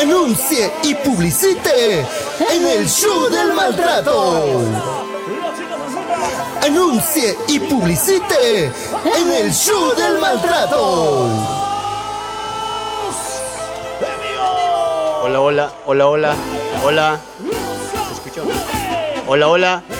Anuncie y publicite en el show del maltrato. Anuncie y publicite en el show del maltrato. Hola, hola, hola, hola, hola. ¿Se escuchó? Hola, hola.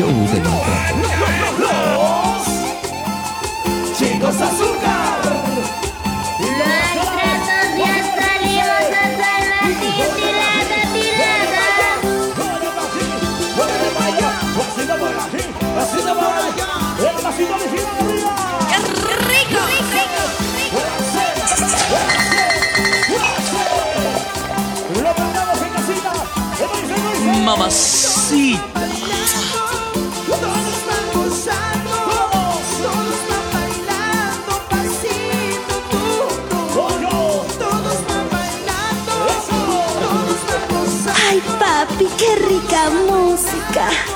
이런你. ¡Qué rica música!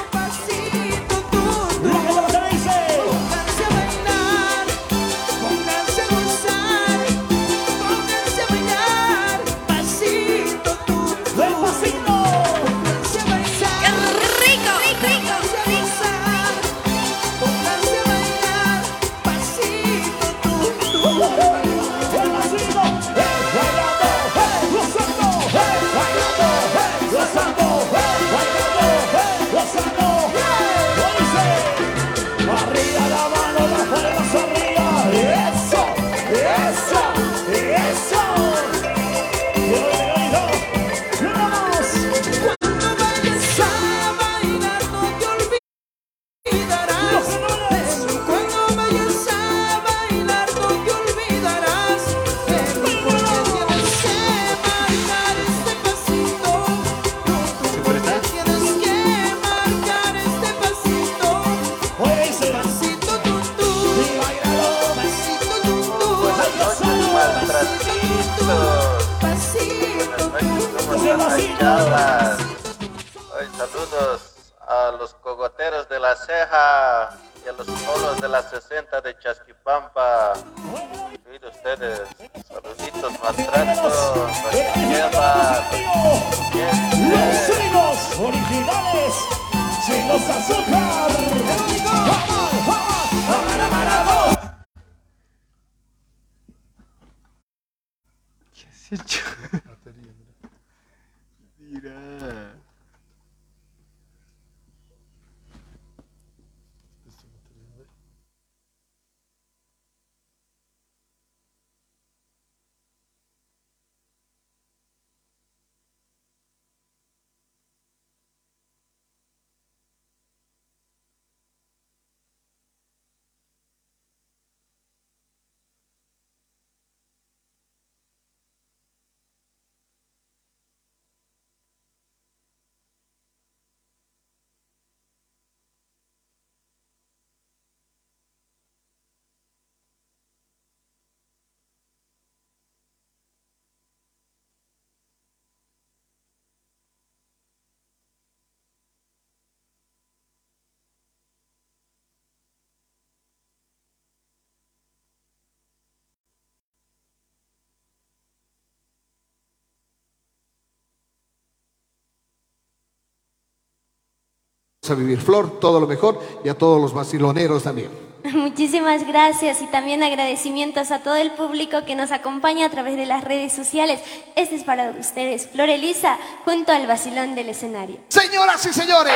A vivir. Flor, todo lo mejor y a todos los vaciloneros también. Muchísimas gracias y también agradecimientos a todo el público que nos acompaña a través de las redes sociales. Este es para ustedes, Flor Elisa, junto al vacilón del escenario. Señoras y señores,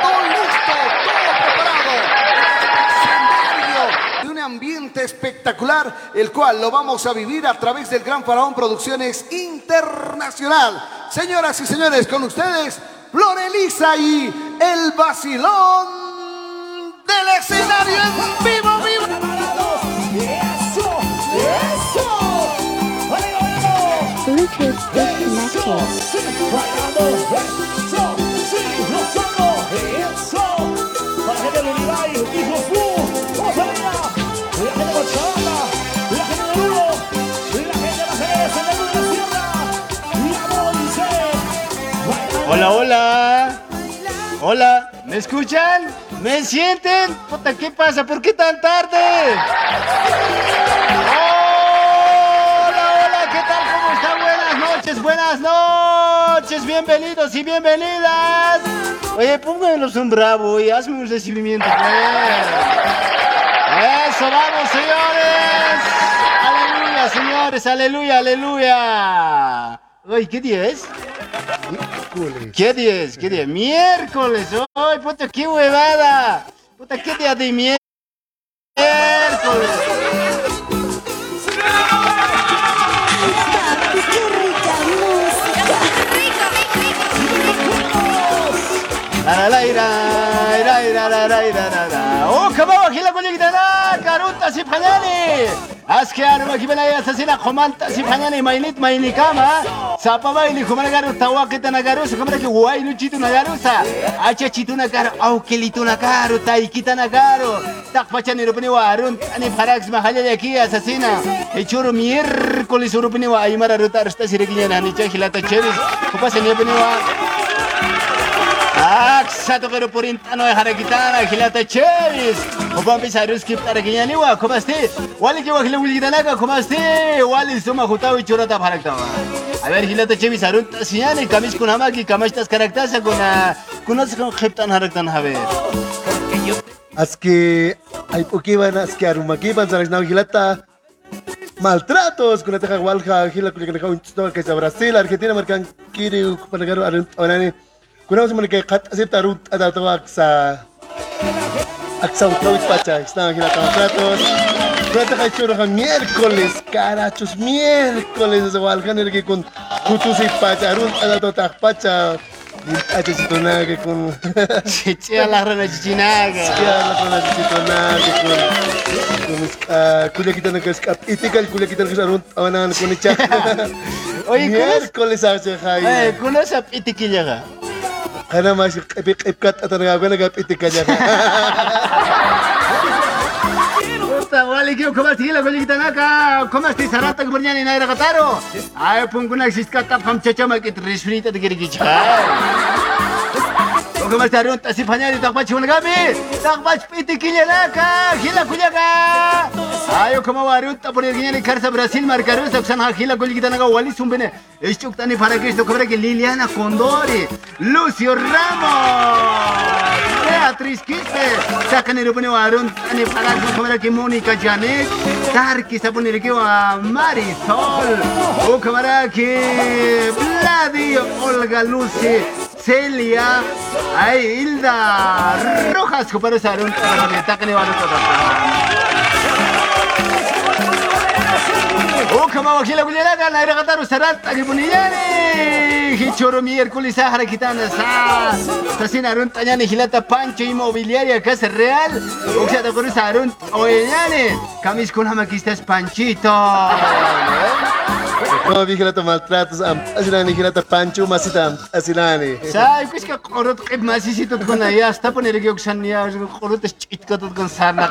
todo listo, todo preparado. Escenario de un ambiente espectacular, el cual lo vamos a vivir a través del Gran Faraón Producciones Internacional. Señoras y señores, con ustedes, Flor Elisa y el vacilón del escenario en vivo, vivo. ¡Eso! ¡Eso! Bluetooth disconnected. Hola, hola. Hola, ¿me escuchan? ¿Me sienten? Puta, ¿qué pasa? ¿Por qué tan tarde? Hola, hola, ¿qué tal? ¿Cómo están? Buenas noches, buenas noches, bienvenidos y bienvenidas. Oye, pónganlos un bravo y hazme un recibimiento. pues. Eso, vamos, señores. Aleluya, señores, aleluya, aleluya. Oye, ¿qué día es? ¿Qué día es? ¿Qué día? Miércoles. ¡Ay, puta, qué huevada! Puta, ¿qué día de miércoles? Papi, ¡Haz que arma aquí la asesina comanta si pañani! ¡Mainit, mainikama! ¡Sapa baili! ¡Como la garuta! ¡Wakita na garusa! ¡Como la que guay luchito na garusa! ¡Hacha chito na garo! ¡Au, que lito na garo! ¡Taikita na garo! ¡Tak pachani rupani warun! ¡Ani parax aquí, asesina! ¡Echoro miércoles rupani wa! ¡Aymara ruta! ¡Arsta sirikinya na! ¡Nicha gilata chevis! ¡Kupa se niya wa! Aksato pero por intano de harakitana, gilata chevis. Opa pisarus kip tarakinyani wa, ¿cómo esté? Wali que wajile wulgitanaka, ¿cómo esté? Wali suma jutao y churata haraktawa. A ver, gilata chevis arun tasiyani, kamis kun hamaki, kamashtas karaktasa con kunas con khiptan haraktan a ver. Aski ay pokiban aski arumakiban sa na gilata maltratos con walja gila con que un que es Brasil Argentina marcan kiri para garu arun onani kuna mas manike kat asip tarut ada tawak sa aksa utawit pacha está gilata maltratos Trata kay choro ka miércoles, carachos, miércoles sa walja nilgi kun kutusi pacha arun ada to tak pacha Acha si tonaga con Chichia la rana chichinaga. Kaya ko na si tonaga con con ah kuya kita nagkaskap itikal kuya kita nagkasaron awanan ko ni chat. Oye, kunas, miércoles sa siya eh, kaya. kunas ap ከነማሽ ቅቢ ቅብካ ተተነጋገነ ጋጲት ከጀረ waligii kuma sigila goligitanga ka kuma si sarat tak bernya ni naira kataro ay pungkuna sis kata pam caca makit resmi tak gergicha gichai. O kumas tarun tasip hanya di takpat chun gabi, takpat piti kilya naka, gila kulya ka. Ayo kuma warut tapur yerginya ni karsa Brasil markaru saksan ha gila kuli kita naka wali sumbene. Ishuk tani para Cristo kubra que Liliana Condori, Lucio Ramos. Beatriz Quispe, sacan el opone warun, ani para que kamera que Mónica Janet, Tarki sa pone que a Marisol, o kamera que Vladi, Olga Lucy, Celia, ay Hilda Rojas, que para usar un tacan y warun O kama wakila kulilaga na ira kataru sarat agi puniyani hichoro miércoles sa harakitana sa sa sinarun tanyani hilata pancho inmobiliaria casa real. O sea te corres arun kamis kun hamakistas panchito Como vi gilata maltratos am asilani gilata pancho masita asilani. sa kus ka qorot qib masisito kun ya sta punere ge oksan ya qorot chit ka kun sarna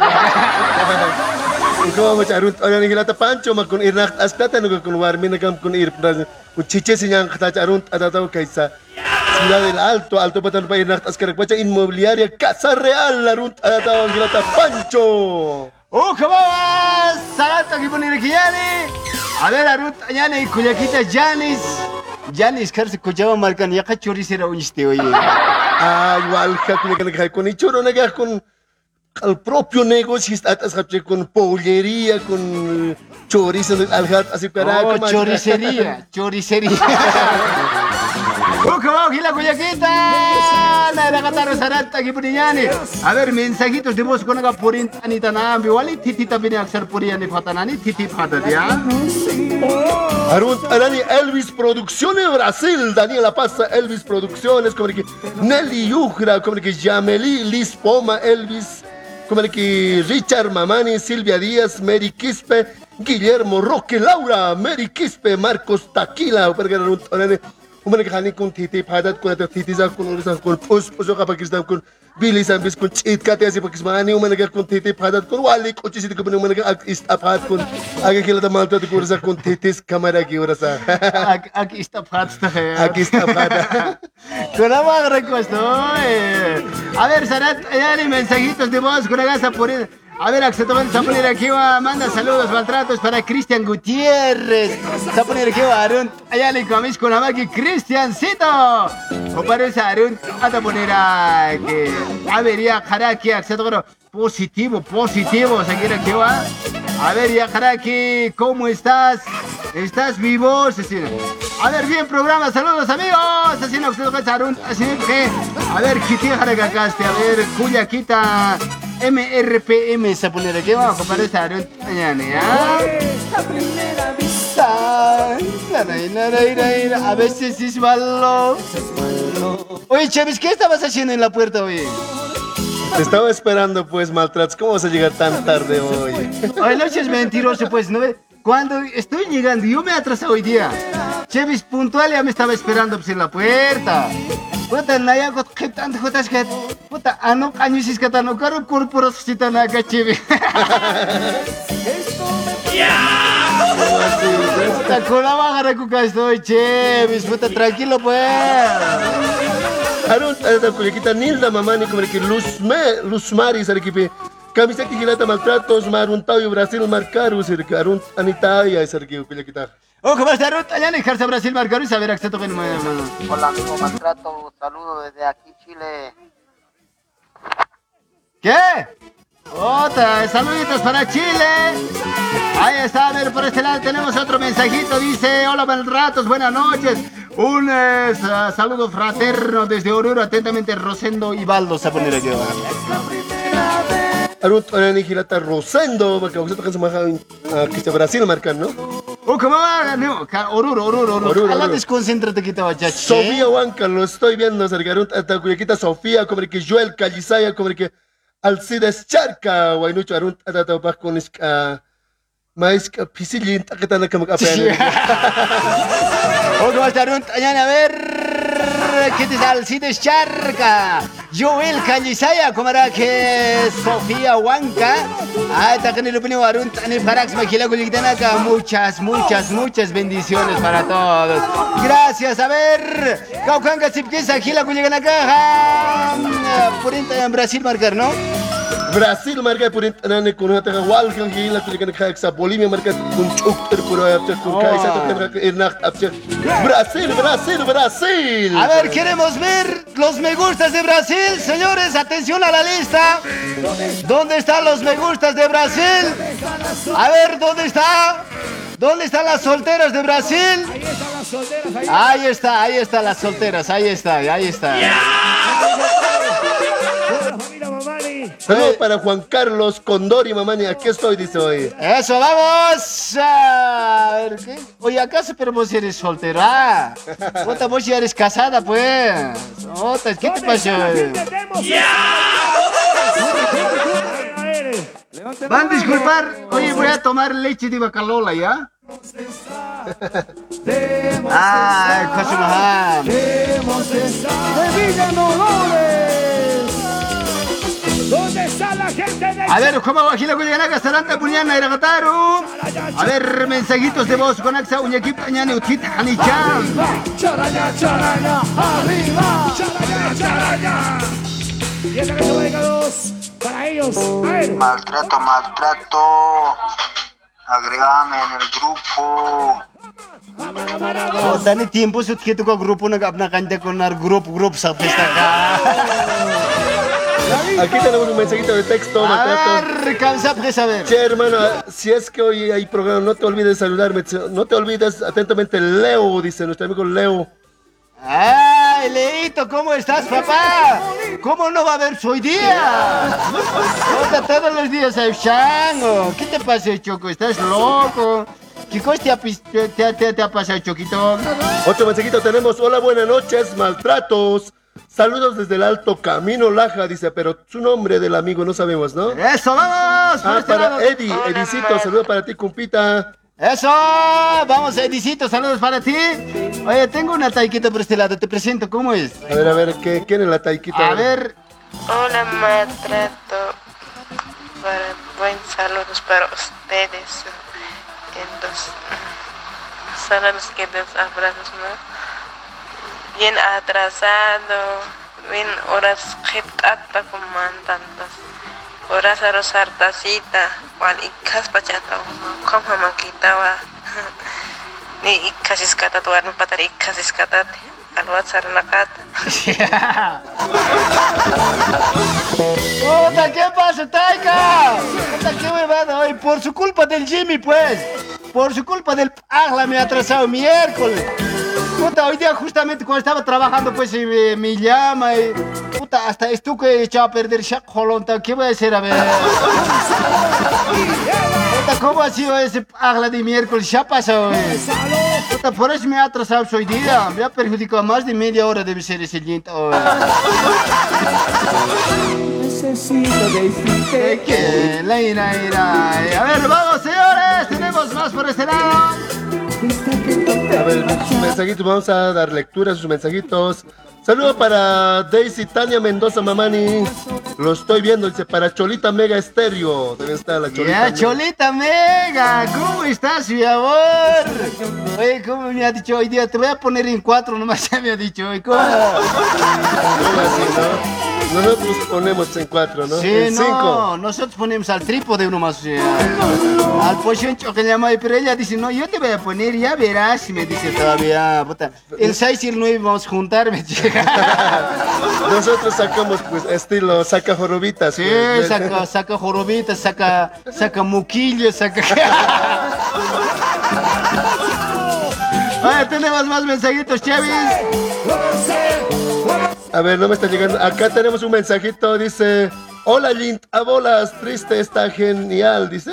Como mo charun asilani gilata pancho makun irnak aspata no kun warmi nagam kun ir kun chiche sinyang kata charun atataw kaisa. Ciudad del Alto, Alto Patan pa irnak askarak pacha inmobiliaria Casa Real larun atataw gilata pancho. o kama sarat agi punere kiyani a ver arut anyani kuyakita janis cochaba marcan, uniste, oye. Ay, walja, con con el choro, nega, con el propio negocio, con pollería, con así para Oh, choricería, choricería. Ucabao, Gila Cuyaquita, la de Gataro Sarata, Gipriani. A ver, mensajitos de voz con la Purin Anita Nambi, Wali Titi también Axar Puriani Fatanani, Titi Fatat, ¿ya? Arun, Arani Elvis Producciones Brasil, Daniela Pasa Elvis Producciones, como que Nelly Yugra, como que Jameli Liz Poma Elvis, como que Richard Mamani, Silvia Díaz, Mary Quispe, Guillermo Roque, Laura, Mary Quispe, Marcos Taquila, porque Arun, Arani, umane khani kun titi phadat kun ta titi za kun urisa kun pus puso ka pakistan kun bili san bis kun chit ka te asi pakismani umane ka kun titi phadat kun wali ko chisi kun umane ka ist aphat kun age khila ta malta tu urisa kun titis kamera ki urisa Aquí está Fatsta. Aquí está Pata. Con la más recuesto. eh. A ver, Sarat, ya ni mensajitos de voz con la gasa por ir. A ver, Axetoman, se va a poner aquí, va, manda saludos, maltratos para Cristian Gutiérrez. Se va a poner aquí, va, Arun. Allá le comis con la maqui, Cristiancito. O parece Arun, a poner a que. A ver, ya, Jaraki, Axetoman, positivo, positivo, se quiere va. A ver, ya, Jaraki, ¿cómo estás? ¿Estás vivo? Asesino. A ver, bien programa, saludos amigos. Asesino, Arun, así que. A ver, Kitty Jaragacaste, a ver, Cuyaquita. MRPM se pone de qué vamos a comparar esta mañana, ¿ya? La primera A veces es malo. Oye, Chavis, ¿qué estabas haciendo en la puerta hoy? Te estaba esperando pues maltratos, ¿cómo vas a llegar tan tarde hoy? Oye, no seas mentiroso, pues, ¿no ves? Cuando estoy llegando, yo me atrasé hoy día. Chevis puntual ya me estaba esperando pues, en la puerta. Puta, naya, ¿qué tanto jotas que? Puta, ano caño si es que tan no caro corporos si tan acá, Chevis. Puta, con la baja recuca estoy, Chevis. Puta, tranquilo, pues. Arun, kulikita Nilda mamani como que Luz Me, Luz Mari sar que maltratos marun yung Brasil que Arun anita ya sar que kulikita. Oh, ¿cómo está, Ruth? Allá en Ejarza, Brasil, Marcaro, y saber acceso que no me Hola amigo Maltrato, saludo desde aquí Chile. ¿Qué? Otra, saluditos para Chile. Ahí está, a ver, por este lado tenemos otro mensajito. Dice, hola Maltratos, buenas noches. Un eh, sa- saludo fraterno desde Oruro, atentamente Rosendo Ibaldo se pone aquí. Arun anani hilata Rosendo, porque usted kan samaha que está Brasil marcan, ¿no? Oh, ¿cómo va? No, Oruro, Oruro, Oruro. Ala, desconcéntrate que te vaya. Sofía Huanca, lo estoy viendo, sar que Arun ata kulikita Sofía como que Joel Calizaya como que Alcides Charca, Wainucho Arun ata ata pa con iska mais ka pisilin takita na kamag apen. Oh, ¿cómo está, Ruth? Allá, a ver, ¿qué te sale? Alcides Charca, Joel Calizaya, ¿cómo era que Sofía Huanca? Ah, con en Maquila, Gulitanaka. Muchas, muchas, muchas bendiciones para todos. Gracias, a ver, Caucanga, Sipkisa, Gila, Gulitanaka. Por en Brasil, marcar, ¿no? Brasil marca por anani kun hata walka gila kulikan kha sa Bolivia marca kun chukter sa kan irnacht apcha. Brasil, Brasil, Brasil. A ver, queremos ver los me gustas de Brasil, señores. Atención a la lista. ¿Dónde están los me gustas de Brasil? A ver, ¿dónde está? ¿Dónde están las solteras de Brasil? Ahí está, ahí están las solteras, ahí está, ahí está. Saludos para Juan Carlos Condori, mamani. Aquí estoy, dice hoy. Eso, vamos. A ver, ¿qué? Oye, ¿acaso pero vos eres soltera? Ota, vos ya eres casada, pues. Ota, ¿qué te pasó? Van a disculpar. Oye, voy a tomar leche de bacalola, ¿ya? Ay, cosa más. ¿Dónde A ver, ¿cómo va Gila Culianaca, Saranta, Puñana, Iragataru? A ver, mensajitos de voz con Axa, Uñequip, Añane, Utit, Hanichan. Charaña, charaña, arriba. Charaña, charaña. Y esta canción va dedicados para ellos. A ver. Maltrato, maltrato. Agregame en el grupo. Dani tiempo su que tu grupo na apna kanta con ar grupo grupo sa fiesta Aquí tenemos un mensajito de texto, A ver, a ver. Che, hermano, si es que hoy hay programa, no te olvides de saludarme. No te olvides, atentamente, Leo, dice nuestro amigo Leo. Ay, Leito, ¿cómo estás, papá? ¿Cómo no va a haber hoy día? Puta, todos los días hay chango. ¿Qué te pasa, Choco? ¿Estás loco? ¿Qué cosa te ha, pis- te, te- te- te ha pasado, Choquito? Otro mensajito tenemos. Hola, buenas noches, maltratos. Saludos desde el Alto Camino Laja, dice, pero su nombre del amigo no sabemos, ¿no? ¡Eso, vamos! Ah, lado. para Eddie, Edicito, saludos para ti, cumpita. ¡Eso! Vamos, Edicito, saludos para ti. Oye, tengo una taiquita por este lado, te presento, ¿cómo es? A ver, a ver, ¿qué, ¿quién es la taiquita? A ver, Hola, maltrato. Para, buen saludos para ustedes. Entonces, saludos que abrazos, ¿no? Bien atrasado, bien horas jetata comandantas. Horas a rosar tacita, cual y caspachata, como maquitaba. Ni y casi escata, tu arma patar y casi escatate. Al WhatsApp la cata. ¡Puta, qué pasa, Taika! ¡Puta, qué huevada! Oye, por su culpa del Jimmy, pues. Por su culpa del Agla me ha atrasado miércoles. Puta, hoy día justamente cuando estaba trabajando, pues y me, me llama y... Puta, hasta esto que he echado a perder Shaq Holonta. ¿Qué voy a hacer? A ver. Puta, ¿cómo ha sido ese Agla de miércoles? Ya pasó, eh. Puta, por eso me ha atrasado hoy día. Me ha perjudicado más de media hora debe ser ese lento. oh. Necesito decirte Que. A ver, vamos, señores. Tenemos más por este lado. A ver, sus mensajitos, vamos a dar lectura a sus mensajitos. Saludo para Daisy Tania Mendoza Mamani. Lo estoy viendo, dice, para Cholita Mega Estéreo. También está la Cholita. Ya, Mega. Cholita Mega, ¿cómo estás, mi amor? Oye, ¿cómo me ha dicho hoy día? Te voy a poner en cuatro, nomás ya me ha dicho hoy. ¿Cómo? ¿Cómo así, no? Nosotros ponemos en cuatro, ¿no? Sí, en no, cinco. nosotros ponemos al trípode uno más. o sea, al pochoncho que llama, pero ella dice, no, yo te voy a poner, ya verás, y me dice todavía, puta, el 6 y el 9 vamos a juntar, me dice. Nosotros sacamos, pues, estilo saca jorobitas. Sí, pues. saca, saca jorobitas, saca, saca muquillos, saca... Oye, tenemos más mensajitos, Chavis. A ver, no me está llegando. Acá tenemos un mensajito, dice... Hola, Lint, a bolas, triste, está genial, dice.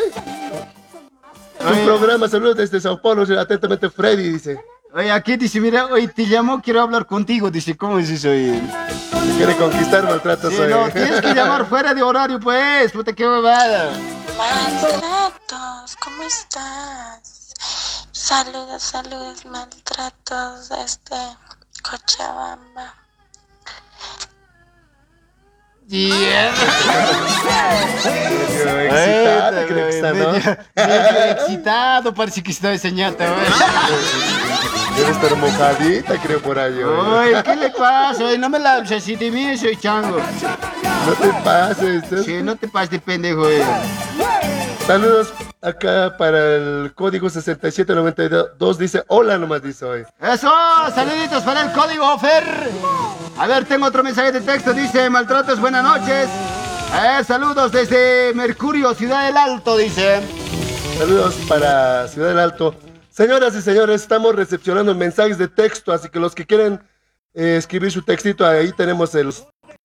Un programa, saludos desde Sao Paulo, atentamente Freddy, dice. Oye, aquí dice, mira, hoy te llamo, quiero hablar contigo, dice, ¿cómo es eso? oye? Quiere conquistar maltratos Sí, hoy. no, tienes que llamar fuera de horario, pues, puta, qué huevada. Maltratos, ¿cómo estás? Saludos, saludos, maltratos, este, Cochabamba. Yeah. Medio excitada, creo que está, ¿no? Medio, medio excitado, parece que está señata, Debe estar mojadita, creo, por ahí. Oye, ¿qué le pasa? No me la de mí, soy chango. No te pases. ¿eh? Sí, no te pases de pendejo, oye. Saludos acá para el código 6792. Dice hola nomás, dice hoy. Eso, saluditos para el código Ofer. A ver, tengo otro mensaje de texto. Dice, maltratos, buenas noches. Eh, saludos desde Mercurio, Ciudad del Alto, dice. Saludos para Ciudad del Alto. Señoras y señores, estamos recepcionando mensajes de texto, así que los que quieren eh, escribir su textito, ahí tenemos el-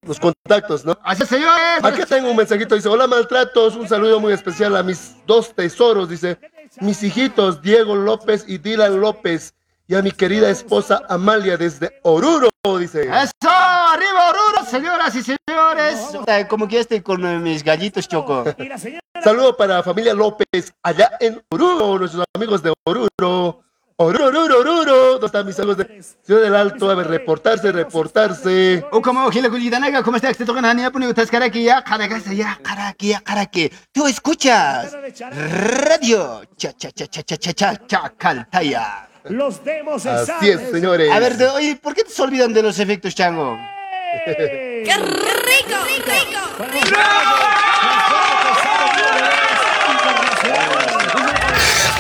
los contactos, ¿no? Así, señores. Aquí tengo un mensajito, dice, hola maltratos, un saludo muy especial a mis dos tesoros, dice, mis hijitos Diego López y Dylan López, y a mi querida esposa Amalia desde Oruro, dice. Eso, arriba Oruro, señoras y señores. Como que estoy con mis gallitos, Choco. Saludo para la familia López allá en Oruro, nuestros amigos de Oruro. Oruro, Oruro, Oruro. ¿Dónde están mis amigos de Ciudad del Alto? A ver, reportarse, reportarse. O como Gila Gulidanaga, ¿cómo estás? Te tocan a niña, pone ustedes cara aquí, ya, ya, cara aquí, ya. Tú escuchas Radio Cha Cha Cha Cha Cha Cha Cha Chacaltaya. Los demos Así es, señores. A ver, oye, ¿por qué te se olvidan de los efectos, Chango? ¡Qué rico! ¡Rico!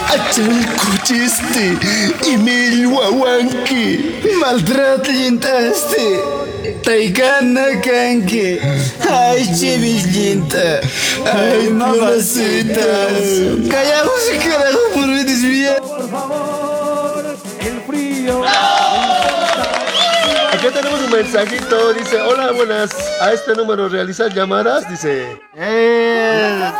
¡Ay, Chalcuchiste y me guaguanque. Maltrato yintaste. Taikana kanke. Ay, chivillita. Ay, mamacitas. Callamos carajo por desviar. Por favor, el frío. Aquí tenemos un mensajito, dice, hola, buenas, a este número realizar llamadas, dice. Eh,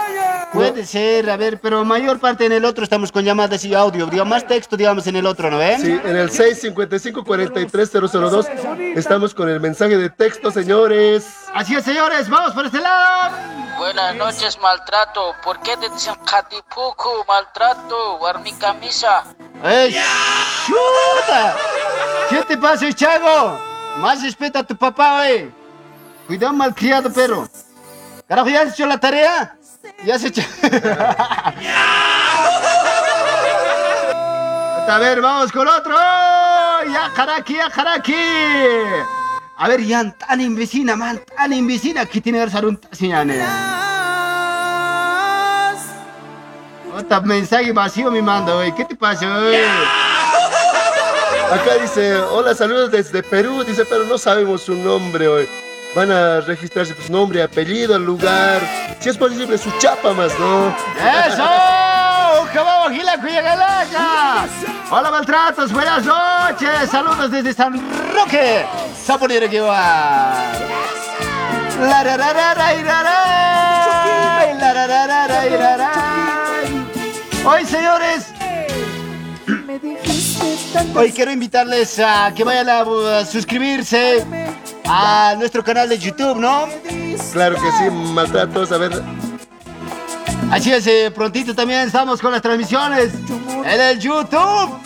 puede ser, a ver, pero mayor parte en el otro estamos con llamadas y audio. Digamos, más texto, digamos, en el otro, ¿no ven? Sí, en el 655-43002 estamos con el mensaje de texto, señores. Así es, señores, vamos por este lado. Buenas noches, maltrato. ¿Por qué te dicen Jatipuku, maltrato? Guarmi camisa. ¡Ey! ¡Chuta! ¿Qué te pasa, Chago? Más respeta a tu papá, eh. Cuidado, malcriado, perro. Carajo, ¿ya has hecho la tarea? Ya has hecho. A ver, vamos con otro. Ya, jaraki, ya, jaraki. A ver, ya, tan invicina, man, tan invicina. ¿Qué tiene que ser un tasinane? Otra mensaje vacío me manda, güey. ¿Qué te pasa, güey? Acá dice, hola, saludos desde Perú, dice, pero no sabemos su nombre hoy. Van a registrarse su nombre, apellido, lugar, si es posible su chapa más, ¿no? ¡Eso! ¡Cababo Gila Cuyagalaca! Hola, maltratos, buenas noches. Saludos desde San Roque. Saponero que va. La ra ra ra ra ra ra. La ra ra ra ra ra ra. Hoy, señores, hoy quiero invitarles a que vayan a, a suscribirse a nuestro canal de YouTube, ¿no? Claro que sí, maltratos, a ver, Así es, eh, prontito también estamos con las transmisiones en el YouTube.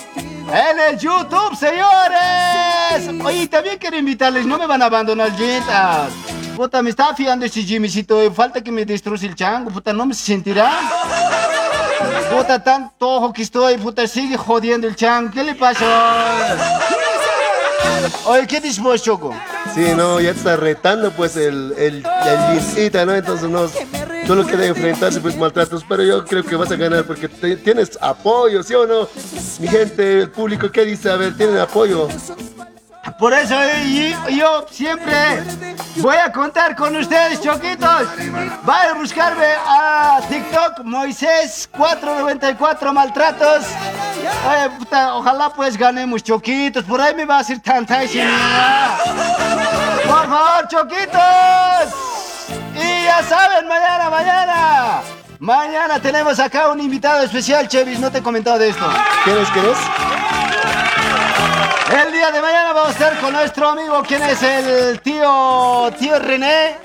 En el YouTube, señores. Oye, también quiero invitarles, no me van a abandonar, jentas. Puta, me está fiando ese Jimmycito. eh, Falta que me destroce el chango. Puta, no me sentirá. Puta, tanto ojo que estoy. Puta, sigue jodiendo el chango. ¿Qué le pasó? Oye, ¿qué dices vos, Choco? sí, no, ya te está retando pues el, el, el Lincita, ¿no? Entonces no, solo queda enfrentarse pues maltratos, pero yo creo que vas a ganar porque tienes apoyo, ¿sí o no? Mi gente, el público, ¿qué dice? A ver, ¿tienen apoyo? Por eso yo, siempre voy a contar con ustedes, choquitos. Vayan a buscarme a TikTok, Moisés494 Maltratos. Oye, puta, ojalá pues ganemos, choquitos. Por ahí me va a hacer tanta Por favor, choquitos. Y ya saben, mañana, mañana. Mañana tenemos acá un invitado especial, Chevis. No te he comentado de esto. ¿Quién es? El día de mañana vamos a estar con nuestro amigo, quien es el tío, tío René.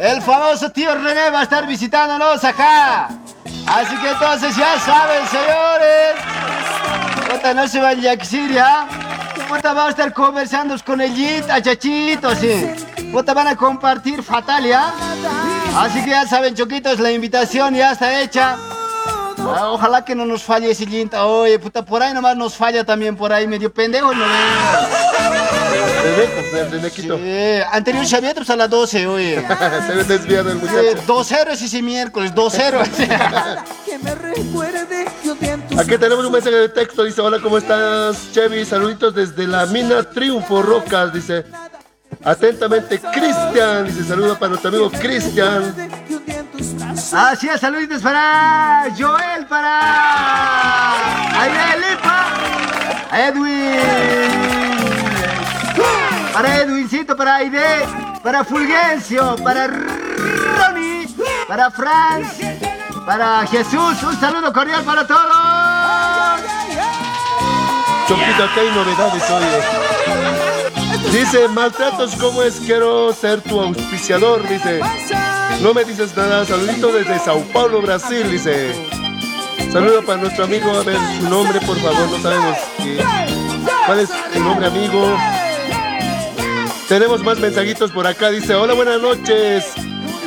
El famoso tío René va a estar visitándonos acá. Así que entonces ya saben, señores. Puta, no se vayan a exir, ¿ya? Puta, vamos a estar conversando con el Yit, a Chachito, sí. Puta, van a compartir fatal, ¿ya? Así que ya saben, choquitos, la invitación ya está hecha. Ah, Ojalá que no nos falle ese Yinta. Oye, puta, por ahí nomás nos falla también, por ahí medio pendejo, ¿no? Sí, anterior Xavier pues a las 12, oye. Se ve desviado el Sí, muchacho. 2-0 es ese miércoles, 2-0. Que me recuerde tus Aquí tenemos un mensaje de texto, dice, hola, ¿cómo estás, Chevy? Saluditos desde la mina Triunfo Rocas, dice. Atentamente, Cristian, dice, saludo para nuestro amigo Cristian. Así es, saluditos para Joel, para Ayelipa, Edwin, para Edwincito, para Aide, para Fulgencio, para Ronnie, para Franz, para Jesús. Un saludo cordial para todos. Choquito, acá hay novedades hoy. Dice, maltratos, ¿cómo es? Quiero ser tu auspiciador, dice. No me dices nada, saludito desde Sao Paulo, Brasil, dice. Saludo para nuestro amigo, a ver su nombre, por favor, no sabemos qué- cuál es su nombre, amigo. Tenemos más mensajitos por acá, dice, hola, buenas noches.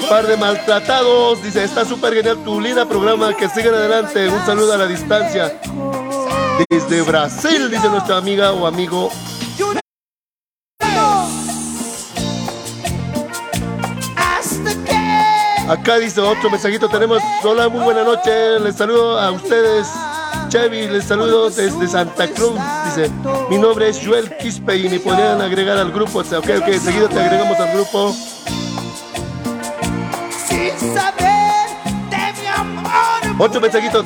Par de maltratados, dice, está súper genial tu linda programa, que sigan adelante. Un saludo a la distancia. Desde Brasil, dice nuestra amiga o amigo. Acá dice otro mensajito, tenemos, hola, muy buena noche, les saludo a ustedes, Chevy, les saludo desde Santa Cruz. Dice, mi nombre es Joel Quispe y me podrían agregar al grupo. Ok, ok, enseguida te agregamos al grupo. Sin saber de mi amor. Otro mensajito.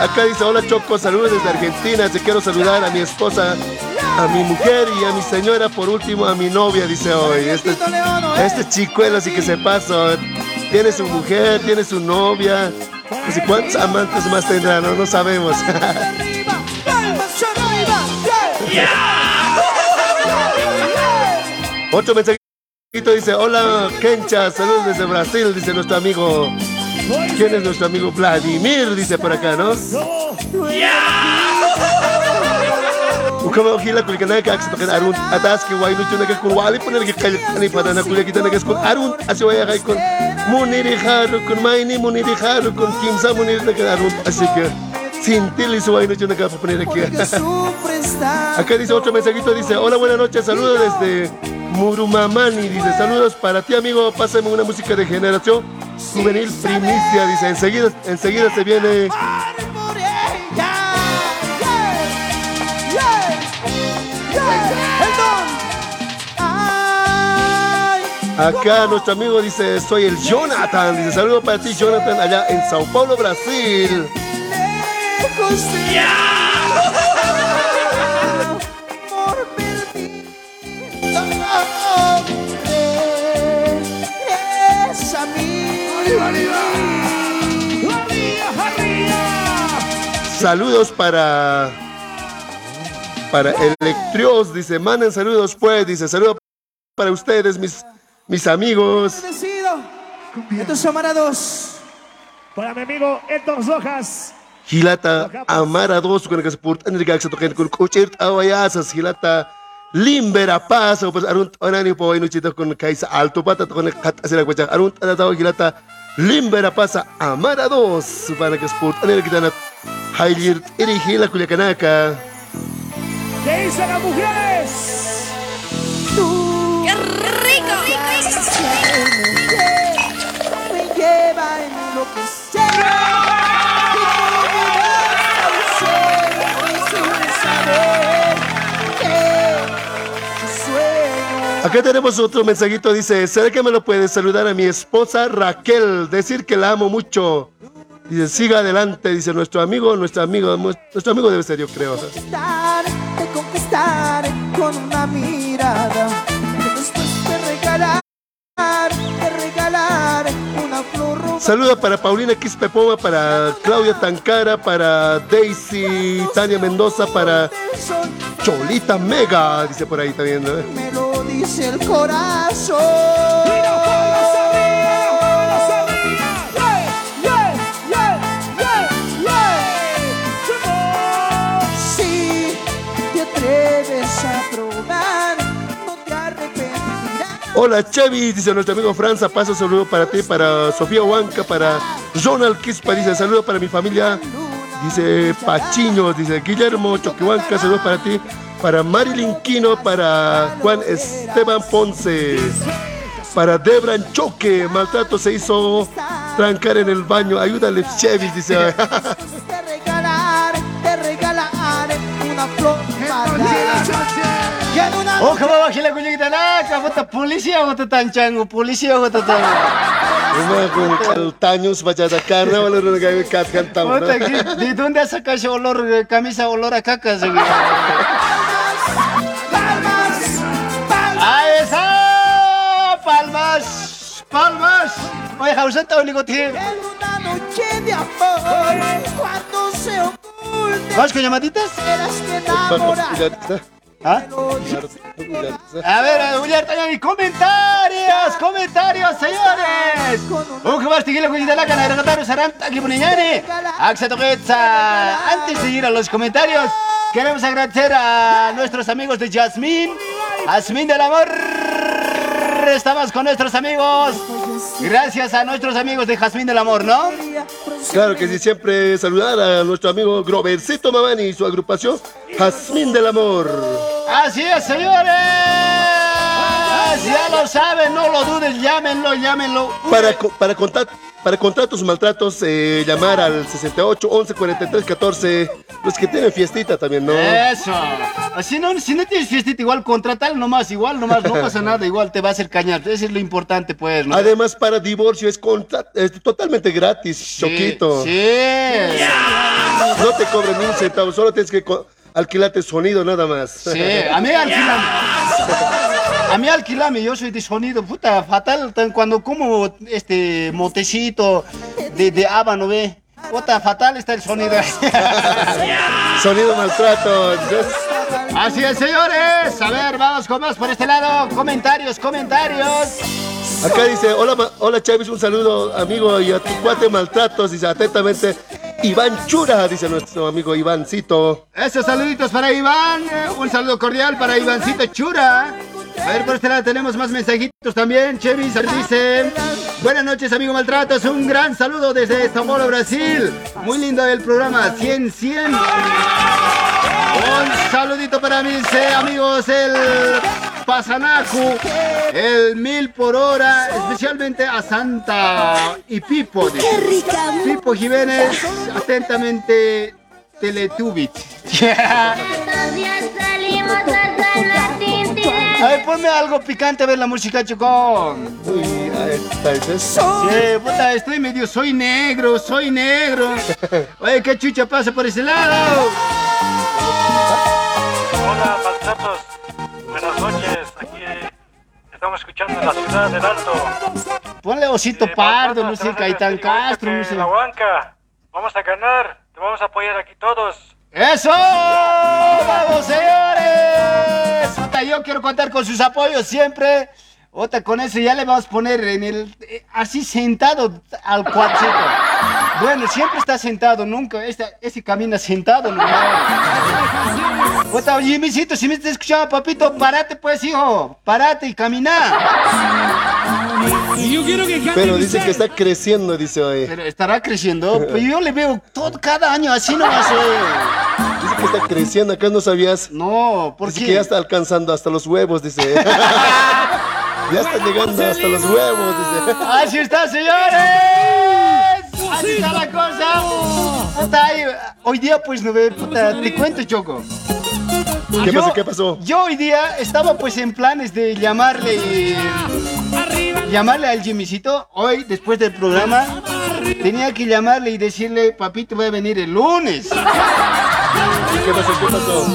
Acá dice, hola Choco, saludos desde Argentina. Te quiero saludar a mi esposa, a mi mujer y a mi señora, por último a mi novia, dice hoy. Este, este chicuelo así que se pasa. Tiene su mujer, tiene su novia. No sé cuántos amantes más tendrá, no, no sabemos. Otro mensajito dice, hola Kencha, saludos desde Brasil, dice nuestro amigo. ¿Quién es nuestro amigo Vladimir? Dice por acá, ¿no? Ukama hila kuli kana ka aksa kan arun. Atas ki punar ki ani pada na kita kun arun. Asi wai kai kun muniri kharu kun maini muniri kharu kun kimsa muniri arun. Su aquí Acá dice otro mensajito, dice, hola, buenas noches, saludos desde Murumamani, dice, saludos para ti, amigo, pásame una música de generación juvenil primicia, dice, enseguida, enseguida se viene. Acá nuestro amigo dice, soy el Jonathan, dice, saludos para ti, Jonathan, allá en Sao Paulo, Brasil. Saludos para para Electrios, dice, manden saludos pues, dice, saludos para ustedes, mis, mis amigos. Estos camarados. Para mi amigo Héctor Rojas. Hilata Amara dos con que se portan el gaxo toquen con cocher awayasas Hilata Limbera pasa pues arun onani po inu chito con kaisa alto pata con kat asila kwacha arun tada tawa Hilata Limbera pasa Amara dos para que se portan el kitana Hailir iri hila kuliakanaka ¿Qué dicen las mujeres? Me lleva a enloquecer. Y tú me das al cielo sin saber que sueño. Acá tenemos otro mensajito, dice, ¿será que me lo puedes saludar a mi esposa Raquel? Decir que la amo mucho. Dice, siga adelante, dice nuestro amigo, nuestro amigo, nuestro amigo debe ser yo creo. Te conquistar con una mirada. Saluda para Paulina Quispe Poma, para Claudia Tancara, para Daisy, Tania Mendoza, para Cholita Mega, dice por ahí también. Me lo dice el corazón. Hola Chevy, dice nuestro amigo Franza, paso saludo para ti, para Sofía Huanca, para Ronald Quispa, dice saludo para mi familia, dice Pachiño, dice Guillermo Choquihuanca, saludos para ti, para Marilyn Quino, para Juan Esteban Ponce, para Debran Choque, maltrato se hizo trancar en el baño, ayúdale Chevy, dice. para una Oh, kamu wakil aku juga tanah, kamu tak polisi aku tak tancang, polisi aku tak tahu. Uma con caltaños bachata carna, wala rin nagawin kat kantang. Oh, tak, di, di doon dia sa kasi olor, kami sa olor a sabi. Ay, esa! Palmas! Palmas! Oye, una noche de amor cuando se oculte ¿Vas con llamaditas? que enamorar ¿Ah? A ver, a ver, también comentarios, comentarios, señores. Un la. Antes de ir a los comentarios, queremos agradecer a nuestros amigos de Jasmine, Jasmine del amor. Estamos con nuestros amigos. Gracias a nuestros amigos de Jasmine del amor, ¿no? Claro que sí, siempre saludar a nuestro amigo Grovercito Mamani y su agrupación Jazmín del Amor. Así es, señores. Ya lo saben, no lo duden, llámenlo, llámenlo. Para, para contar- para contratos, maltratos, eh, llamar al 68 11 43 14. Los que tienen fiestita también, ¿no? Eso. Si no, si no tienes fiestita, igual contratar nomás, igual nomás, no pasa nada, igual te va a hacer cañar. Eso es lo importante, pues, ¿no? Además, para divorcio es, totalmente gratis, Choquito. Sí. No te cobran ni un centavo, solo tienes que alquilarte sonido nada más. Sí, a mí alquilame. A mí alquilame, yo soy de sonido, puta, fatal cuando como este motecito de, de habano, ve. Puta, fatal está el sonido. Sonido maltrato. Así es, señores. A ver, vamos con más por este lado. Comentarios, comentarios. Acá dice, hola, hola un saludo amigo y a tu cuate maltratos, dice atentamente, Iván Chura, dice nuestro amigo Ivancito. Esos saluditos para Iván. eh, Un saludo cordial para Ivancito Chura. A ver, por este lado tenemos más mensajitos también. Chevis dice: Buenas noches, amigo Maltratos. Un gran saludo desde Paulo, Brasil. Muy lindo el programa. 100, 100. Un saludito para mis eh, amigos, el Pasanacu, el Mil por Hora, especialmente a Santa y Pipo. dice. Pipo Jiménez, atentamente, Teletubit. A ver, ponme algo picante a ver la música, Chocón. Uy, ahí está, dices. Sí, puta, estoy medio, soy negro, soy negro. Oye, ¿qué chucha pasa por ese lado? Hola, maltratos. Buenas noches. Aquí eh, estamos escuchando en la ciudad del Alto. Ponle Osito Pardo, no sé, Caetán Castro, no sé. La Huanca. Vamos a ganar. Te vamos a apoyar aquí todos. ¡Eso! ¡Vamos, señores! Puta, yo quiero contar con sus apoyos siempre. Otra, con eso ya le vamos a poner en el. eh, así sentado al cuartito. Bueno, siempre está sentado, nunca. Este, ese camina sentado, no. Otra, Jimmycito, si me estás escuchando, papito, parate, pues, hijo. Parate y camina. Yo quiero que Pero dice que está creciendo, dice hoy. Pero estará creciendo. Pero yo le veo todo, cada año así nomás. eh. Dice que está creciendo, acá no sabías. No, ¿por dice qué? que ya está alcanzando hasta los huevos, dice. ya está llegando hasta los huevos, dice. ¡Así está, señores! ¡Así está la cosa! Puta, ay, hoy día, pues, no ve, puta, te cuento, Choco. ¿Qué Yo- pasó? ¿Qué pasó? Yo hoy día estaba, pues, en planes de llamarle... Llamarle al Jimmycito, hoy, después del programa, tenía que llamarle y decirle, papito, voy a venir el lunes.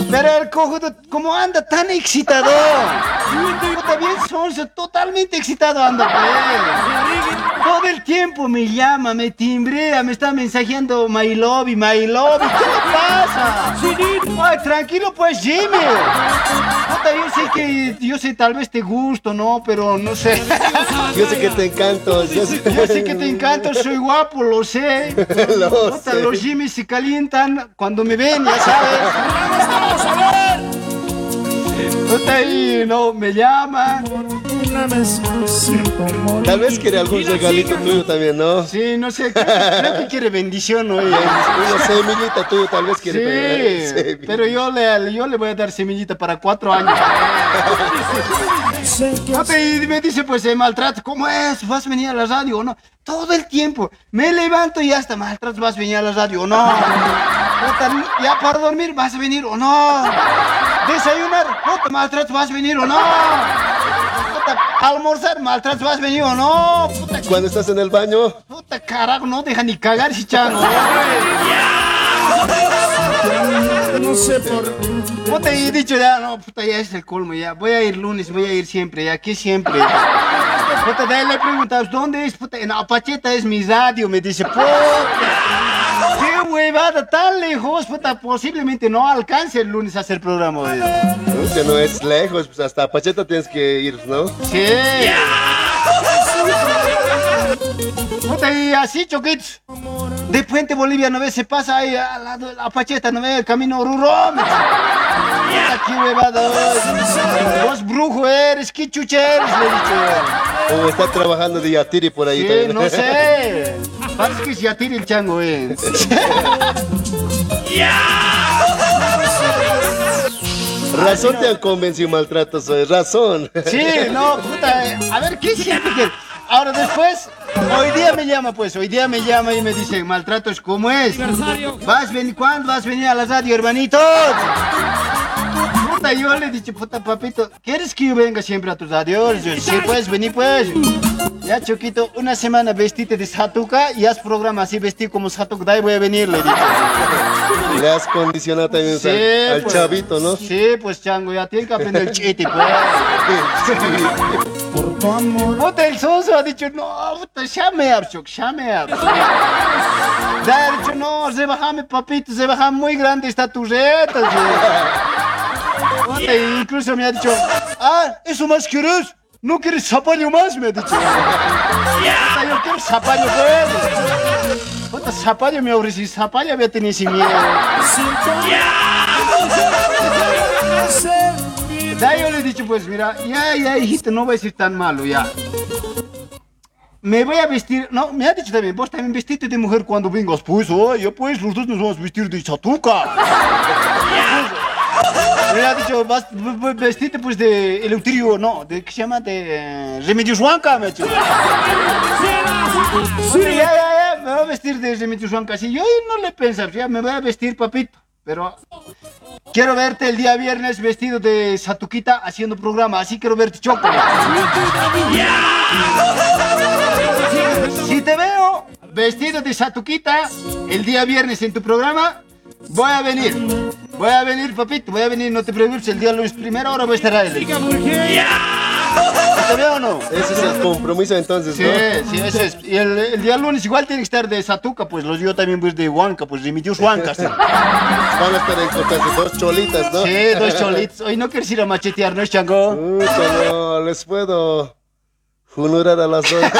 Pero el cojudo, ¿cómo anda tan excitado? Puta, bien sonso, totalmente excitado anda, pues. Todo el tiempo me llama, me timbrea, me está mensajeando my lobby, my lobby. ¿Qué le pasa? Tranquilo pues, Jimmy. Puta, yo sé que, yo sé, tal vez te gusto, ¿no? Pero no sé. Yo sé que te encanto. Yo sé, Yo sé que te encanto, soy guapo, lo sé. Lo Puta, sé. Los Jimmy se calientan cuando me ven, ya sabes. Puta, y no, me llaman. Tal vez quiere algún regalito tuyo también, ¿no? Sí, no sé, creo que quiere bendición hoy. Una semillita tuya tal vez quiere. Sí, pero yo le, yo le voy a dar semillita para cuatro años. Y me dice, pues, eh, maltrato, ¿cómo es? ¿Vas a venir a la radio o no? Todo el tiempo. Me levanto y hasta maltrato, ¿vas a venir a la radio o no? Ya para dormir, ¿vas a venir o no? Desayunar, puta, maltrato, ¿vas a venir o no? Puta, almorzar, maltrato, ¿vas a venir o no? Puta, Cuando estás en el baño, puta carajo, no deja ni cagar si chango. No sé por. Puta, y he dicho ya, no, puta, ya es el colmo, ya. Voy a ir lunes, voy a ir siempre, ya, aquí siempre. Puta, de ahí le ¿dónde es? Puta, en Apacheta es mi radio, me dice, puta. Huevada, tan lejos, puta, posiblemente no alcance el lunes a hacer programa. ¿no? que no es lejos, pues hasta Pacheta tienes que ir, ¿no? Sí. Puta, y así, choquitos. De Puente Bolivia, ¿no ves? Se pasa ahí al lado de la Pacheta, ¿no ves? El camino Ruró. me dice. Puta, qué huevada. Vos brujo eres, qué chucha eres, le he dicho. O está trabajando de Yatiri por ahí Sí, también. no sé. Parece que se atire el chango, eh. Razón te han convencido maltratos hoy, razón. Sí, no, puta. eh, A ver, ¿qué siente que.? Ahora después, Hoy día me llama, pues, hoy día me llama y me dice, maltratos, ¿cómo es? ¿Vas a venir, cuándo vas a venir a la radio, hermanito? Puta, yo le he dicho, puta, papito, ¿quieres que yo venga siempre a tus radios? Yo, sí, pues, vení, pues. Ya, Choquito, una semana vestite de Satuca y haz programa así vestido como Satuca, de ahí voy a venir, le dije. Le has condicionado también Sí, al, al pues. chavito, ¿no? Sí, pues, chango, ya tiene que aprender el chiti, pues. Por tu amor. Puta, el soso ha dicho, no, puta, llame Choc, llame. Ya ha dicho, no, se bajame, papito, se baja muy grande está tu reta. Incluso me ha dicho, ah, ¿eso más quieres? ¿No quieres zapallo más? Me ha dicho. Yo quiero zapallo, pues. Puta, zapallo me ofrecí, zapallo había tenido sin miedo. Ya yo le he dicho, pues mira, ya, ya, hijito, no va a ser tan malo, ya. Me voy a vestir, no, me ha dicho también, vos también vestite de mujer cuando vengas, pues, oye, pues, los dos nos vamos a vestir de chatuca. Me ha dicho, vas, vestite pues de Eleuterio, no, de, ¿qué se llama? De eh, Remedios Huanca, me ha dicho. Sí, ya, ya, ya, me voy a vestir de Remedios Huanca, sí, yo no le pensaba, ya me voy a vestir, papito, pero quiero verte el día viernes vestido de Satuquita haciendo programa, así quiero verte choco. Si te veo vestido de Satuquita el día viernes en tu programa, voy a venir. Voy a venir, papito, voy a venir, no te preocupes, el día lunes primera hora voy a estar ahí. ¿Te veo o no? Ese es el compromiso entonces, Sí, ¿no? sí, eso es. Y el, el día lunes igual tiene que estar de Satuca, pues los yo también pues de Huanca, pues de mi Dios Huanca. sí. Van a estar encontrarse dos cholitas, ¿no? Sí, dos cholitos. Hoy no quieres ir a machetear, ¿no, Chango? Puta, no, les puedo funurar a las dos.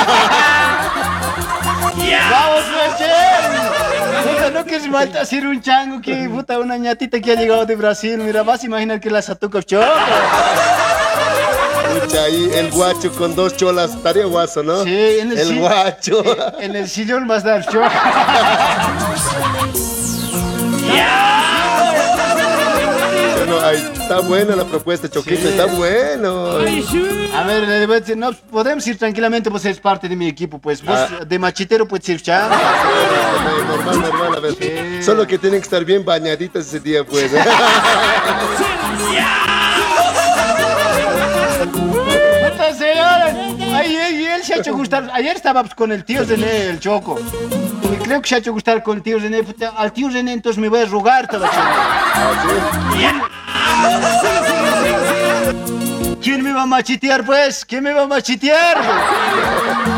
¡Vamos, No quieres malta hacer un chango que, puta, una ñatita que ha llegado de Brasil. Mira, vas a imaginar que la Satuca choca. Pucha, ahí el guacho con dos cholas, estaría guaso, ¿no? Sí, en el, El guacho. En el sillón vas a dar choca. Ahí está buena la propuesta, Choquito, Sí. está bueno. A ver, le voy a decir, no, podemos ir tranquilamente, pues eres parte de mi equipo, pues vos Ah. de machitero puedes ir chango. Normal, normal, a ver. Solo que tienen que estar bien bañaditas ese día, pues. Señora, ay, ay, él se ha hecho gustar. Ayer estaba con el tío René, el Choco. Y creo que se ha hecho gustar con el tío René. Al tío René entonces me voy a rogar todo ¿Quién me va a machitear, pues? ¿Quién me va a machitear?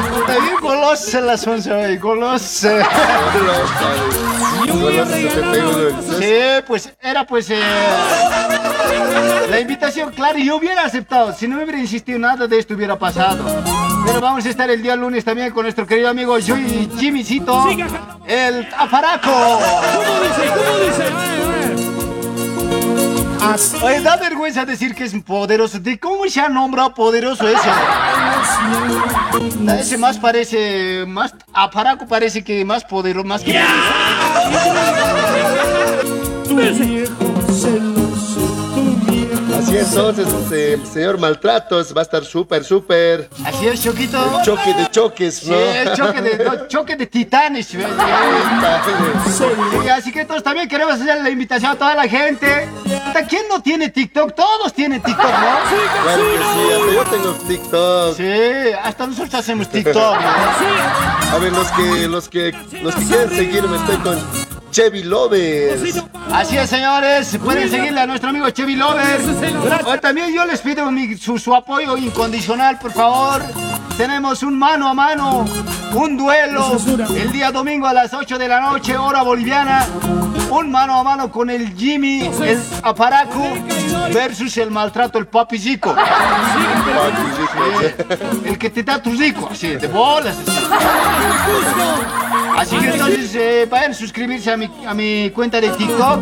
Puta, bien golosa la sonza golosa. Sí, pues era pues eh, la invitación, claro, yo hubiera aceptado. Si no me hubiera insistido, nada de esto hubiera pasado. Pero vamos a estar el día lunes también con nuestro querido amigo Joy Jimmycito, el Aparaco. ¿Cómo dice? ¿Cómo dice? Oye, da vergüenza decir que es poderoso. ¿De cómo se ha nombrado poderoso ese? Ese más parece, más Aparaco parece que más poderoso, más que Así entonces, este, señor Maltratos va a estar súper, súper. Así es, Choquito. El choque de choques, Sí, ¿no? el choque de, no, choque de titanes. ¿ves? Sí, así que todos también queremos hacer la invitación a toda la gente. ¿Quién no tiene TikTok? Todos tienen TikTok, ¿no? Claro que sí, yo tengo TikTok. Sí, hasta nosotros hacemos TikTok. ¿no? A ver, los que, los que, los que quieren seguirme, estoy con Chevy Lovers. Así es, señores. Pueden seguirle a nuestro amigo Chevy Lover. O también yo les pido mi- su, su apoyo incondicional, por favor. Tenemos un mano a mano, un duelo el día domingo a las 8 de la noche, hora boliviana. Un mano a mano con el Jimmy, el Aparaco, versus el maltrato, el Papi Zico. El que te da tu rico, así, de bolas. Así, así que entonces eh, vayan a suscribirse a mi, a mi cuenta de TikTok.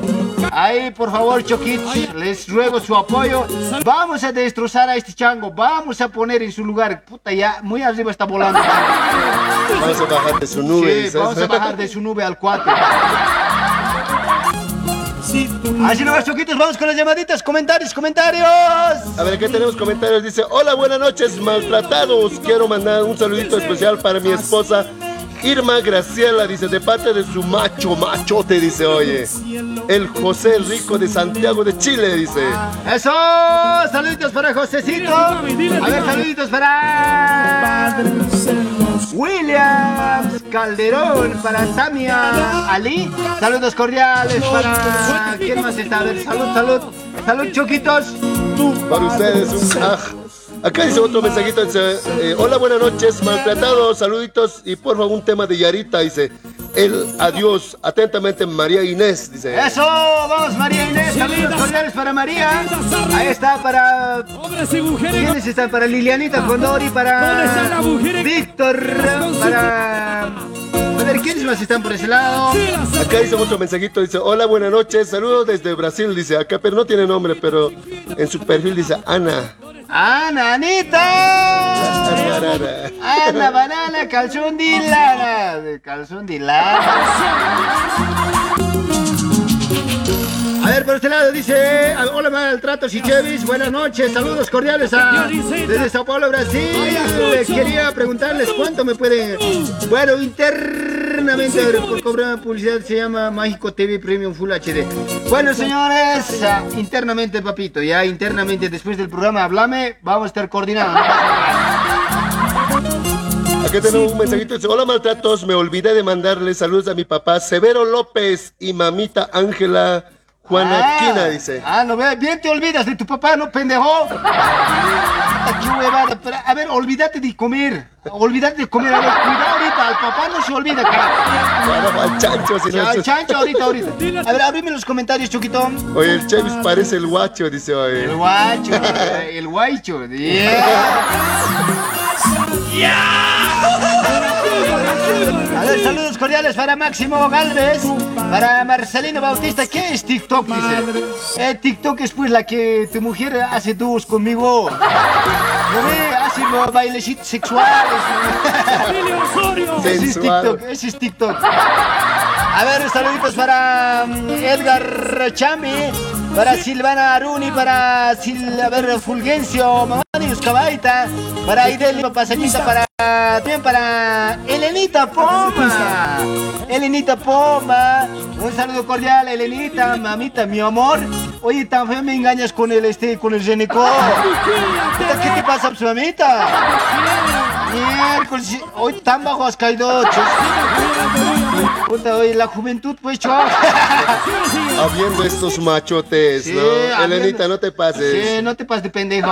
Ahí, por favor, Choquitos, les ruego su apoyo. Vamos a destrozar a este chango. Vamos a poner en su lugar. Puta, ya muy arriba está volando. Vamos a bajar de su nube. Sí, vamos a bajar de su nube al 4. Así nomás, choquitos, vamos con las llamaditas, comentarios, comentarios. A ver, aquí tenemos comentarios. Dice, hola, buenas noches, maltratados. Quiero mandar un saludito especial para mi esposa Irma Graciela. Dice, de parte de su macho, machote, dice, oye. El José Rico de Santiago de Chile, dice. Eso, saluditos para Josecito. A ver, saluditos para Williams Calderón, para Tamia Ali. Saludos cordiales para quién más está. A ver, salud, salud, salud, choquitos. Para ustedes, un aj. Acá dice otro mensajito, dice, eh, hola, buenas noches, maltratados, saluditos y por favor un tema de Yarita, dice, el adiós, atentamente María Inés, dice. Eso, vamos María Inés, saludos cordiales para María. Ahí está para... ¿Quiénes están? Para Lilianita Condori, para Víctor, para... A ver, ¿quiénes más están por ese lado? Acá dice otro mensajito, dice, hola, buenas noches, saludos desde Brasil, dice, acá, pero no tiene nombre, pero en su perfil dice Ana. ¡Ana, Anita! Ana, banana, calzón de lana. Calzón de lana. A ver, por este lado dice, hola maltratos y chevis, buenas noches, saludos cordiales a, desde Sao Paulo, Brasil. Les quería preguntarles cuánto me pueden, bueno, internamente, a ver, por cobrar publicidad se llama Mágico TV Premium Full HD. Bueno, señores, ah, internamente, papito, ya internamente después del programa, háblame, vamos a estar nada. Aquí tenemos un mensajito, dice, hola maltratos, me olvidé de mandarle saludos a mi papá Severo López y mamita Ángela Juana Quina, dice. Ah, no ve, bien te olvidas de tu papá, ¿no, pendejo? A ver, olvídate de comer. Olvídate de comer. A ver, cuidado ahorita, al papá no se olvida, carajo. Al chancho, si no Al chancho ahorita, ahorita. A ver, abrime los comentarios, Choquito. Oye, el Chevis parece el guacho, dice, oye. El guacho, el guaycho. Yeah. A ver, saludos cordiales para Máximo Galvez, para Marcelino Bautista. ¿Qué es TikTok? Dice. Eh, TikTok es pues la que tu mujer hace dúos conmigo. ¿No ve? Hace los bailecitos sexuales. Ese es. TikTok, ese es TikTok. A ver, saluditos para mm, Edgar Chami, para Silvana Aruni, para Sil, a ver, Fulgencio, mamá de Cabaita, para Ideli Pasanita, para también para Elenita Poma. Elenita Poma, un saludo cordial, Elenita, mamita, mi amor. Oye, tan feo me engañas con el este, con el Geneco. ¿Qué te pasa, pues, mamita? Miércoles, hoy tan bajo has caído. Puta, oye, la juventud, pues, chua. Habiendo estos machotes, Sí, ¿no? habiendo- Elenita, no te pases. Sí, no te pases de pendejo.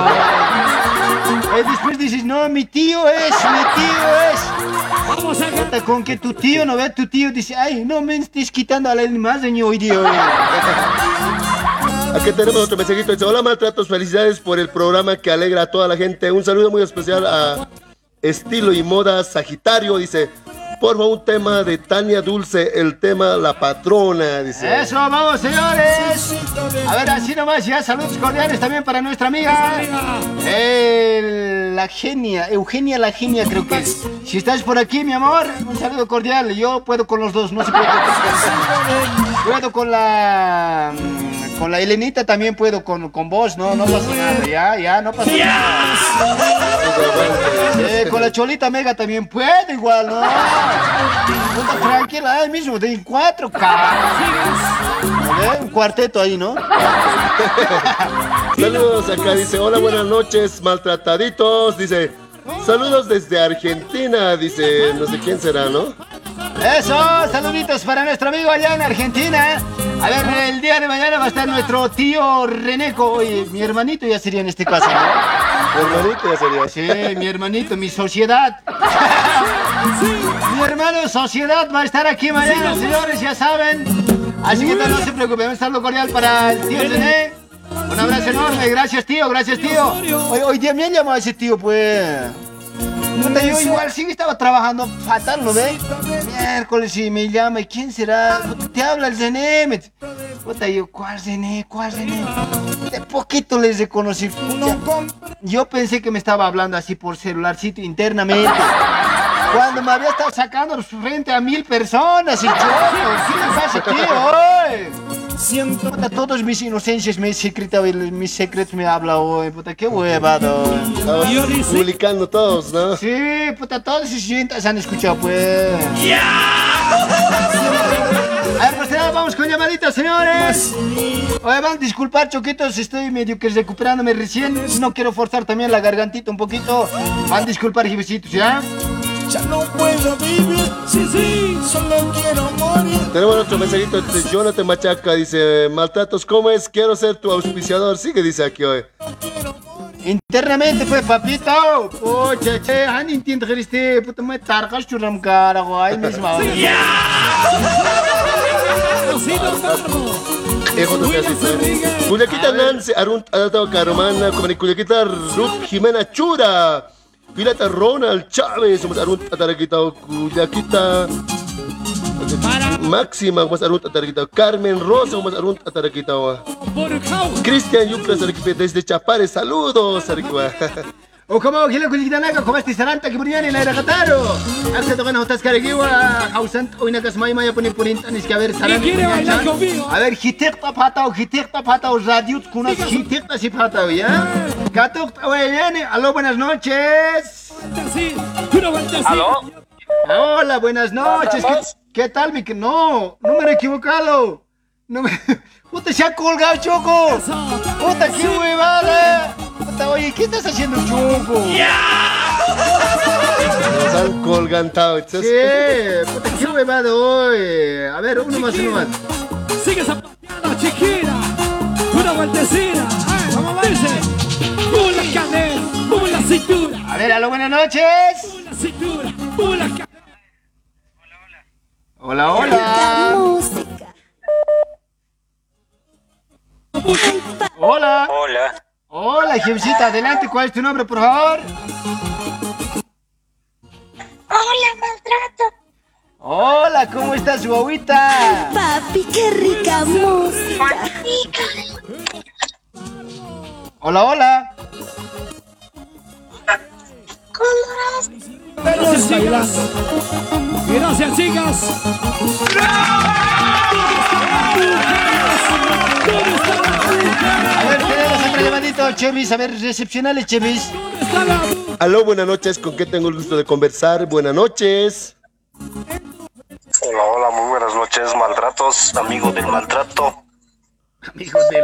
Eh, después dices, no, mi tío es, mi tío es. Vamos a Puta, con que tu tío no ve tu tío, dice, ay, no me estés quitando a la más de hoy día. Aquí tenemos otro mensajito. Dice, hola maltratos, felicidades por el programa que alegra a toda la gente. Un saludo muy especial a Estilo y Moda Sagitario. Dice, por favor, un tema de Tania Dulce, el tema La Patrona. Dice. Eso, vamos, señores. A ver, así nomás, ya saludos cordiales también para nuestra amiga. La genia, Eugenia la genia, creo que es. Si estás por aquí, mi amor, un saludo cordial. Yo puedo con los dos, no se preocupe. Puedo con la. Con la Elenita también puedo con, con vos, no, no pasa nada, ya, ya, no pasa nada. Sí, con la Cholita Mega también puedo igual, ¿no? Puta, Tranquila, ahí mismo, de cuatro, cabrón. Un cuarteto ahí, ¿no? Saludos acá, dice, hola, buenas noches, maltrataditos. Dice, saludos desde Argentina. Dice, no sé quién será, ¿no? Eso, saluditos para nuestro amigo allá en Argentina. A ver, el día de mañana va a estar nuestro tío Reneco. Oye, mi hermanito ya sería en este caso, ¿no? Mi hermanito ya sería. Sí, mi hermanito, mi sociedad. mi hermano sociedad va a estar aquí mañana, señores, ya saben. Así que no se preocupen, un saludo cordial para el tío René. Un abrazo enorme, gracias tío, gracias tío. Hoy, hoy día me llamado ese tío, pues. Puta, yo igual sí estaba trabajando fatal, ¿lo ves? Miércoles y me llama, ¿y quién será? Puta, Te habla el Zené. me- Puta, yo, ¿cuál Zené? ¿Cuál Zené? De poquito les reconocí. Puta, Yo pensé que me estaba hablando así por celularcito internamente. Cuando me había estado sacando frente a mil personas y yo, ¿qué le pasa, tío? Oye? Puta, todos mis inocencias, mis secretos, mis secretos me hablan hoy. Puta, qué huevado. Estamos publicando todos, ¿no? Sí, puta, todos sus oyentes han escuchado, pues. A ver, pues nada, vamos con llamaditas, señores. Oye, van a disculpar, choquitos, estoy medio que recuperándome recién. No quiero forzar también la gargantita un poquito. Van a disculpar, jefecitos, ¿ya? Ya no puedo vivir, sí, sí, solo quiero morir. Tenemos otro mensajito de Jonathan Machaca, dice, maltratos, ¿cómo es? Quiero ser tu auspiciador. Sigue, dice aquí hoy. Internamente fue papito. Pucha, che, han intento este, puta, me targas churam cara, guay, misma. Ejo de Casita. Cuyaquita Nancy, Arun Adatawa Caromana, como ni Cuyaquita Ruth Jimena Chura. Pilata Ronald Chávez, somos Arun Ataraquita Cuyaquita. Máxima, somos Arun Ataraquita. Carmen Rosa, somos Arun Ataraquita. Cristian Arequipe, desde Chapare, saludos, Arequipa. O como gila kulikitanaka, como este saranta la era gataro. Hasta tocan hotas caragiwa, hausant o inakas may maya punin punin tanis que a ver saranta. quiere bailar conmigo? A ver, hitekta patao, hitekta patao, radio kunas hitekta si patao, ¿ya? Gatok, oye, aló, buenas noches. ¿Aló? Hola, buenas noches. ¿Qué, qué tal, mi? que- No, número equivocado. No me... Puta, se ha colgado, Choco. Puta, qué huevada. Oye, ¿qué estás haciendo, Choco? Nos han colgantado. Sí, puta, qué huevada hoy. A ver, uno más, uno más. Sigue zapateando, chiquita. Una vueltecita. Ay, vamos a verse. Pum la cadera, pum la cintura. A ver, aló, buenas noches. Pum la cintura, pum la cadera. Hola, hola. Hola. Hola. Hola, jefecita, adelante. ¿Cuál es tu nombre, por favor? Hola, maltrato. Hola, ¿cómo estás, guaguita? Papi, qué rica música. Hola, hola. Gracias, chicas. Gracias, chicas. Chevis. A ver, recepcionales, Chevis. Aló, buenas noches. ¿Con qué tengo el gusto de conversar? Buenas noches. Hola, hola, muy buenas noches, maltratos, amigo del maltrato.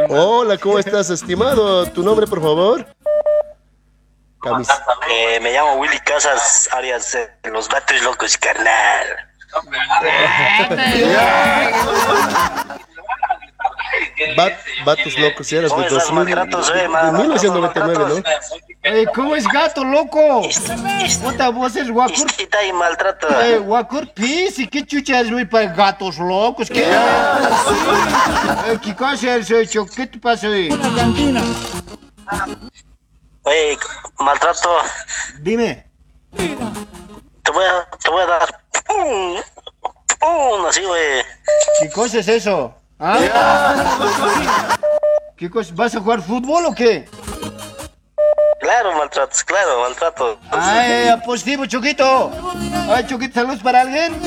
Hola, ¿cómo estás, estimado? ¿Tu nombre, por favor? Camis. Eh, me llamo Willy Casas, alias eh, Los Gatos Locos, carnal. Bat- Vatos locos, eras de, ¿Cómo estás, 2000, maltratos, eh, de ma- 1999, ¿no? Eh, ¿Cómo es gato, loco? Puta, vos es guacur. Está ahí maltrato. Eh, guacur pis. ¿Y qué chucha es, güey, para gatos locos? ¿Qué? Eh, ¿Qué cosa es, hecho? ¿Qué te pasa ahí? Oye, maltrato, Dime. te voy a, te voy a dar. pum, pum, así, güey. ¿Qué cosa es eso? ¿Ah? ¿Qué cosa? ¿Vas a jugar fútbol o qué? Claro, maltratos, claro, maltrato. Ay, eh, positivo, Choquito. Ay, Choquito, saludos para alguien.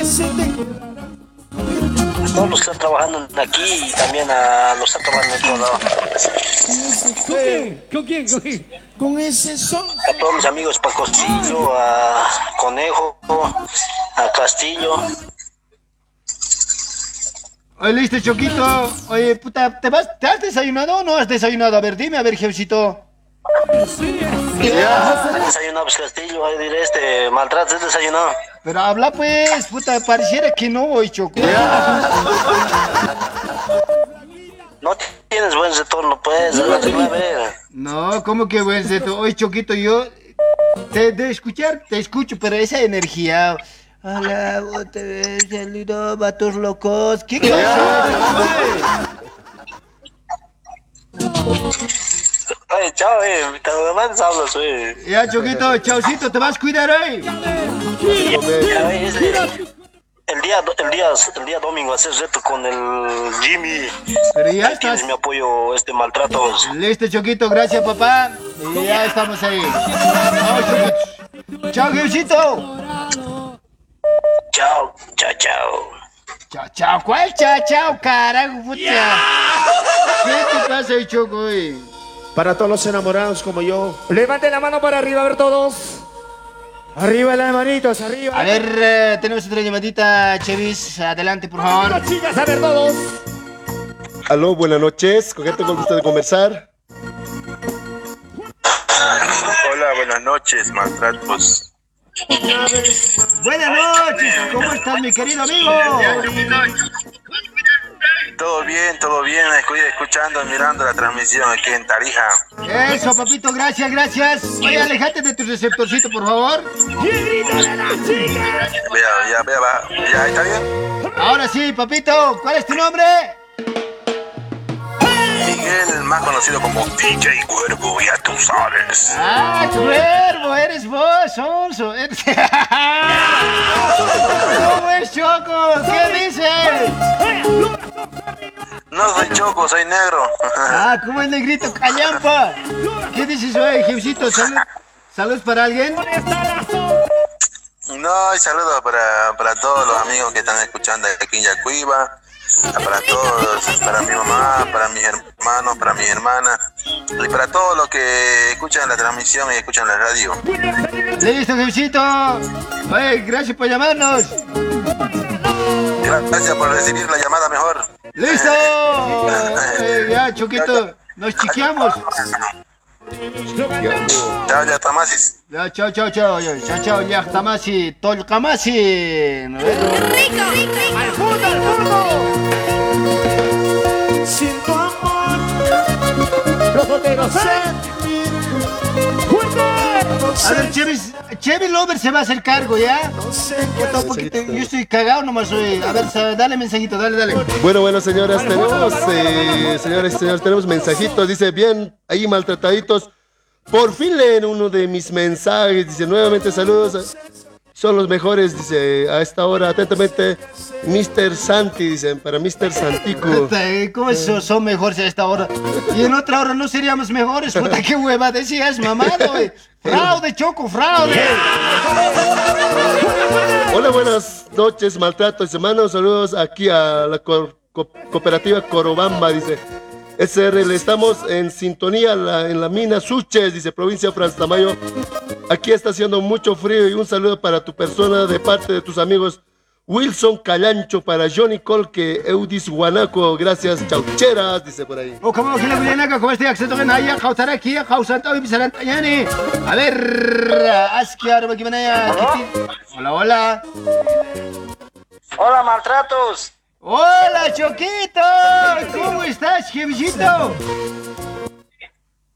Todos los que están trabajando aquí y también a los que están trabajando en otro lado. ¿Con quién? ¿Con quién? ¿Con quién? Con ese son. A todos mis amigos Pacostillo, a Conejo, a Castillo. Oye, listo, Choquito. Oye, puta, ¿te, vas, ¿te has desayunado o no has desayunado? A ver, dime, a ver, jefecito. ¿Has desayunado, pues, Castillo? Ahí diré, este, maltrato, ¿has desayunado? Pero habla pues, puta, pareciera que no hoy, Choco. No tienes buen retorno, pues, a ver. No, ¿cómo que buen seto? Hoy, Choquito, yo te, de escuchar, te escucho, pero esa energía. Hola, te saludo, vatos locos. ¿Qué cosa? Ay, chao, eh, te demás hablas, eh. Ya, Choquito, chaucito, te vas a cuidar eh, El día, el día, el día domingo hacer reto con el Jimmy. Pero ya estás. mi apoyo, este maltrato. Listo, Choquito, gracias, papá. Y ya estamos ahí. Choquito. Chao, jefecito. Chao, chao, chao. Chao, chao. ¿Cuál chao, chao, carajo, puta? ¿Qué te pasa, Choco? Para todos los enamorados como yo. Levanten la mano para arriba, a ver todos. Arriba las manitos, arriba. A ver, eh, tenemos otra llamadita, Chevis. Adelante, por favor. Las chicas, a ver todos. Aló, buenas noches. ¿Con qué tengo el gusto de conversar? Hola, buenas noches, maltratos. Buenas noches. ¿Cómo estás, mi querido amigo? Todo bien, todo bien. Escuchando, mirando la transmisión aquí en Tarija. Eso, papito, gracias, gracias. Oye, alejate de tu receptorcito, por favor. Ya, vea, va. Ya, ¿está bien? Ahora sí, papito, ¿cuál es tu nombre? Miguel, más conocido como DJ Cuervo, ya tú sabes. Ah, cuervo, eres vos, Sonso. Eres- ¿Cómo es, Choco? ¿Qué dices? No soy choco, soy negro. Ah, ¿cómo es negrito? Callampa. ¿Qué dices hoy, Jimcito? ¿Salud? ¿Salud para alguien? No, y saludos para, para todos los amigos que están escuchando aquí en Yacuiba. Para todos, para mi mamá, para mis hermanos, para mi hermana. Y para todos los que escuchan la transmisión y escuchan la radio. Listo, Jimcito. Oye, gracias por llamarnos. Gracias por recibir la llamada mejor. ¡Listo! Ya, Choquito, nos chiqueamos. Chao, ya Tamasis. Ya, chao, chao, chao. ya, Chao, chao, ya, tamasi, tolkamasi. ¿no ves? ¡Al fondo, al fondo! Sin tu amor, Los ¿eh? A ver, Chevis, Chevis Lover se va a hacer cargo, ¿ya? Yo, tampoco te- yo estoy cagado nomás hoy. A ver, dale mensajito, dale, dale. Bueno, bueno, señoras, tenemos, eh, señores y señores, tenemos mensajitos. Dice, bien, ahí maltrataditos. Por fin leen uno de mis mensajes. Dice, nuevamente saludos. Son los mejores, dice, a esta hora, atentamente, Mr. Santi, dicen, para Mr. Santico. Eh, ¿Cómo eso son mejores a esta hora? Y en otra hora no seríamos mejores. Puta, qué hueva decías, mamado, güey. Fraude, Choco, fraude. Hola, buenas noches, maltratos, hermanos. Saludos aquí a la co- co- cooperativa Corobamba, dice. SRL, estamos en sintonía la- en la mina Suches, dice provincia Franz Tamayo. Aquí está haciendo mucho frío y un saludo para tu persona de parte de tus amigos Wilson Calancho, para Johnny Colque, Eudis Guanaco, gracias, chaucheras, dice por ahí. O como que la buena como este acceso que naya, causar aquí, causar todo y pisar yani. A ver. Hola, hola. Hola, maltratos. Hola, Choquito. ¿Cómo estás, jefecito?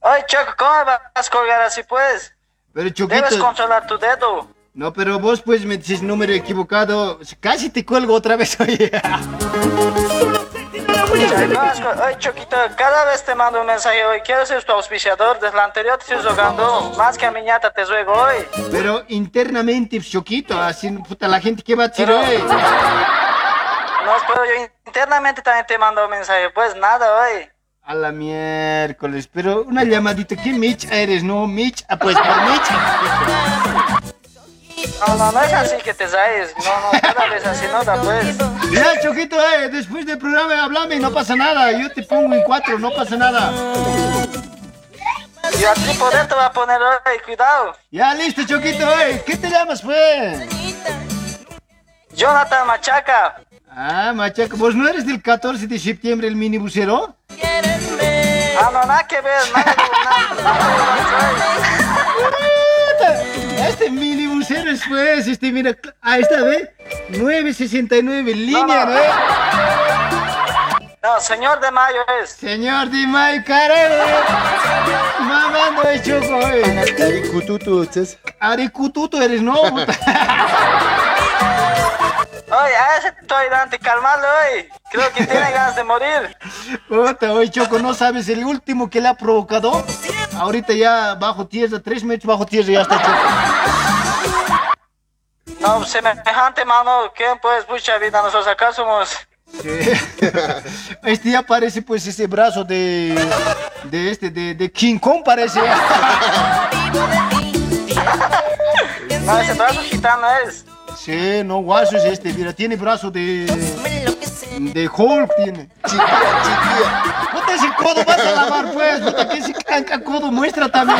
Oye, Choco, ¿cómo vas a colgar así, pues? Pero Debes Choquito. controlar tu dedo. No, pero vos pues me dices número equivocado. Casi te cuelgo otra vez, oye. Oye, Choquito, cada vez te mando un mensaje hoy. Quiero ser tu auspiciador. Desde la anterior te estoy jugando. Más que a mi ñata te ruego hoy. Pero internamente, Choquito, así, puta, la gente que va a decir, Pero- oye. No, pero yo internamente también te mando mensaje. Pues nada, hoy. A la miércoles, pero una llamadita. ¿Qué Mitch eres, no? Mitch, ah, pues por Mitch. No, no, no es así que te sabes. No, no, cada vez así no da, pues. Ya, Choquito, eh, después del programa hablame y no pasa nada. Yo te pongo en cuatro, no pasa nada. Y a ti poder te va a poner hoy, cuidado. Ya, listo, Choquito, eh. ¿Qué te llamas, pues? Jonathan Machaca. Ah, machaca, ¿vos no eres del 14 de septiembre el minibusero? Ah, no, nada que ver, nada, Este minibusero es pues, este, mira, ahí está, ¿ve? 969, línea, ¿no? No, señor de Mayo es. Señor de Mayo, carajo. Mamando de choco, eh. Aricututu, ches. Aricututu eres, ¿no? Oye, a ese estoy dante, calmalo hoy. Creo que tiene ganas de morir. Puta, oye, Choco, ¿no sabes el último que le ha provocado? Ahorita ya bajo tierra, tres metros bajo tierra ya está Choco. No, semejante mano, ¿quién pues, pucha vida? Nosotros acá somos. Este ya parece pues ese brazo de. de este, de, de King Kong parece. No, ese brazo gitano es. Sí, no, guaso es este, mira, tiene brazo de. De Hulk tiene. Chiquilla, chiquilla. Puta, ese codo vas a lavar, pues. Puta, que ese canca codo muestra también.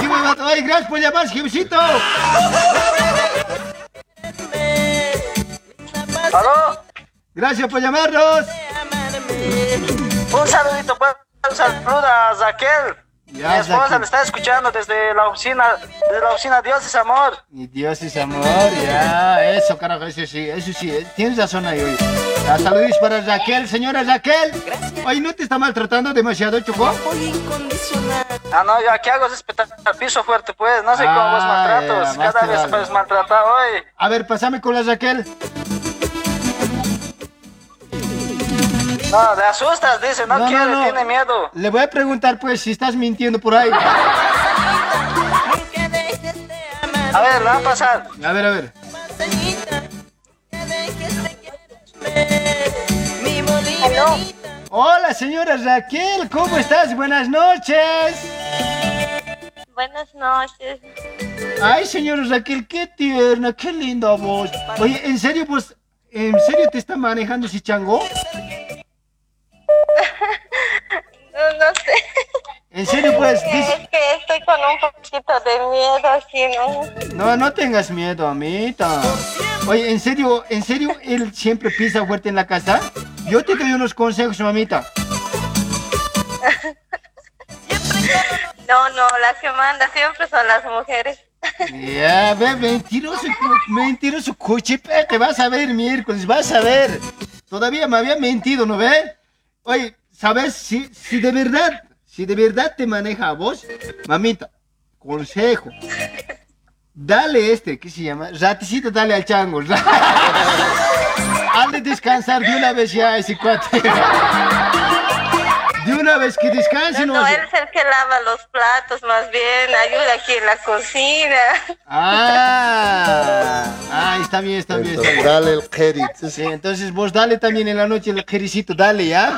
Qué gracias por llamar, jefecito. ¿Aló? Gracias por llamarnos. Un saludito, pues, un saludo a Raquel. Ya, Mi esposa me está escuchando desde la oficina, desde la oficina Dios es Amor. Mi Dios es amor, ya, eso carajo, eso sí, eso sí, eh, tienes razón ahí, oye. Ya, saludos para Raquel, señora Raquel. Oye, ¿no te está maltratando demasiado, Choco? Ah, no, yo aquí hago es espetar al piso fuerte, pues. No sé cómo vos Ah, maltratos. Cada vez vale. puedes maltratar hoy. A ver, pásame con la Raquel. No, te asustas, dice. No, No, quiere, no. tiene miedo. Le voy a preguntar, pues, si estás mintiendo por ahí. A ver, la va a pasar. A ver, a ver. Aló. Hola, señora Raquel, ¿cómo estás? Buenas noches. Buenas noches. Ay, señora Raquel, qué tierna, qué linda voz. Oye, ¿en serio, vos, en serio te está manejando ese chango? No, no sé. En serio, pues, dice- Es que estoy con un poquito de miedo aquí, ¿no? No, no tengas miedo, amita. Oye, ¿en serio, en serio él siempre pisa fuerte en la casa? Yo te doy unos consejos, mamita. No, no, las que manda siempre son las mujeres. Ya, ve, mentiroso, mentiroso cuchipe, te vas a ver miércoles, vas a ver. Todavía me había mentido, ¿no ve? Oye, ¿sabes? Si, si de verdad, si de verdad te maneja a vos, mamita, consejo. Dale este, ¿qué se llama? Raticito, dale al chango. Hazle descansar de una vez ya ese cuate. Una vez que descanse, No, él es el que lava los platos, más bien, ayuda aquí en la cocina. Ah, ah, está bien, está bien. Está Entonces, bien. dale el crédito. Sí, entonces vos dale también en la noche el jericito, dale, ¿ya?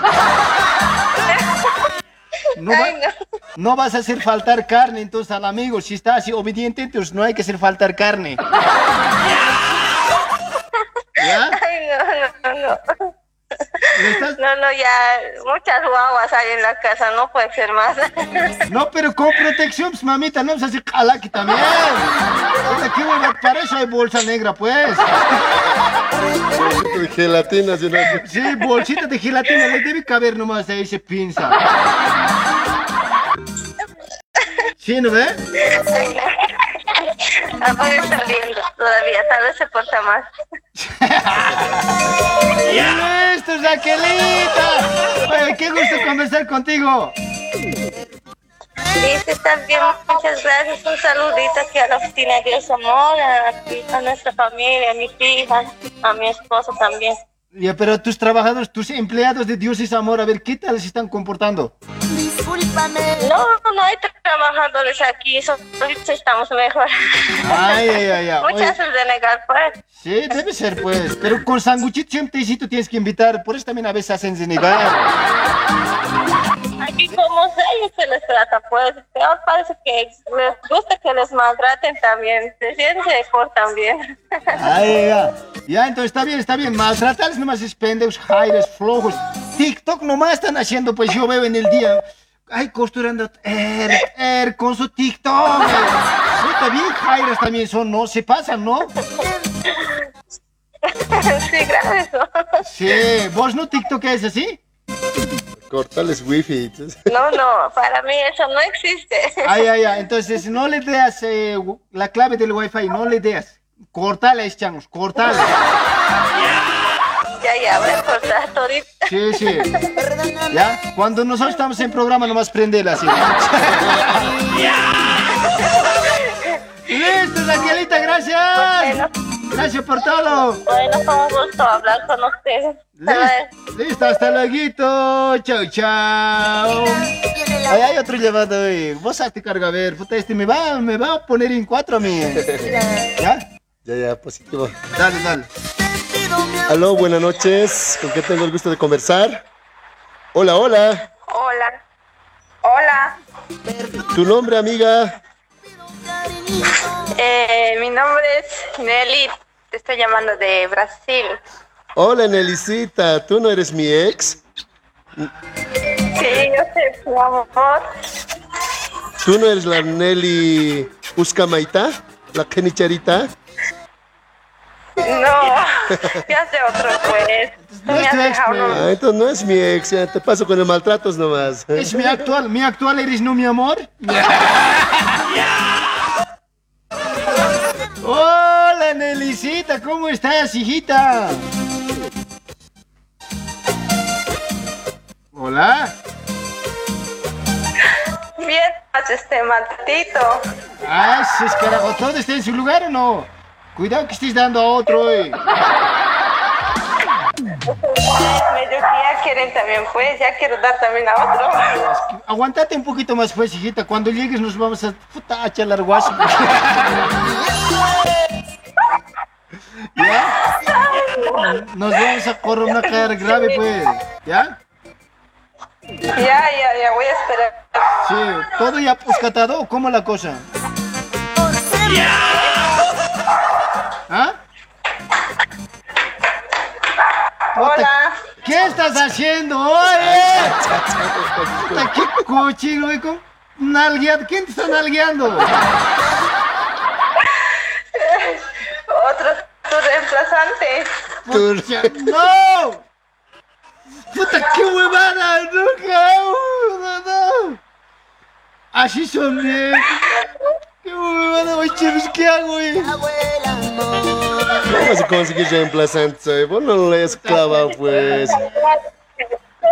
No, va- Ay, no. no vas a hacer faltar carne entonces al amigo. Si está así obediente, entonces no hay que hacer faltar carne. ¿Ya? Ay, no, no, no. ¿Le estás- No, no, ya muchas guaguas hay en la casa, no puede ser más. No, pero con protección, pues, mamita, no vamos a hacer calaki también. ¿qué hueva? Para eso hay bolsa negra, pues. De gelatina, si no. Sí, bolsita de gelatina, le debe caber nomás ahí ese pinza. ¿Sí, no ve? Ahora está lindo todavía, tal vez se porta más. ¡Listo, Raquelita! Oye, qué gusto conversar contigo. Listo, estás bien, muchas gracias. Un saludito aquí a la oficina de Dios Amor, a, a nuestra familia, a mis hijas, a mi esposo también. Ya, pero tus trabajadores, tus empleados de Dios es amor, a ver, ¿qué tal se están comportando? No, no hay trabajadores aquí, solo estamos mejor. Ay, ay, ay, ay. Muchas Oye, gracias de negar, pues. sí, debe ser, pues. Pero con sanguchito siempre sí tú tienes que invitar, por eso también a veces hacen negar. Aquí como ellos se les trata, pues. Peor parece que les gusta que les maltraten también. Se sienten se portan bien. Ay, ya. Ya, entonces está bien, está bien. Maltratarles nomás es pendejos, jaires, flojos. TikTok nomás están haciendo, pues yo veo en el día. Ay, costurando er, er, con su TikTok. Puta, bien jaires también son, ¿no? Se pasan, ¿no? sí, gracias. Sí, ¿vos no TikTok es así? Cortales wifi. No, no, para mí eso no existe. Ay, ay, ay. Entonces, no le deas eh, la clave del wifi, no le deas. Cortale, changos, cortale. Ya, ya, voy a cortar todito. Sí, sí. ¿Ya? Cuando nosotros estamos en programa, nomás prendela así. Listo, Raquelita, gracias. Gracias por todo. Bueno, fue un gusto hablar con ustedes. Listo, listo, hasta luego. Chau, chau. Ay, hay otro llamado ahí. Vos hazte carga, a ver. Puta, este me va, me va a poner en cuatro a mí. ¿Ya? Ya, ya, positivo. Dale, dale. Aló, buenas noches. ¿Con qué tengo el gusto de conversar? Hola, hola. Hola. Hola. ¿Tu nombre, amiga? Eh, mi nombre es Nelly. Te estoy llamando de Brasil. Hola, Nelicita, ¿tú no eres mi ex? Sí, yo sé, mi amor. ¿Tú no eres la Nelly Uscamaita? ¿La Kenicharita? No, ya sé otro pues. Me has dejado no- Ah, entonces no es mi ex, ya te paso con el maltratos nomás. Es mi actual, mi actual eres no mi amor. Hola Nelicita, ¿cómo estás, hijita? Hola. Bien, este maldito. Ah, se escarajó, ¿todo está en su lugar o no? Cuidado que estés dando a otro, eh. Medio que ya quieren también, pues, ya quiero dar también a otro. Aguantate un poquito más, pues, hijita. Cuando llegues nos vamos a puta, a charlar guaso. ¿Ya? Nos vamos a correr una cara grave, pues. ¿Ya? Ya, ya, ya, voy a esperar. Sí. ¿Todo ya puscatado o cómo la cosa? ¿Ah? Hola. ¿Qué estás haciendo? ¡Oye! ¿Qué cochino, con nalgueado? ¿Quién te está nalgueando? Otro, tu reemplazante. Pucha, ¡No! ¡Puta, qué huevada! ¡Nunca! ¡No, no! Así son, eh. ¡Qué huevada, güey! ¿Qué hago, güey? ¿Cómo vas a conseguir reemplazante? Vos no le has clavado, pues.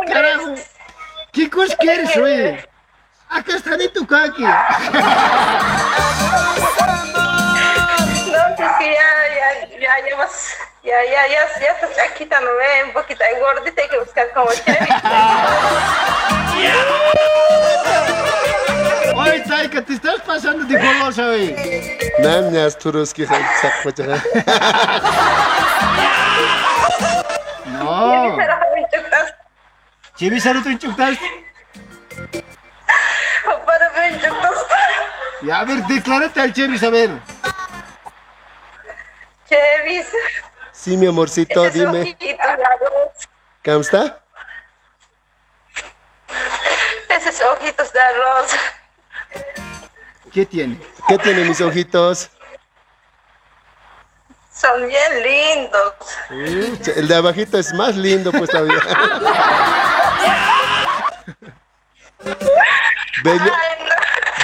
¡Carajo! ¿Qué cosa quieres, güey? Acá está ni tu caqui. No, pues que ya, ya, ya llevas, ya, ya, ya, ya estás chaquita, no ve, un poquito de gordita, hay que buscar como chévere. Oye, Taika, te estás pasando de golosa, güey. Nanyas turuski sakpacha. No. Chibi saruto inchuktas. Para ver, entonces, Ya, a ver, declárate al Chevis, a ver. Chevis. Sí, mi amorcito, esos dime. ¿Cómo está? Esos ojitos de arroz. ¿Qué tiene? ¿Qué tiene mis ojitos? Son bien lindos. El de abajito es más lindo, pues todavía. Bello-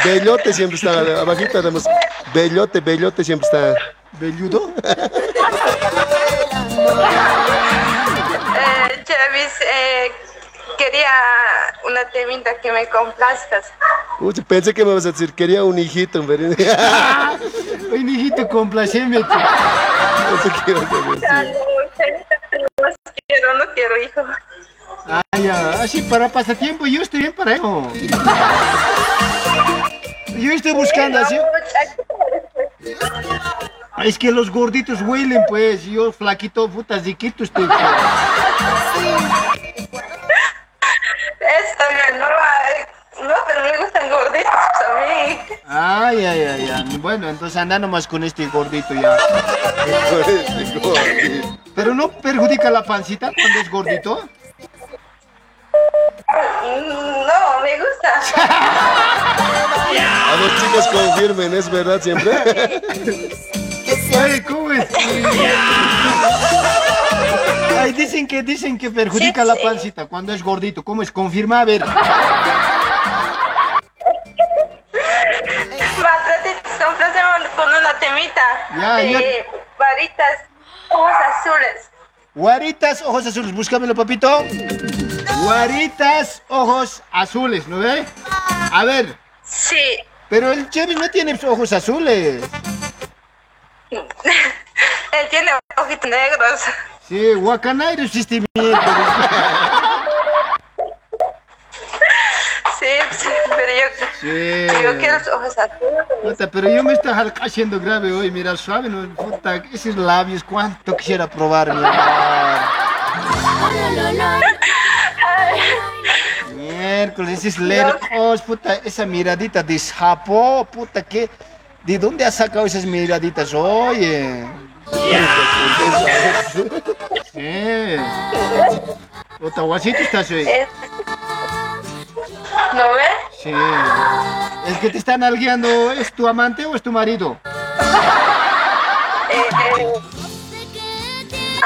bellote siempre está, abajito además. Bellote, bellote siempre está. ¿Belludo? Eh, Chevis, eh, quería una temita que me complazcas. Uy, pensé que me vas a decir, quería un hijito, pero... Un hijito, complaceme. Eso quiero decía. no, quiero, no quiero hijo. Ah, ya, así para pasatiempo, yo estoy bien para eso. Yo estoy buscando así. Ah, Es que los gorditos huelen, pues. Yo flaquito, puta, ziquito estoy. pues. Está bien, no, ay, no, pero me gustan gorditos a mí. Ay, ay, ay, ay. Bueno, entonces anda nomás con este gordito ya. Pero no perjudica la pancita cuando es gordito. No, me gusta. A ver, chicos, confirmen, ¿es verdad siempre? Ay, ¿cómo es? Ay, dicen que, dicen que perjudica la pancita cuando es gordito. ¿Cómo es? Confirma, a ver. Con una temita. Ya, de ya. varitas, ojos azules. Guaritas, ojos azules. Búscamelo, papito. Guaritas, ojos azules, ¿no ve? A ver. Sí. Pero el Chevy no tiene ojos azules. Él tiene ojitos negros. Sí, Guacanay resistimiento. Sí, sí, pero yo, Sí. yo quiero ojos azules. Puta, pero yo me estoy haciendo grave hoy, mira, suave, no, puta, esos labios, cuánto quisiera probar, mi amor. Miércoles, esos lercos, puta, esa miradita de sapo, puta, ¿qué? ¿De dónde has sacado esas miraditas, oye? Sí, Sí. Otra guasito estás hoy. ¿No ves? Sí. ¿El que te está nalgueando es tu amante o es tu marido? Eh, eh,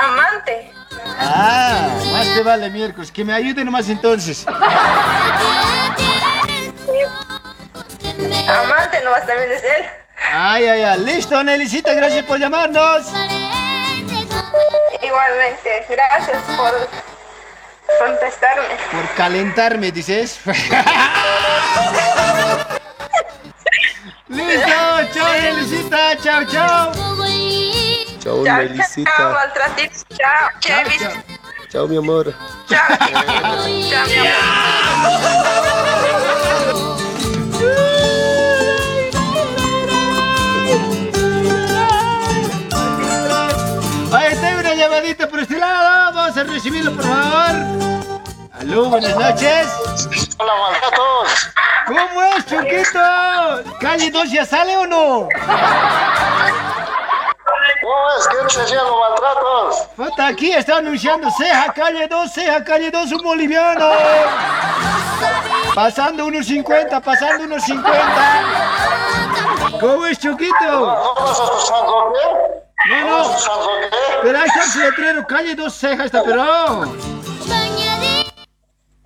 amante. Ah, más te vale miércoles. Que me ayude nomás entonces. Amante nomás también es él. Ay, ay, ay. Listo, Nelicita, gracias por llamarnos. Igualmente, gracias por contestarme. Por calentarme, dices. Listo, chao, Nelicita, chao, chao. Chao, Chao, chao, Melisita. maltratito. Chao, Chevis. Chao, mi amor. Chao, chao, mi Ahí llamadita por este lado. Vamos a recibirlo, por favor. Aló, buenas noches. Hola, maltratos. ¿Cómo es, Choquito? ¿Calle 2 ya sale o no? ¿Cómo es? ¿Qué te decían los maltratos? Puta, aquí está anunciando Ceja, calle 2, Ceja, calle 2, un boliviano. Pasando unos 50, pasando unos 50. ¿Cómo es, a San Roque? No, ¿No vas no. a San Roque? Pero ahí está el letrero, calle 2, Ceja, está, pero...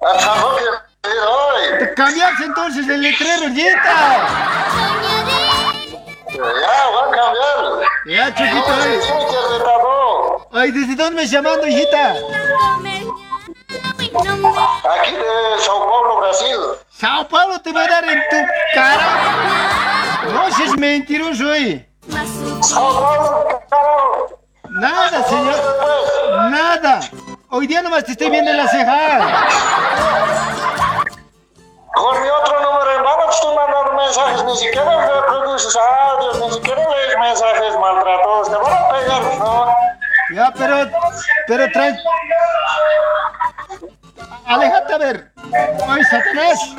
Hoy. Te cambiaste entonces el letrero, Yeta. Ya, va a cambiar. Ya, Choquito, ¿Cómo ahí. Ay, ¿desde dónde me llamando, hijita? Aquí de Sao Paulo, Brasil. Sao Paulo te va a dar en tu cara. No seas mentiroso, eh. Nada, señor. Nada. Hoy día nomás te estoy viendo en la ceja. Con mi otro número en mano te estoy mandando mensajes, ni siquiera me produces audios, ni siquiera lees mensajes maltratados. Te van a pegar, por favor. Ya, pero, pero trae. Alejate a ver. Ay, Satanás.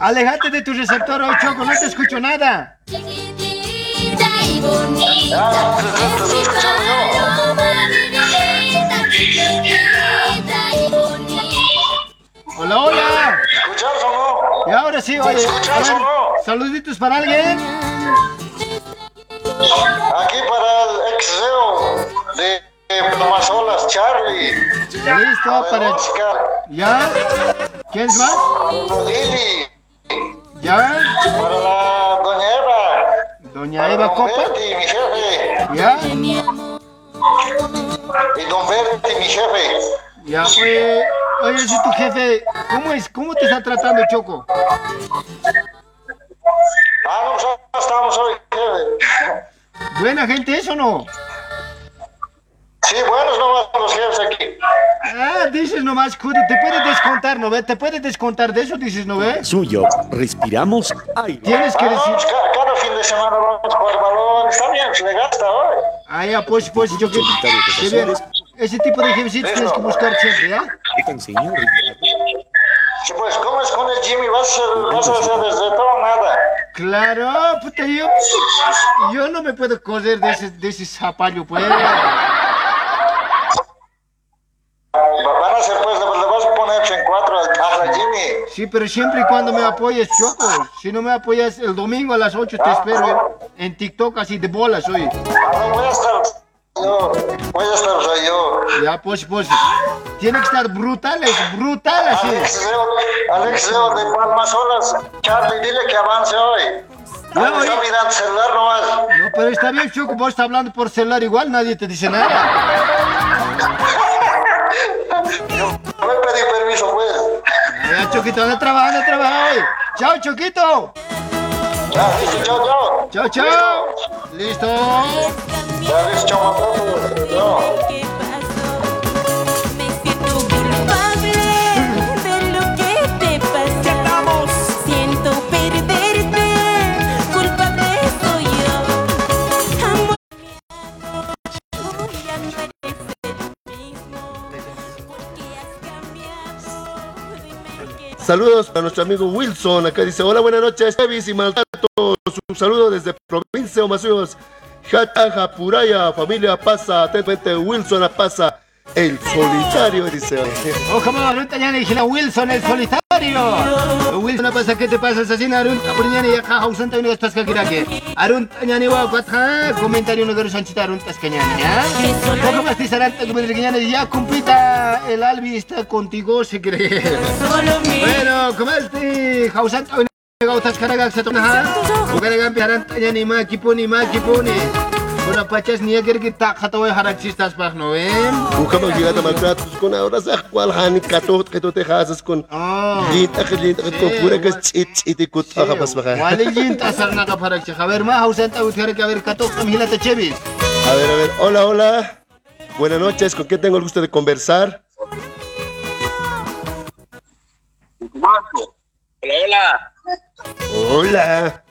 Alejate de tu receptor hoy, Choco, no te escucho nada. Hola, hola. ¿Escuchas o no? Y ahora sí, oye. ¿Escuchas o no? Saluditos para alguien. Aquí para el ex de de Plamazolas, Charlie. Listo, para. Oscar. ¿Ya? ¿Quién es más? Lili. ¿Ya? Para la doña Eva. Doña Eva Copa. Berti, mi jefe. ¿Ya? Y don Berti, mi jefe. Ya, oye, oye, si tu jefe, ¿cómo es? ¿Cómo te está tratando, Choco? Ah, no, ya estamos hoy, jefe. ¿Buena gente eso o no? Sí, buenos nomás los jefes aquí. Ah, dices nomás, Cudo, te puedes descontar, ¿no ve? Te puedes descontar de eso, dices, ¿no ve? Suyo, respiramos aire. Tienes que Ah, decir... vamos, ca- cada fin de semana vamos a jugar balón. Está bien, se le gasta hoy. Ah, ya, pues, pues, yo que... que bien. Ese tipo de jefecitos tienes que buscar siempre, ¿ya? Tan señor. Sí, pues, ¿cómo es con el Jimmy? ¿Vas a, vas a hacer desde todo nada? Claro, puta, yo... Yo no me puedo correr de ese, de ese zapallo, pues. Va- Van a hacer, pues, le vas a poner en cuatro a Jimmy. Sí, pero siempre y cuando me apoyes, Choco. Si no me apoyas el domingo a las 8 te espero en, en TikTok así de bolas, ver, voy a estar yo. Voy a estar yo. Ya, pues, pues. Tiene que estar brutales, brutal así. Alex Alex de Palmas Olas. Charlie, dile que avance hoy. Ah, oye. Está mirando celular nomás. No, pero está bien, Choco, vos estás hablando por celular igual, nadie te dice nada. Yo me pedí permiso, pues. Ya, Choquito, anda a trabajar, anda a trabajar hoy. Chao, Choquito. Ya, listo, chao, chao. Chao, chao. Listo. Ya, listo, chao. Chao. Saludos a nuestro amigo Wilson. Acá dice: Hola, buenas noches, Tevis y maltratos. un saludo desde provincia de Omasuyos. Jataja, Puraya, familia pasa, atentamente Wilson pasa, el solitario, dice. Oh, como ahorita ya le dije a Wilson, el solitario. Wilson, pasa? ¿Qué te pasa? Así, Arun, Apuriñani, ya caja, usanta, unido, estás que kirake. Arun, Ñani, wa, cuatja, comentario, no quiero sanchita, Arun, estás que ñani, ¿ya? Poco más tisaranta, que me digan, ya, el Albi está contigo, se cree. Bueno, como este, Jausanta, Gautas Karagak sa tunahan. Bukaragan piharan tanya ni ma kipuni ma kipuni. Kuna pachas niya kir kita kataway harak sistas pak noem. Buka magigata maltratos con ahora sa cual hani katot katot te hasas con linta que linta que con pura que chit chit ikut aha pas baka. Wali jint asar na kaparak siya. A ver, ma hausan ta utkara ka ver katok tam hilata chevis. A ver, a ver, hola, hola. Buenas noches, ¿con quién tengo el gusto de conversar? Hola, hola. Hola.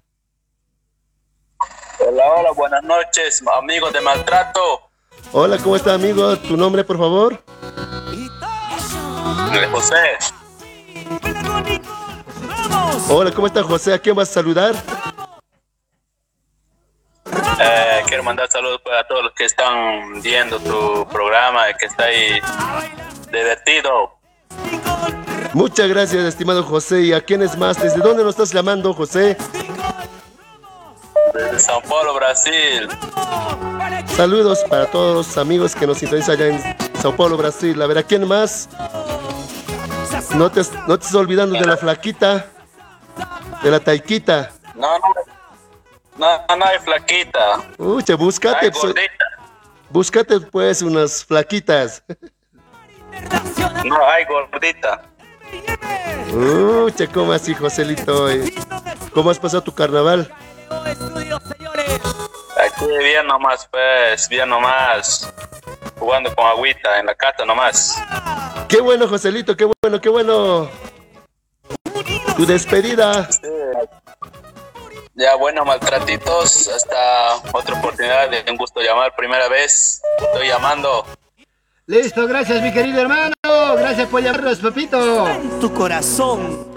Hola, hola, buenas noches, amigos de maltrato. Hola, ¿cómo está, amigo? ¿Tu nombre, por favor? José. Hola, ¿cómo está, José? ¿A quién vas a saludar? Eh, quiero mandar saludos pues, a todos los que están viendo tu programa, que está ahí divertido. Muchas gracias, estimado José. ¿Y a quién es más? ¿Desde dónde nos estás llamando, José? Desde Sao Paulo, Brasil. Saludos para todos los amigos que nos sintonizan allá en Sao Paulo, Brasil. A ver, ¿a quién más? No te, no te estés olvidando de la flaquita, de la taiquita. No, no, no, no hay flaquita. Uy, che, búscate, pues, búscate pues unas flaquitas. No, hay gordita. Uy, che, ¿cómo así, Joselito? Eh, ¿Cómo has pasado tu carnaval? Aquí bien nomás, pues, bien nomás. Jugando con agüita en la casa nomás. Qué bueno, Joselito, qué bueno, qué bueno. Tu despedida. Ya, bueno, maltratitos. Hasta otra oportunidad. De un gusto llamar. Primera vez. Estoy llamando. Listo, gracias, mi querido hermano. Gracias por llamarnos, papito. Tu corazón.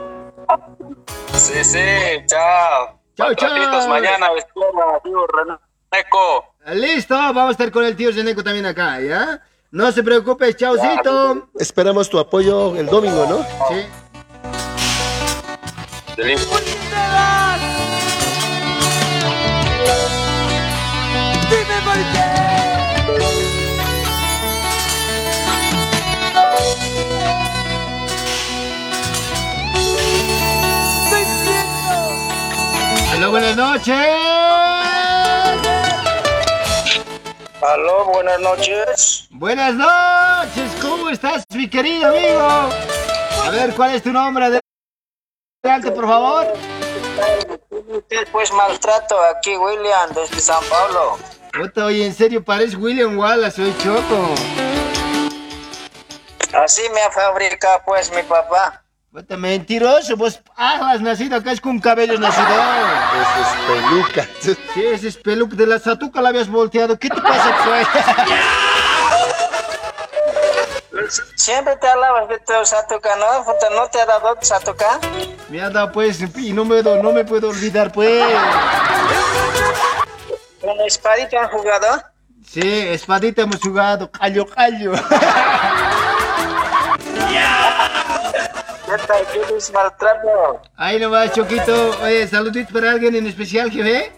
Sí, sí. Chao. Chao, chao. Mañana. Escuela, tío Reneco. Listo, vamos a estar con el tío Zeneco también acá, ¿ya? No se preocupe, chaucito. Esperamos tu apoyo el domingo, ¿no? Sí. Dime por qué. Aló, buenas noches. Aló, buenas noches. Buenas noches, ¿cómo estás, mi querido amigo? A ver, ¿cuál es tu nombre? Adelante, por favor. Pues maltrato aquí, William, desde San Pablo. Puta, oye, en serio, parece William Wallace, soy Choco. Así me ha fabricado pues mi papá. Puta, mentiroso, vos ah, has nacido acá es con cabellos nacido. Ese es peluca. Sí, ese es peluca de la satuca la habías volteado. ¿Qué te pasa, pues? Siempre te hablabas de tu Satuca, ¿no? ¿No te ha dado Satuca? Me ha dado pues, y no me, do- no me puedo olvidar, pues. ¿Con espadita han jugado? Sí, espadita hemos jugado, callo, callo. ¿Qué tal? ¿Qué es maltrato? Ahí nomás, Choquito. Oye, saluditos para alguien en especial, jefe.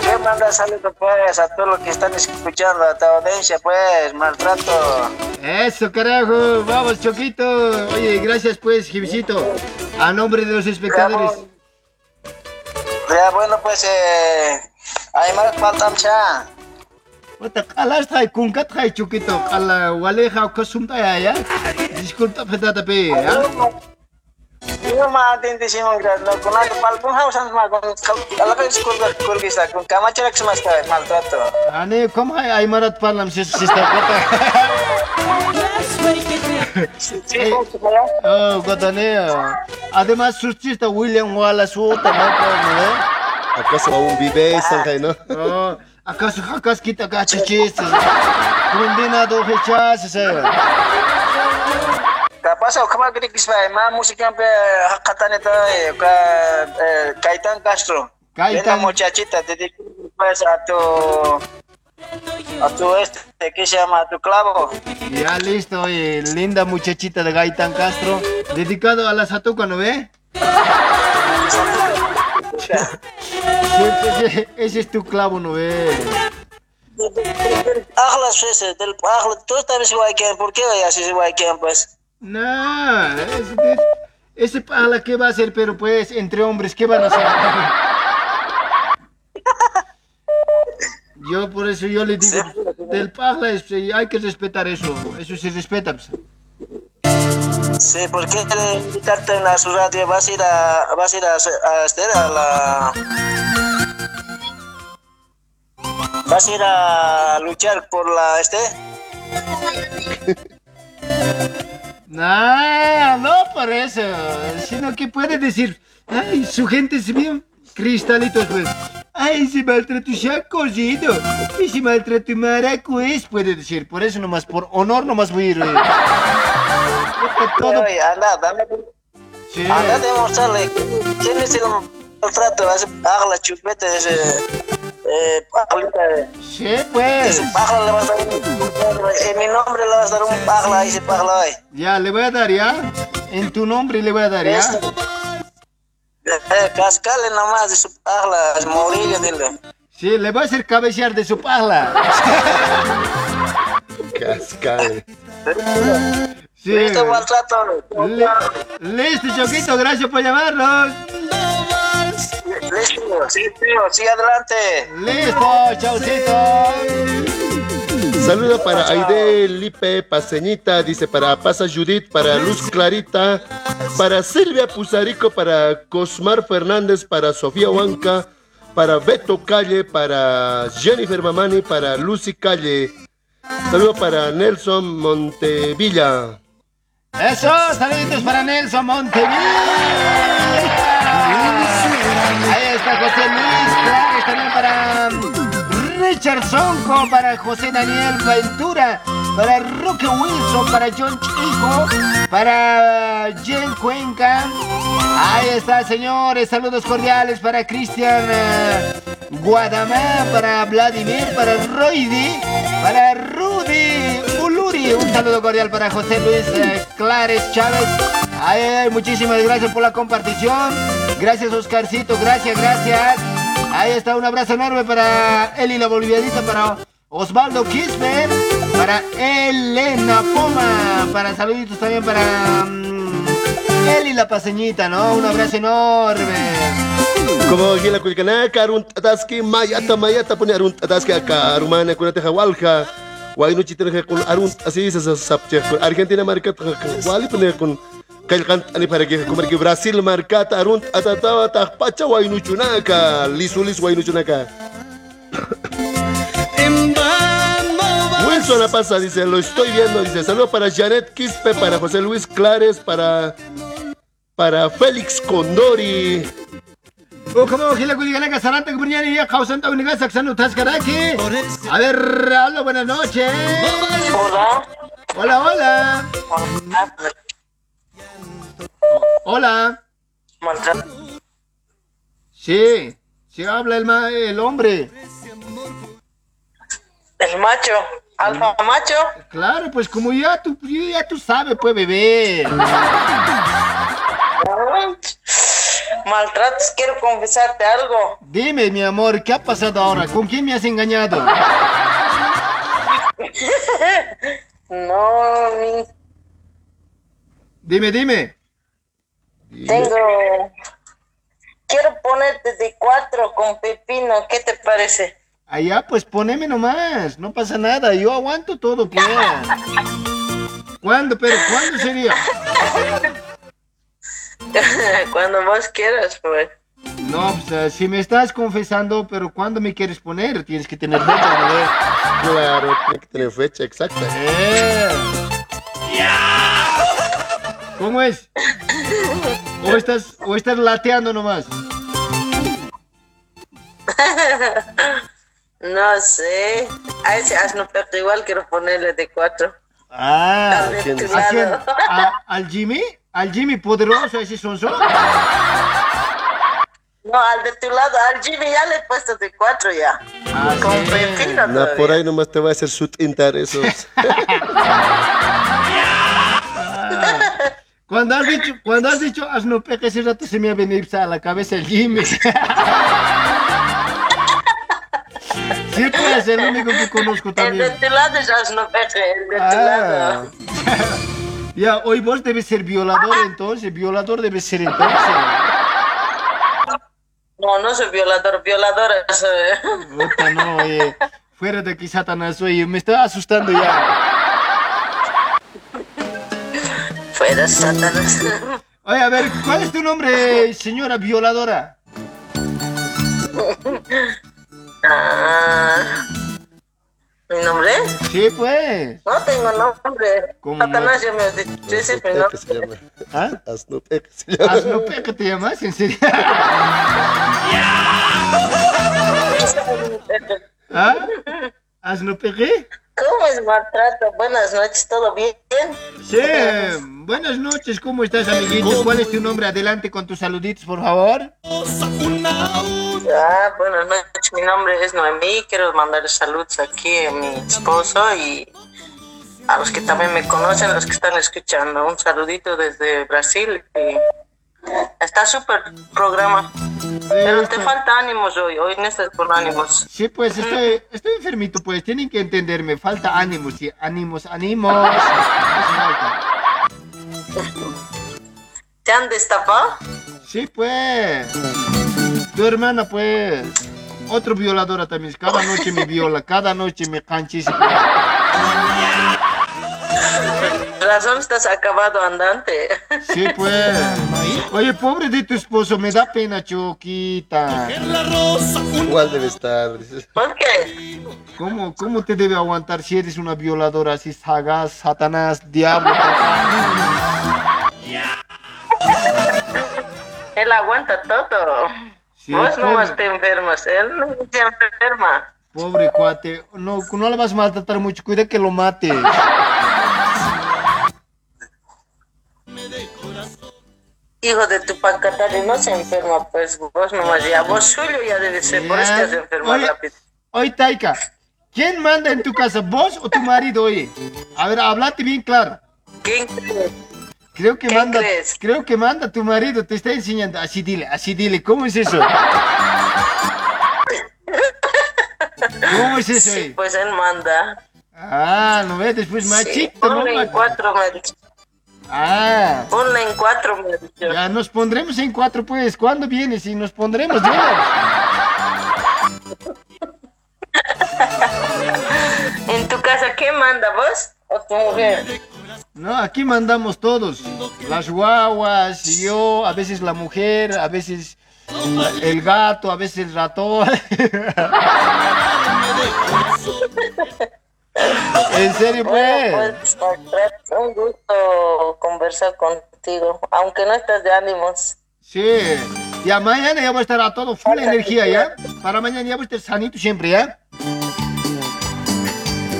¿Qué manda saludos pues a todos los que están escuchando, a tu audiencia pues, maltrato? Eso, carajo. Vamos, Choquito. Oye, gracias, pues, jefecito. A nombre de los espectadores. Ya bueno pues, eh, hay más falta cha. Puta, kala está con katja, Choquito. Kala, waleja, o kasumta ya, ya. Disculpa, petata, pe, ya. Yo mah tinti sih menggerak no kuna kepal pun harus sama con kalau kan sekolah sekolah bisa con kama cerak semesta maltrato. Ane, ¿cómo hay, hay marat parlam si si está Eh, Oh, gotaneo. Además, su chiste William Wallace, otra, ¿no? ¿no? ¿Acaso aún vive Shanghai, no? ¿Acaso acaso kita gacha chistes? Kundina do hechas, ese. Kapal pasa kama kiri kispa ma música pe hakatan eta ka Kaitan Castro. Kaitan. Muchachita te pues a tu a tu este ¿qué se llama? A tu clavo. Ya listo, oye, linda muchachita de Gaitán Castro, dedicado a la Satuca, ¿no ve? Sí, ese, ese es tu clavo, ¿no ve? Agla ese del agla tú sabes igual que ¿por qué así igual que pues? No, ese, ese pala, ¿qué va a hacer? Pero pues, entre hombres, ¿qué van a hacer? Yo por eso yo le digo, del paja es- hay que respetar eso, eso se respeta. pues. Sí, ¿por qué quieren invitarte en la su radio? ¿Vas a ir a, vas a, ir a, a, este, a la... ¿Vas a ir a luchar por la este? No, no por eso, sino que puede decir, ay, su gente es bien cristalitos, pues. Ay, se maltrató Chacollito, y se maltrató Maracués, puede decir, por eso nomás, por honor nomás voy a ir. eh. Todo- Oye, anda, dame... Sí. Anda a demostrarle quién es el maltrato, ese la chupete, ese... Eh, pajalita, Sí, pues. ese le vas a dar un... En mi nombre le vas a dar un pájaro a ese pájaro ahí. Ya, le voy a dar ya, en tu nombre le voy a dar ya. Eh, cascale nomás de su pájaro, es Mourillo, dile. Sí, le voy a hacer cabecear de su pala. Cascade. Sí. Listo, Listo, Choquito, gracias por llamarnos. Listo, sí, tío, sigue adelante. Listo, chaucito. Saludo para Aide Lipe Paseñita, dice para Pasa Judith, para Luz Clarita, para Silvia Puzarico, para Cosmar Fernández, para Sofía Huanca, para Beto Calle, para Jennifer Mamani, para Lucy Calle. Saludo para Nelson Montevilla. Eso, saluditos para Nelson Montevilla. Ahí está José Luis Clares, también para mm, Richard Sonco, para José Daniel Ventura, para Roque Wilson, para John Chico, para Jen Cuenca. Ahí está, señores, saludos cordiales para Cristian eh, Guadamá, para Vladimir, para Roidi, para Rudy Uluri. Un saludo cordial para José Luis eh, Clares Chávez. Ay, muchísimas gracias por la compartición. Gracias, Oscarcito. Gracias, gracias. Ahí está, un abrazo enorme para Eli la bolivianita, para Osvaldo Kisper, para Elena Poma, para saluditos también para mm, Eli la paseñita, ¿no? Un abrazo enorme. Como gila kulkanaka arun tataski mayata mayata pone arun tataski acá arumana kunate hawalja wayno chitene kun arun así se sapche kun Argentina marca wali pone kun kalkan ani para que como que Brasil marcata arun atatawa takpacha wayno chunaka lisulis wayno chunaka Wilson la pasa dice lo estoy viendo dice saludo para Janet Quispe para José Luis Clares para para Félix Condori O como gila kuligana saranta kubriani ya kausanta uniga saksano taskaraki. A ver, hola, buenas noches. Hola. Hola, hola. Hola. Sí, sí habla el, ma- el hombre. El macho, alfa macho. Claro, pues como ya tú, ya tú sabes, pues bebé. Maltratos, quiero confesarte algo. Dime, mi amor, ¿qué ha pasado ahora? ¿Con quién me has engañado? No, mi- Dime, dime. tengo. Quiero ponerte de cuatro con pepino, ¿qué te parece? Allá, pues poneme nomás, no pasa nada, yo aguanto todo, pues. ¿Cuándo, pero cuándo sería? Cuando vos quieras, pues. No, pues eh, si me estás confesando, pero ¿cuándo me quieres poner? Tienes que tener fecha, ¿no? Claro, tiene que tener fecha exacta. Eh. ¿Cómo es? ¿O estás, o estás lateando nomás? No sé. A ese asno perro igual quiero ponerle de cuatro. Ah, Al de ¿quién tu es? ¿a quién? lado. ¿A- ¿Al Jimmy? ¿Al Jimmy poderoso ese sonso? No, al de tu lado, al Jimmy ya le he puesto de cuatro ya. Ah, Con sí. pepino No, todavía. por ahí nomás te voy a hacer sutintar esos. Cuando has dicho, cuando has dicho asno peque, ese rato se me ha venido a la cabeza el Jimmy. Sí, pues, el único que conozco El de también. tu lado ya es no peje, el de tu Ah. lado. Ya, hoy vos debes ser violador entonces, violador debes ser entonces. No, no soy violador, violadora soy. Puta, no, oye. Fuera de aquí, Satanás, oye, me está asustando ya. Fuera, Satanás. Oye, a ver, ¿cuál es tu nombre, señora violadora? Ah, ¿Mi nombre? Sí, pues. No tengo nombre. ¿Cómo no? Satanás ya me has dicho. Ese es mi Peque se nombre. llama. ¿Ah? Asno Peque se llama. Te llamas, ¿en serio? ¿Ah? ¿Asno Peque? ¿Cómo es maltrato? Buenas noches, ¿todo bien? Sí, buenas noches, ¿cómo estás, amiguito? ¿Cuál es tu nombre? Adelante con tus saluditos, por favor. Ah, buenas noches, mi nombre es Noemí. Quiero mandar saludos aquí a mi esposo y a los que también me conocen, los que están escuchando. Un saludito desde Brasil. y está súper programa. Pero te falta ánimos hoy, hoy no estás con ánimos. Sí, pues estoy, estoy enfermito, pues tienen que entenderme. Falta ánimos, sí, ánimos, ánimos. Falta. ¿Te han destapado? Sí, pues. Tu hermana, pues. Otro violadora también. Cada noche me viola, cada noche me canchis. Razón estás acabado andante. Sí, pues. Oye, pobre de tu esposo, me da pena, Choquita. Igual debe estar. ¿Por qué? ¿Cómo, ¿Cómo te debe aguantar si eres una violadora así, sagaz, satanás, diablo? Él aguanta todo. Sí, Vos pobre. nomás te enfermas, él no se enferma. Pobre cuate. No, no le vas a maltratar mucho, cuida que lo mate. Hijo de tu pacatari no se enferma, pues vos nomás ya. Vos suyo ya debe ser, por eso enfermado Oye, rápido. Oye, Taika, ¿quién manda en tu casa, vos o tu marido, oye? A ver, hablate bien claro. ¿Quién crees? Creo que ¿Quién manda, crees? creo que manda tu marido, te está enseñando. Así dile, así dile, ¿cómo es eso? ¿Cómo es eso? Sí, oye? pues él manda. Ah, no ves, después Sí, machito, ¿no? en Ma- cuatro, dicho. Ah, Ponle en cuatro, me ya nos pondremos en cuatro, pues. ¿Cuándo vienes? Y nos pondremos, ya. En tu casa, ¿quién manda, vos o tu mujer? No, aquí mandamos todos. Las guaguas, y yo, a veces la mujer, a veces el gato, a veces el ratón. en serio, Bueno, pues. pues, un gusto conversar contigo, aunque no estás de ánimos. Sí. Ya mañana ya voy a estar a todo full energía, ¿ya? Para mañana ya voy a estar sanito siempre, ¿ya?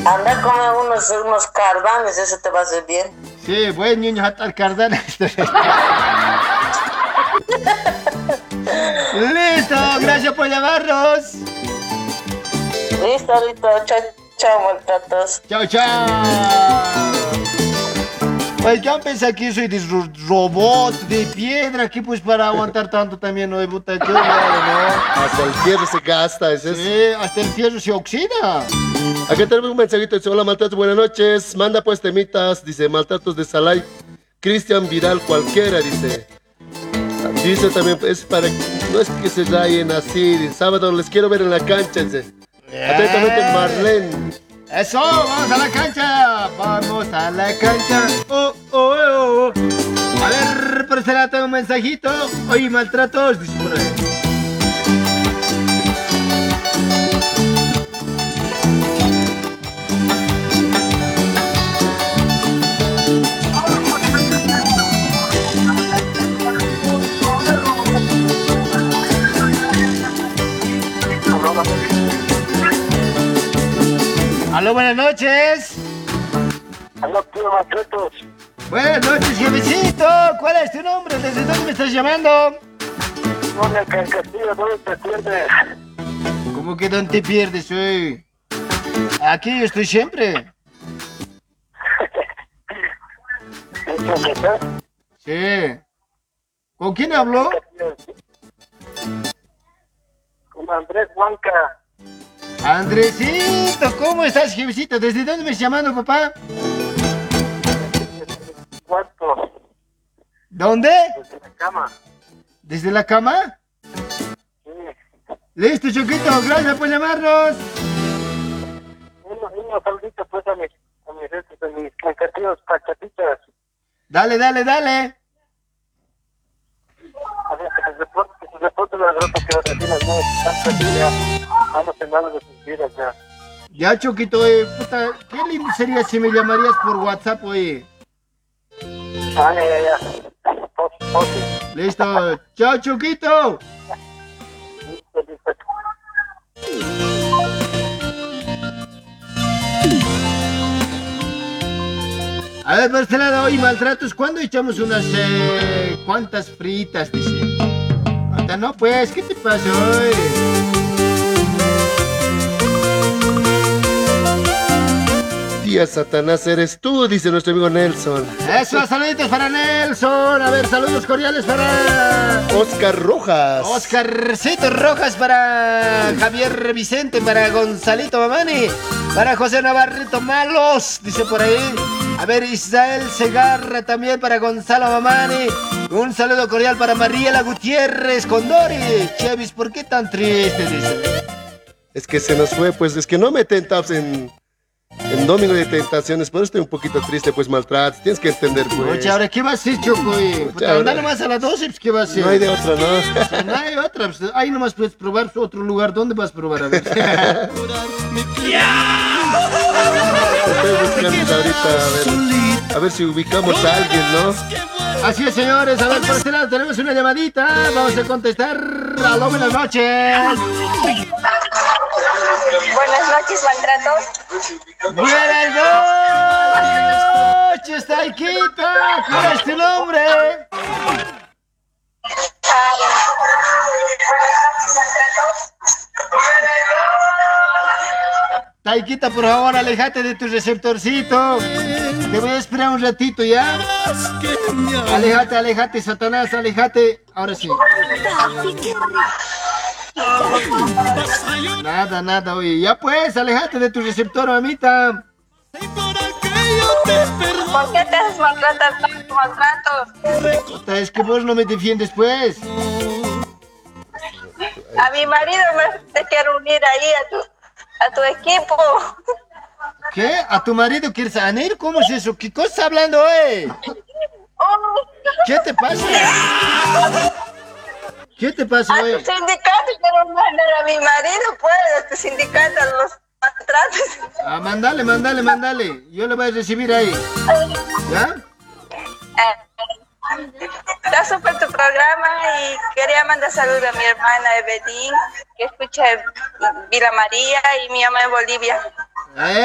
Anda a comer unos, unos cardanes, eso te va a hacer bien. Sí, buen niño Hatar Cardana. Listo, gracias por llamarnos. Listo, listo, chao, chao, maltratos. Chao, chao. Pues ya pensé que soy de ro- robot, de piedra, que pues para aguantar tanto también, no de puta, ¿no? Hasta el fierro se gasta. ese es- Sí, hasta el fierro se oxida. Aquí tenemos un mensajito. Dice, hola, maltratos, buenas noches. Manda pues temitas. Dice, maltratos de Salai. Cristian Vidal cualquiera, dice. Dice también, es para, no es que se rayen así. dice, sábado les quiero ver en la cancha, dice. Atentamente, Marlene. Eso, vamos a la cancha, vamos a la cancha. Oh, oh, oh, oh. A ver, por lado tengo un mensajito. Oye, maltratos, dice Aló, buenas noches. Aló, tío Maltratos. Buenas noches, jefecito. ¿Cuál es tu nombre? ¿Desde dónde me estás llamando? Hola, Castillo, ¿dónde te pierdes? ¿Cómo que dónde te pierdes, hoy? Aquí yo estoy siempre. Sí. ¿Con quién habló? Con Andrés Huanca. Andresito, ¿cómo estás, jefecito? ¿Desde dónde me estás llamando, papá? Cuarto. ¿Dónde? Desde la cama. ¿Desde la cama? Listo, Choquito, gracias por llamarnos. Unos unos saluditos pues a mis, a mis, restos, a mis pachatitas. Dale, dale, dale. A ver, que se reporte, que se reporte la derrota que las vecinas no están. Vamos en manos de sus vidas ya. Ya, Choquito, eh, puta, qué lindo sería si me llamarías por WhatsApp, oye. Ah, ya, ya, ya. Pos, pose. Listo, chao, Choquito. Listo, listo. A ver, lado, hoy maltratos, ¿cuándo echamos unas eh, cuantas fritas, dice? No, pues, ¿qué te pasa hoy? Tía Satanás eres tú, dice nuestro amigo Nelson. Eso, saluditos para Nelson. A ver, saludos cordiales para Oscar Rojas. Oscarcito Rojas, para Javier Vicente, para Gonzalito Mamani, para José Navarrito Malos, dice por ahí. A ver, Israel Segarra también para Gonzalo Mamani. Un saludo cordial para Mariela Gutiérrez Condori. Chevis, ¿por qué tan triste? Dice. Es que se nos fue, pues es que no me tentas en, en Domingo de Tentaciones, por eso estoy un poquito triste, pues maltratos. Tienes que entender, pues. Oye, ahora, ¿qué va a hacer, Choco? eh? Puta, ahora- Andale más a las 12, pues, ¿qué va a hacer? No hay de otra, ¿no? Sí, no hay otra. pues, ahí nomás puedes probar otro lugar. ¿Dónde vas a probar? A ver. Estoy buscando ahorita, a ver, a ver si ubicamos a alguien, ¿no? Así es, señores. A ver, por este lado tenemos una llamadita. Vamos a contestar. Aló, buenas noches. Buenas noches, maltratos. Buenas noches, Taikita. ¿Cuál es tu nombre? Taikita, por favor, alejate de tu receptorcito. Te voy a esperar un ratito, ¿ya? Alejate, alejate, Satanás, alejate. Ahora sí. Nada, nada, oye. Ya pues, alejate de tu receptor, mamita. ¿Por qué te haces maltratar tanto maltratos? Puta, Es que vos no me defiendes, pues. A mi marido me te quiero unir ahí a tu, a tu equipo. ¿Qué? ¿A tu marido quieres unir? ¿Cómo es eso? ¿Qué cosa está hablando, eh? ¿Qué te pasa? ¿Qué te pasa, A tu sindicato quiero mandar a mi marido, pues, a tu sindicato, a los maltratos. Ah, mandale, mandale, mandale. Yo le voy a recibir ahí. ¿Ya? Eh, Está súper tu programa y quería mandar saludos a mi hermana Evelyn, que escucha Vila María y mi mamá en Bolivia.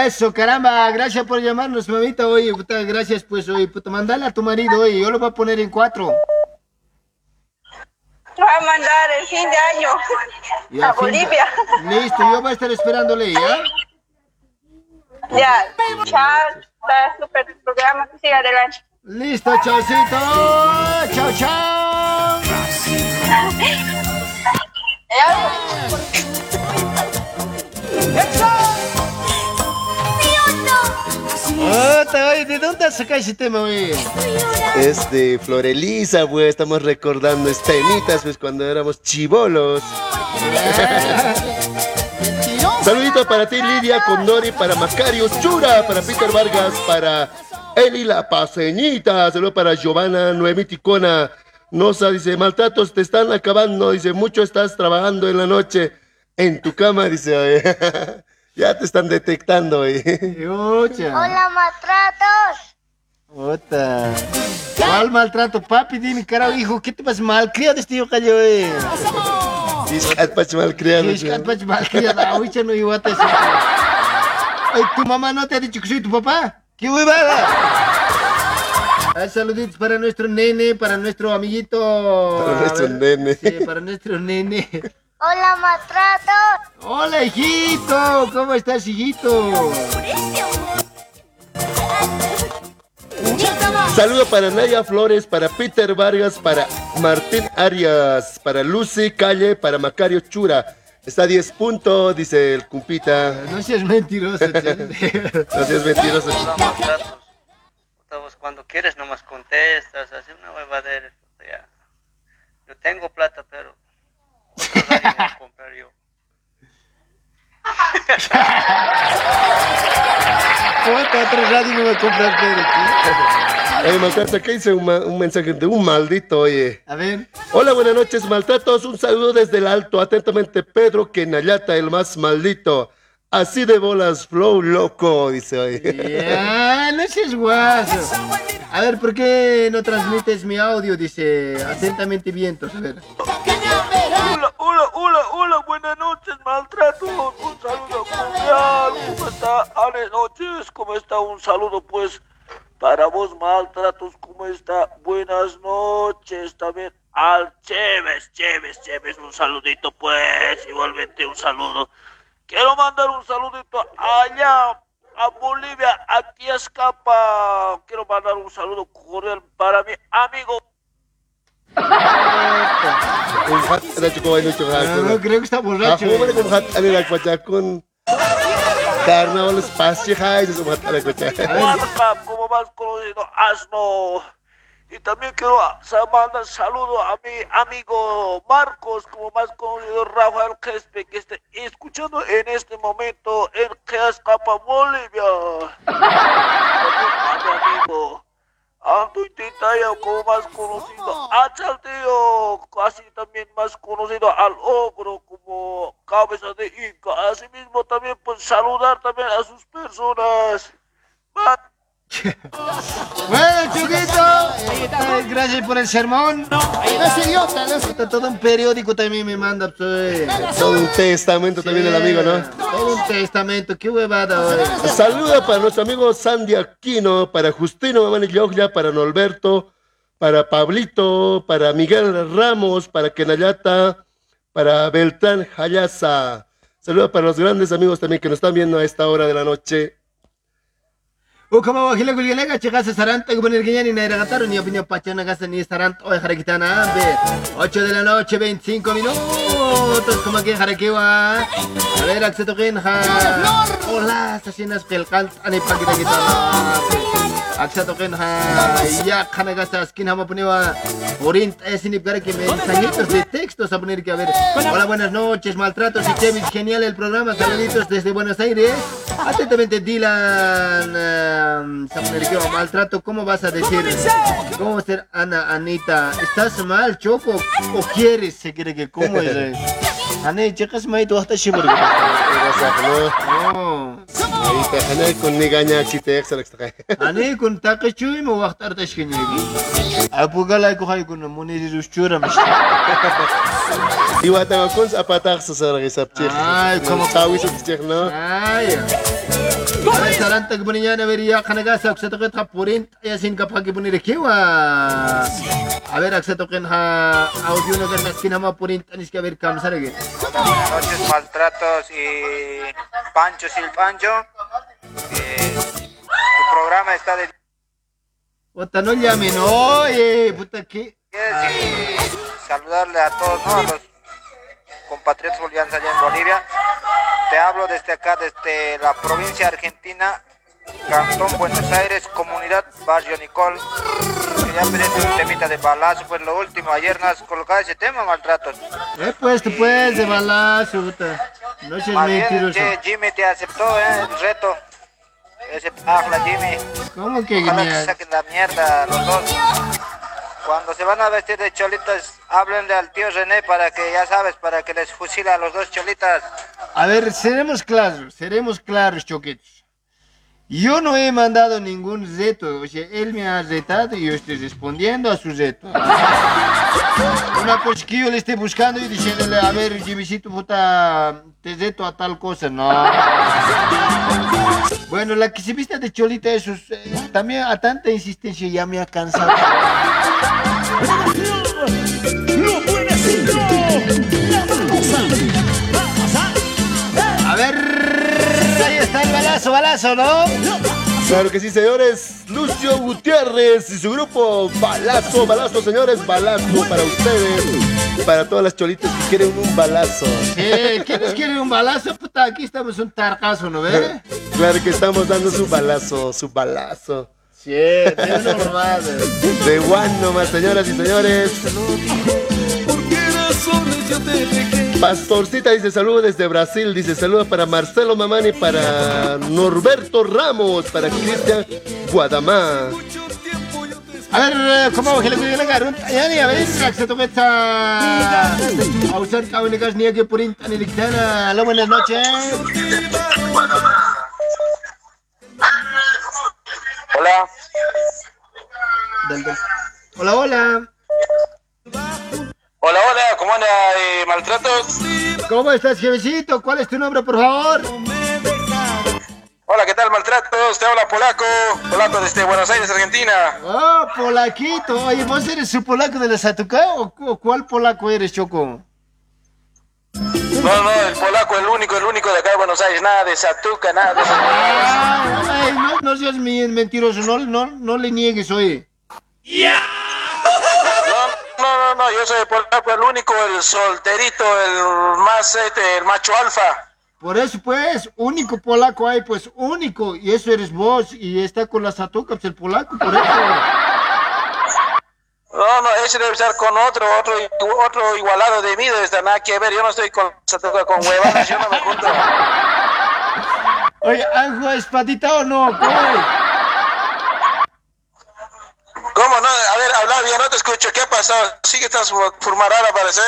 Eso, caramba, gracias por llamarnos, mamita. Oye, puta, gracias, pues, oye, puta, mandale a tu marido, oye, yo lo voy a poner en cuatro. Voy a mandar el fin de año Y a de- Bolivia. Listo, yo voy a estar esperándole, ¿ya? Ya, chao, está súper tu programa, que siga adelante. Listo, chaucito. Chao, chao. Oye, ¿de dónde sacado ese tema, oye? Es de Florelisa, pues estamos recordando estenitas, pues cuando éramos chivolos. Saludito para ti, Lidia Condori, para Macario Chura, para Peter Vargas, para Eli La Paseñita, saludo para Giovanna Noemí Ticona. Nosa dice, maltratos te están acabando, dice, mucho estás trabajando en la noche en tu cama, dice, oye. ya te están detectando, oye. Hola, maltratos. Ota. ¿Cuál maltrato, papi? Dime, carajo, hijo, ¿qué te pasa? Malcriado este hijo cayó, eh. Discatpach malcriado. Discatpach malcriado. Ahorita no iba a ¿tu mamá no te ha dicho que soy tu papá? ¡Qué huevada! Ah, saluditos para nuestro nene, para nuestro amiguito. Para nuestro ver, nene. Sí, para nuestro nene. Hola, maltrato. Hola, hijito. ¿Cómo estás, hijito? Saludo para Naya Flores, para Peter Vargas, para Martín Arias, para Lucy Calle, para Macario Chura. Está a 10 puntos, dice el cumpita. No seas mentiroso, No seas mentiroso. Cuando quieres nomás contestas, así una huevadera. Yo tengo plata, pero otro radio voy a comprar yo. Puta, otro radio me voy a comprar Pedro. Oye, maltrato, acá hice un, un mensaje de un maldito, oye. A ver. Hola, buenas noches, maltratos. Un saludo desde el alto. Atentamente, Pedro Kenayata, el más maldito. Así de bolas, flow loco, dice hoy. Ya, no seas guaso. A ver, ¿por qué no transmites mi audio? Dice, atentamente vientos. A ver. Hola, hola, hola, hola, buenas noches, maltratos. Un saludo cordial. ¿Cómo está? Buenas noches, ¿cómo está? Un saludo, pues, para vos, maltratos. ¿Cómo está? Buenas noches también al Chévez, Chévez, Chévez. Un saludito, pues, igualmente un saludo. Quiero mandar un saludito allá a Bolivia, aquí escapa. Quiero mandar un saludo cordial para mi amigo no, chico, ah, No, creo que está borracho. Ah, carnaval, espacio, como más conocido, Asno. Y también quiero mandar saludo a mi amigo Marcos, como más conocido Rafael Crespe, que está escuchando en este momento en Queascapa, Bolivia. También a mi amigo Anto Tintaya, como más conocido a Chalteo, así también más conocido al Ogro, como cabeza de Inca. Asimismo también pues saludar también a sus personas. Bueno, Chuquito, eh, gracias por el sermón. No es idiota, no es Todo un periódico también me manda. pues. Todo un testamento también del amigo, ¿no? Todo un testamento, qué huevada. Saluda para nuestro amigo Sandy Aquino, para Justino Mamani Yoglia, para Norberto, para Pablito, para Miguel Ramos, para Kenayata, para Beltrán Hayasa. Saluda para los grandes amigos también que nos están viendo a esta hora de la noche. Ukama wakila gulgelega chegasa saranta gubanir guiñani na iragataron ni opinión pachana gasa ni saranta hoy jarequitana ambe 8 de la noche 25 minutos como aquí jarequiwa a ver acceto quien ja. Hola el cant ane paquita gitana acceto quien ja. Ya kana gasa skin hama puniwa orint esinip gara que mensajitos de textos a poner que a ver. Hola buenas noches maltratos y Chevy genial el programa saluditos desde Buenos Aires. Atentamente Dylan Samuel, maltrato, ¿cómo vas a decir? ¿Cómo va a ser Ana, Anita? ¿Estás mal, Choco? ¿O quieres? Se quiere que cómo es. Ana, chicas, me tú hasta. No. Ahí te jane con ni gaña si te extra extra. Ana, con taca chuy mo waqtar ta shkini. Apu gala ko hay kun muni rushura mish. Iwa ta con zapatar sa sa resaptir. Ay, como- tawi sa tir, no? Ay. Ay, saranta ko niya na veriya kanaga sa sa takit ha purin ya sin kapag ibuni rekiwa. A ver, acceto que ha audio no ganas kinama purin tanis ka ver kam sarage. Buenas noches, maltratos y Pancho Silpancho. Eh, tu programa está de Puta, no llamen, oye, puta, ¿qué? saludarle a todos, ¿no? A los compatriotas bolivianos allá en Bolivia. Te hablo desde acá, desde la provincia argentina, Cantón Buenos Aires, comunidad Barrio Nicol. Quería pedirte un temita de balazo, pues lo último, ayer no has colocado ese tema, maltratos. He puesto pues de balazo, puta. No seas bien, mentiroso. che, Jimmy te aceptó, ¿eh? El reto. Ese habla Jimmy. ¿Cómo que Ojalá que saquen la mierda los dos. Cuando se van a vestir de cholitas, háblenle al tío René para que, ya sabes, para que les fusila a los dos cholitas. A ver, seremos claros, seremos claros, choquetos. Yo no he mandado ningún reto, o sea, él me ha retado y yo estoy respondiendo a su reto. Una cosquillo le esté buscando y diciéndole, a ver, Jimmycito, puta, te reto a tal cosa. No. Bueno, la que se viste de cholita, eso es, eh, también a tanta insistencia ya me ha cansado. Está el balazo, balazo, ¿no? Claro que sí, señores. Lucio Gutiérrez y su grupo Balazo, Balazo, señores, Balazo para ustedes. Para todas las cholitas que quieren un balazo. Eh, ¿Quiénes quieren un balazo? Puta, aquí estamos un tarcazo, ¿no ves? Claro que estamos dando su balazo, su balazo. Sí, de normal. De one nomás, señoras y señores. Pastorcita dice saludos desde Brasil, dice saludos para Marcelo Mamani, para Norberto Ramos, para Cristian Guadamá. A ver, ¿cómo que le cuide la garganta? Ya ni a ver, se toca esta... A usar cabenegas ni que por internet dictana. Aló, buenas noches. Hola. Hola, hola. Hola, hola, ¿cómo anda? Eh, ¿Maltratos? ¿Cómo estás, jefecito? ¿Cuál es tu nombre, por favor? Hola, ¿qué tal, Maltratos? Te habla Polaco, Polaco desde Buenos Aires, Argentina. Oh, polaquito. Oye, ¿vos eres su polaco de la Satuca o cu- cuál polaco eres, Choco? No, no, el polaco, el único, el único de acá de Buenos Aires, nada de Satuca, nada de esas Ay, no, no seas mi- mentiroso, no, no, no le niegues, oye. No, no, no, yo soy el polaco, el único, el solterito, el más, este, el macho alfa. Por eso, pues, único polaco hay, pues, único. Y eso eres vos. Y está con la Satuca, pues, el polaco, por eso. No, no, ese debe estar con otro, otro, otro igualado de mí, debe estar nada que ver. Yo no estoy con Satuca, con huevadas, yo no me junto. Oye, ¿Anjo espadita o no? ¿Cómo? ¿Cómo no? A ver, habla bien, no te escucho. ¿Qué ha pasado? Sí que estás formarada, parece.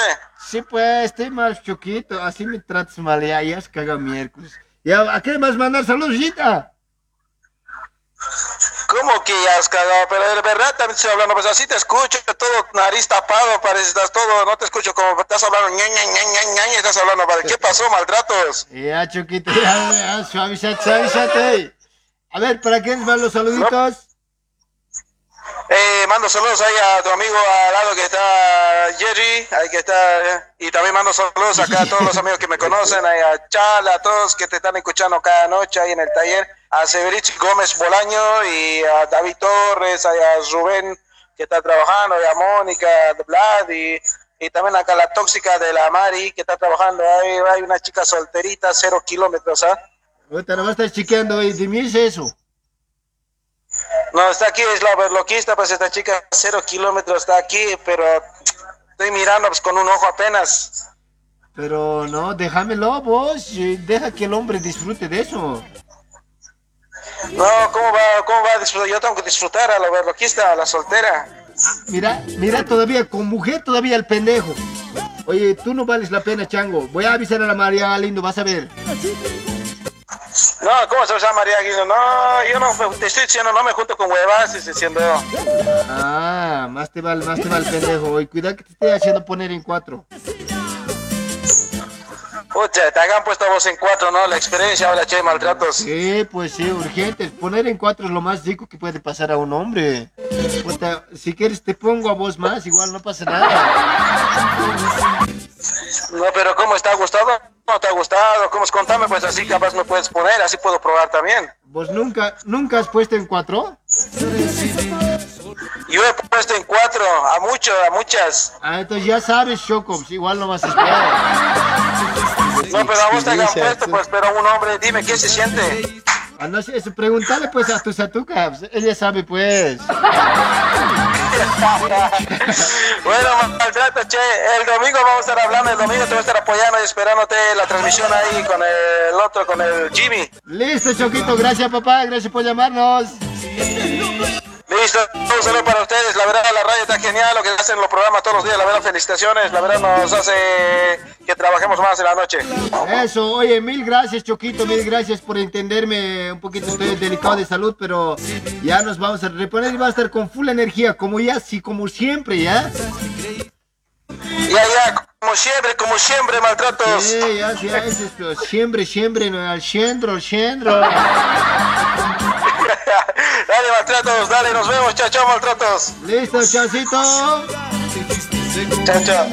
Sí, pues, estoy más choquito. Así me tratas mal, ya, ya es caga miércoles. Ya, ¿a qué más mandar saludos, Gita? ¿Cómo que ya has cagado? Pero de verdad también estoy hablando, pues así te escucho, todo nariz tapado, parece, estás todo, no te escucho como estás hablando, ña, ña, ña, ña, estás hablando, ¿para qué pasó, maltratos? Ya, choquito, ya, ya, suavizate, suavizate. A ver, ¿para quiénes van los saluditos? Eh, mando saludos ahí a tu amigo al lado que está Jerry, ahí que está, eh, y también mando saludos acá a todos los amigos que me conocen, ahí a Chala, a todos que te están escuchando cada noche ahí en el taller, a Severich Gómez Bolaño y a David Torres, a Rubén que está trabajando, a Mónica, de Vlad y, y también acá la tóxica de la Mari que está trabajando, ahí hay una chica solterita, cero kilómetros, ¿ah? Ahorita no a chequeando, y eso. No, está aquí, es la overloquista, pues esta chica cero kilómetros está aquí, pero estoy mirando pues con un ojo apenas. Pero no, déjamelo vos, deja que el hombre disfrute de eso. No, ¿cómo va, cómo va a disfrutar? Yo tengo que disfrutar a la overloquista, a la soltera. Mira, mira todavía, con mujer todavía el pendejo. Oye, tú no vales la pena, chango. Voy a avisar a la María Lindo, vas a ver. No, ¿cómo se llama María Aguirre? No, yo no, te estoy diciendo, no me junto con huevas, estoy diciendo. Ah, más te vale, más te vale pendejo. Oye, cuidado que te esté haciendo poner en cuatro. Pucha, te hagan puesto a vos en cuatro, ¿no? La experiencia, ahora che, maltratos. Sí, pues sí, urgente. Poner en cuatro es lo más rico que puede pasar a un hombre. Puta, si quieres te pongo a vos más, igual no pasa nada. No, pero ¿cómo está gustado? ¿No te ha gustado? ¿Cómo es? Contame, pues así capaz me puedes poner, así puedo probar también. ¿Vos nunca, nunca has puesto en cuatro? Yo he puesto en cuatro, a mucho, a muchas. Ah, entonces ya sabes, Choco, pues igual no vas a esperar. No, pero a vos te hagan puesto, pues, pero un hombre, dime, ¿qué se siente? Ah, no sé, eso, pregúntale pues a tu satuca, pues, ella sabe pues. bueno, maltrato, che, el domingo vamos a estar hablando, el domingo te voy a estar apoyando y esperándote la transmisión ahí con el otro, con el Jimmy. Listo, Choquito, gracias papá, gracias por llamarnos. Listo, un saludo para ustedes, la verdad la radio está genial, lo que hacen los programas todos los días, la verdad felicitaciones, la verdad nos hace que trabajemos más en la noche. Eso, oye, mil gracias, Choquito, mil gracias por entenderme. Un poquito estoy delicado de salud, pero ya nos vamos a reponer y va a estar con full energía, como ya, sí, como siempre, ¿ya? Ya, ya, como siempre, como siempre, maltratos. Sí, ya, ya, es, pero siempre, siempre, al centro, al centro. Dale, maltratos, dale, nos vemos, chao, chao, maltratos. Listo, chaucito. Chao, chao.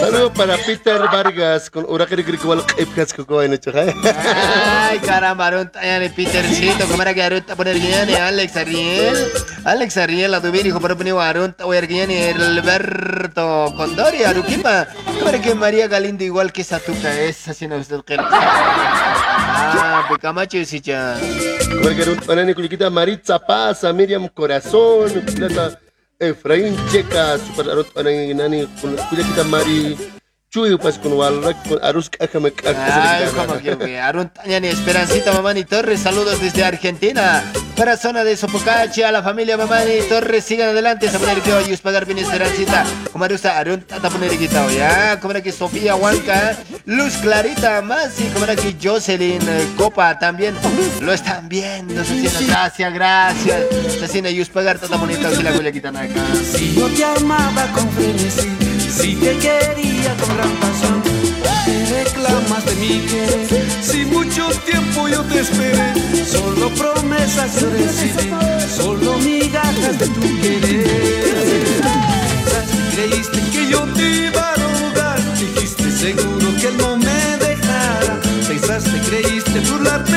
Saludo para Peter Vargas con Huracán Grigwal Epkas Kukoy Ay, caramba, Arunta, ya Petercito, ¿cómo era que Arunta poner guion Alex Ariel? Alex Ariel, la tuvieron, hijo, pero ponía Arunta, a guion Alberto Condori, Aruquipa. ¿Cómo era que María Galindo igual que Satuca es haciendo usted que Ah, Pecamacho y Sicha. Como el que era un panani culiquita Maritza Pasa, Miriam Corazón, plata Efraín Checa, super arot panani nani con culiquita Mari Chuy pas con walrak con arus kakamek Ay, como que que Aruntaña ni Esperancita Mamani Torres, saludos desde Argentina. Para zona de Sopocachi, a la familia Mamani Torres, sigan adelante, a poner que hoy pagar bien Esperancita. Como Arusta, Arunta, a poner quitado ya. Como era que Sofía Huanca, Luz Clarita Masi, como era que Jocelyn eh, Copa también lo están viendo. Cecina, gracias, gracias. Cecina, Yus pagar, tata bonita, si la huella quitan acá. Si yo te amaba con frenesí, si te quería con gran pasión, te reclamas de mi querer. Si mucho tiempo yo te esperé, solo promesas yo recibí, solo migajas de tu querer. Creíste que yo te iba a rogar, dijiste seguro que él no me dejara. Pensaste, creíste burlarte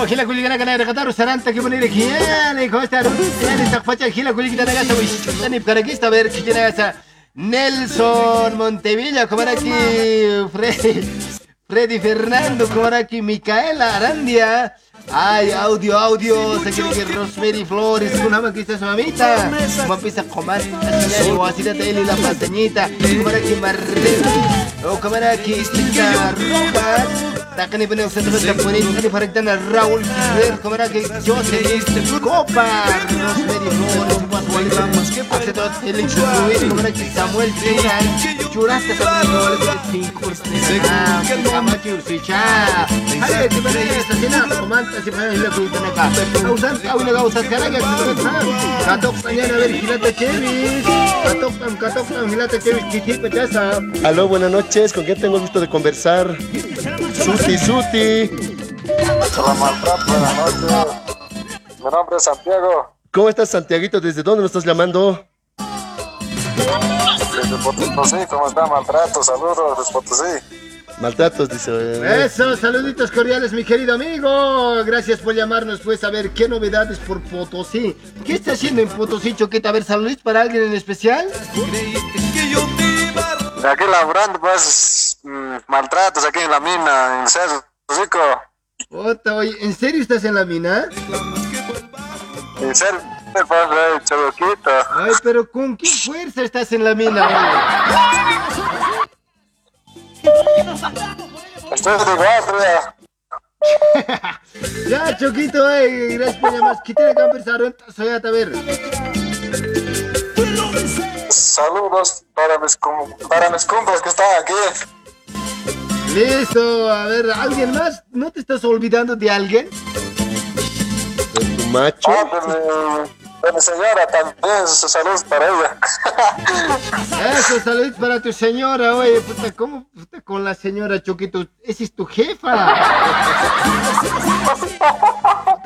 vuelta. A ver, ¿cómo va Gila Kuligana Kana de Qatar? Saranta, ¿qué poner aquí? ¿Cómo está? Yani, esta facha Gila Kuligana Gasa, Tani Karakista, a ver, ¿qué tiene Gasa? Nelson Montevilla, ¿cómo era aquí? Freddy, Freddy Fernando, ¿cómo era? Micaela Arandia. Ay, audio, audio, se quiere que Rosemary Flores, una maquista su mamita, como empieza a comer, o así de tele la como aquí o como aquí Takani pone usted todo pone, Takani para a Raúl Quisler, como era que Joseph Copa, Rosemary Flores, Guadalupe, hace todo el hecho fluir, como era que Samuel Churan, Churaste también, como era que cinco, ah, Camacho Ursicha, ay, que me esta cena, comanta, si para la cuita acá, causan, una causa caraga, katok mañana a ver, Gilata Chevis, katok tam, katok tam, Gilata Chevis, Chichi Pechasa, Aló, buenas noches, ¿con quién tengo el gusto de conversar? Suti, Suti. Hola, maltrato, buenas noches. Mi nombre es Santiago, ¿Cómo estás, Santiaguito? ¿Desde dónde nos estás llamando? desde Potosí. ¿Cómo está, maltrato? Saludos desde Potosí. Maltratos, dice. Eso, saluditos cordiales, mi querido amigo. Gracias por llamarnos, pues, a ver qué novedades por Potosí. ¿Qué está haciendo en Potosí, Choqueta? A ver, saluditos para alguien en especial. Aquí laburando, pues, mm, maltratos aquí en la mina, en cerro, rico. Ota, oye, ¿en serio estás en la mina? ser el padre Choquito. Ay, pero ¿con qué fuerza estás en la mina? Estoy de guardia. ya, Choquito, eh, gracias por llamar. ¿Qué tiene que conversar? Soy a ver. Saludos para mis, para mis compas que están aquí. Listo, a ver, ¿alguien más? ¿No te estás olvidando de alguien? Tu macho. Ah, de mi, de mi señora también, sus saludos para ella. Eso, saludos para tu señora, oye, puta, ¿cómo puta, con la señora Choquito? Esa es tu jefa.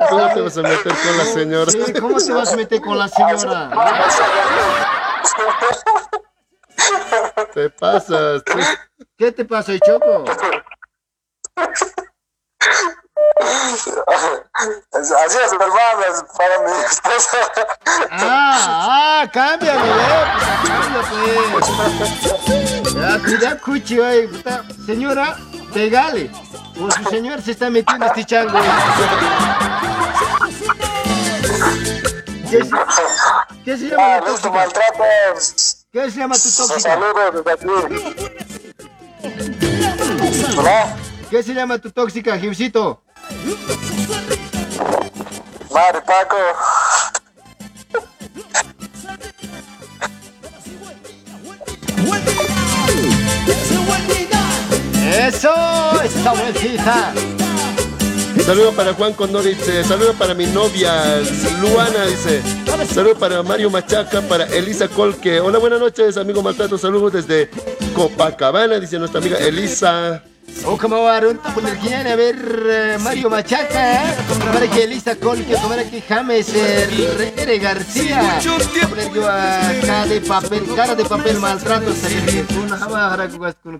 ¿Cómo te vas a meter con la señora? Sí, ¿cómo te vas a meter con la señora? Te pasas. tú. ¿Qué te pasa, Choco? Así es, es para mi esposa. Ah, ah, cámbialo, eh. cambia, pues. Ya, cuidado, cuchi, puta. Señora, pegale. O su señor se está metiendo este chango. eh. ¿Qué se, qué se llama Ah, listo, maltratos. ¿Qué se llama tu tóxica? saludos desde aquí. Hola, ¿Qué se llama tu tóxica, Gibsito? Mari Paco. ¡Eso! ¡Esa vueltita! Saludo para Juan Condor, dice. Saludo para mi novia Luana, dice. Saludo para Mario Machaca, para Elisa Colque. Hola, buenas noches, amigo Maltrato. Saludos desde Copacabana, dice nuestra amiga Elisa. O como poner que a ver eh, Mario Machaca, ¿eh? para que Elisa Colque, para que James eh, Ere García, cara de papel, cara de papel maltrato, salir una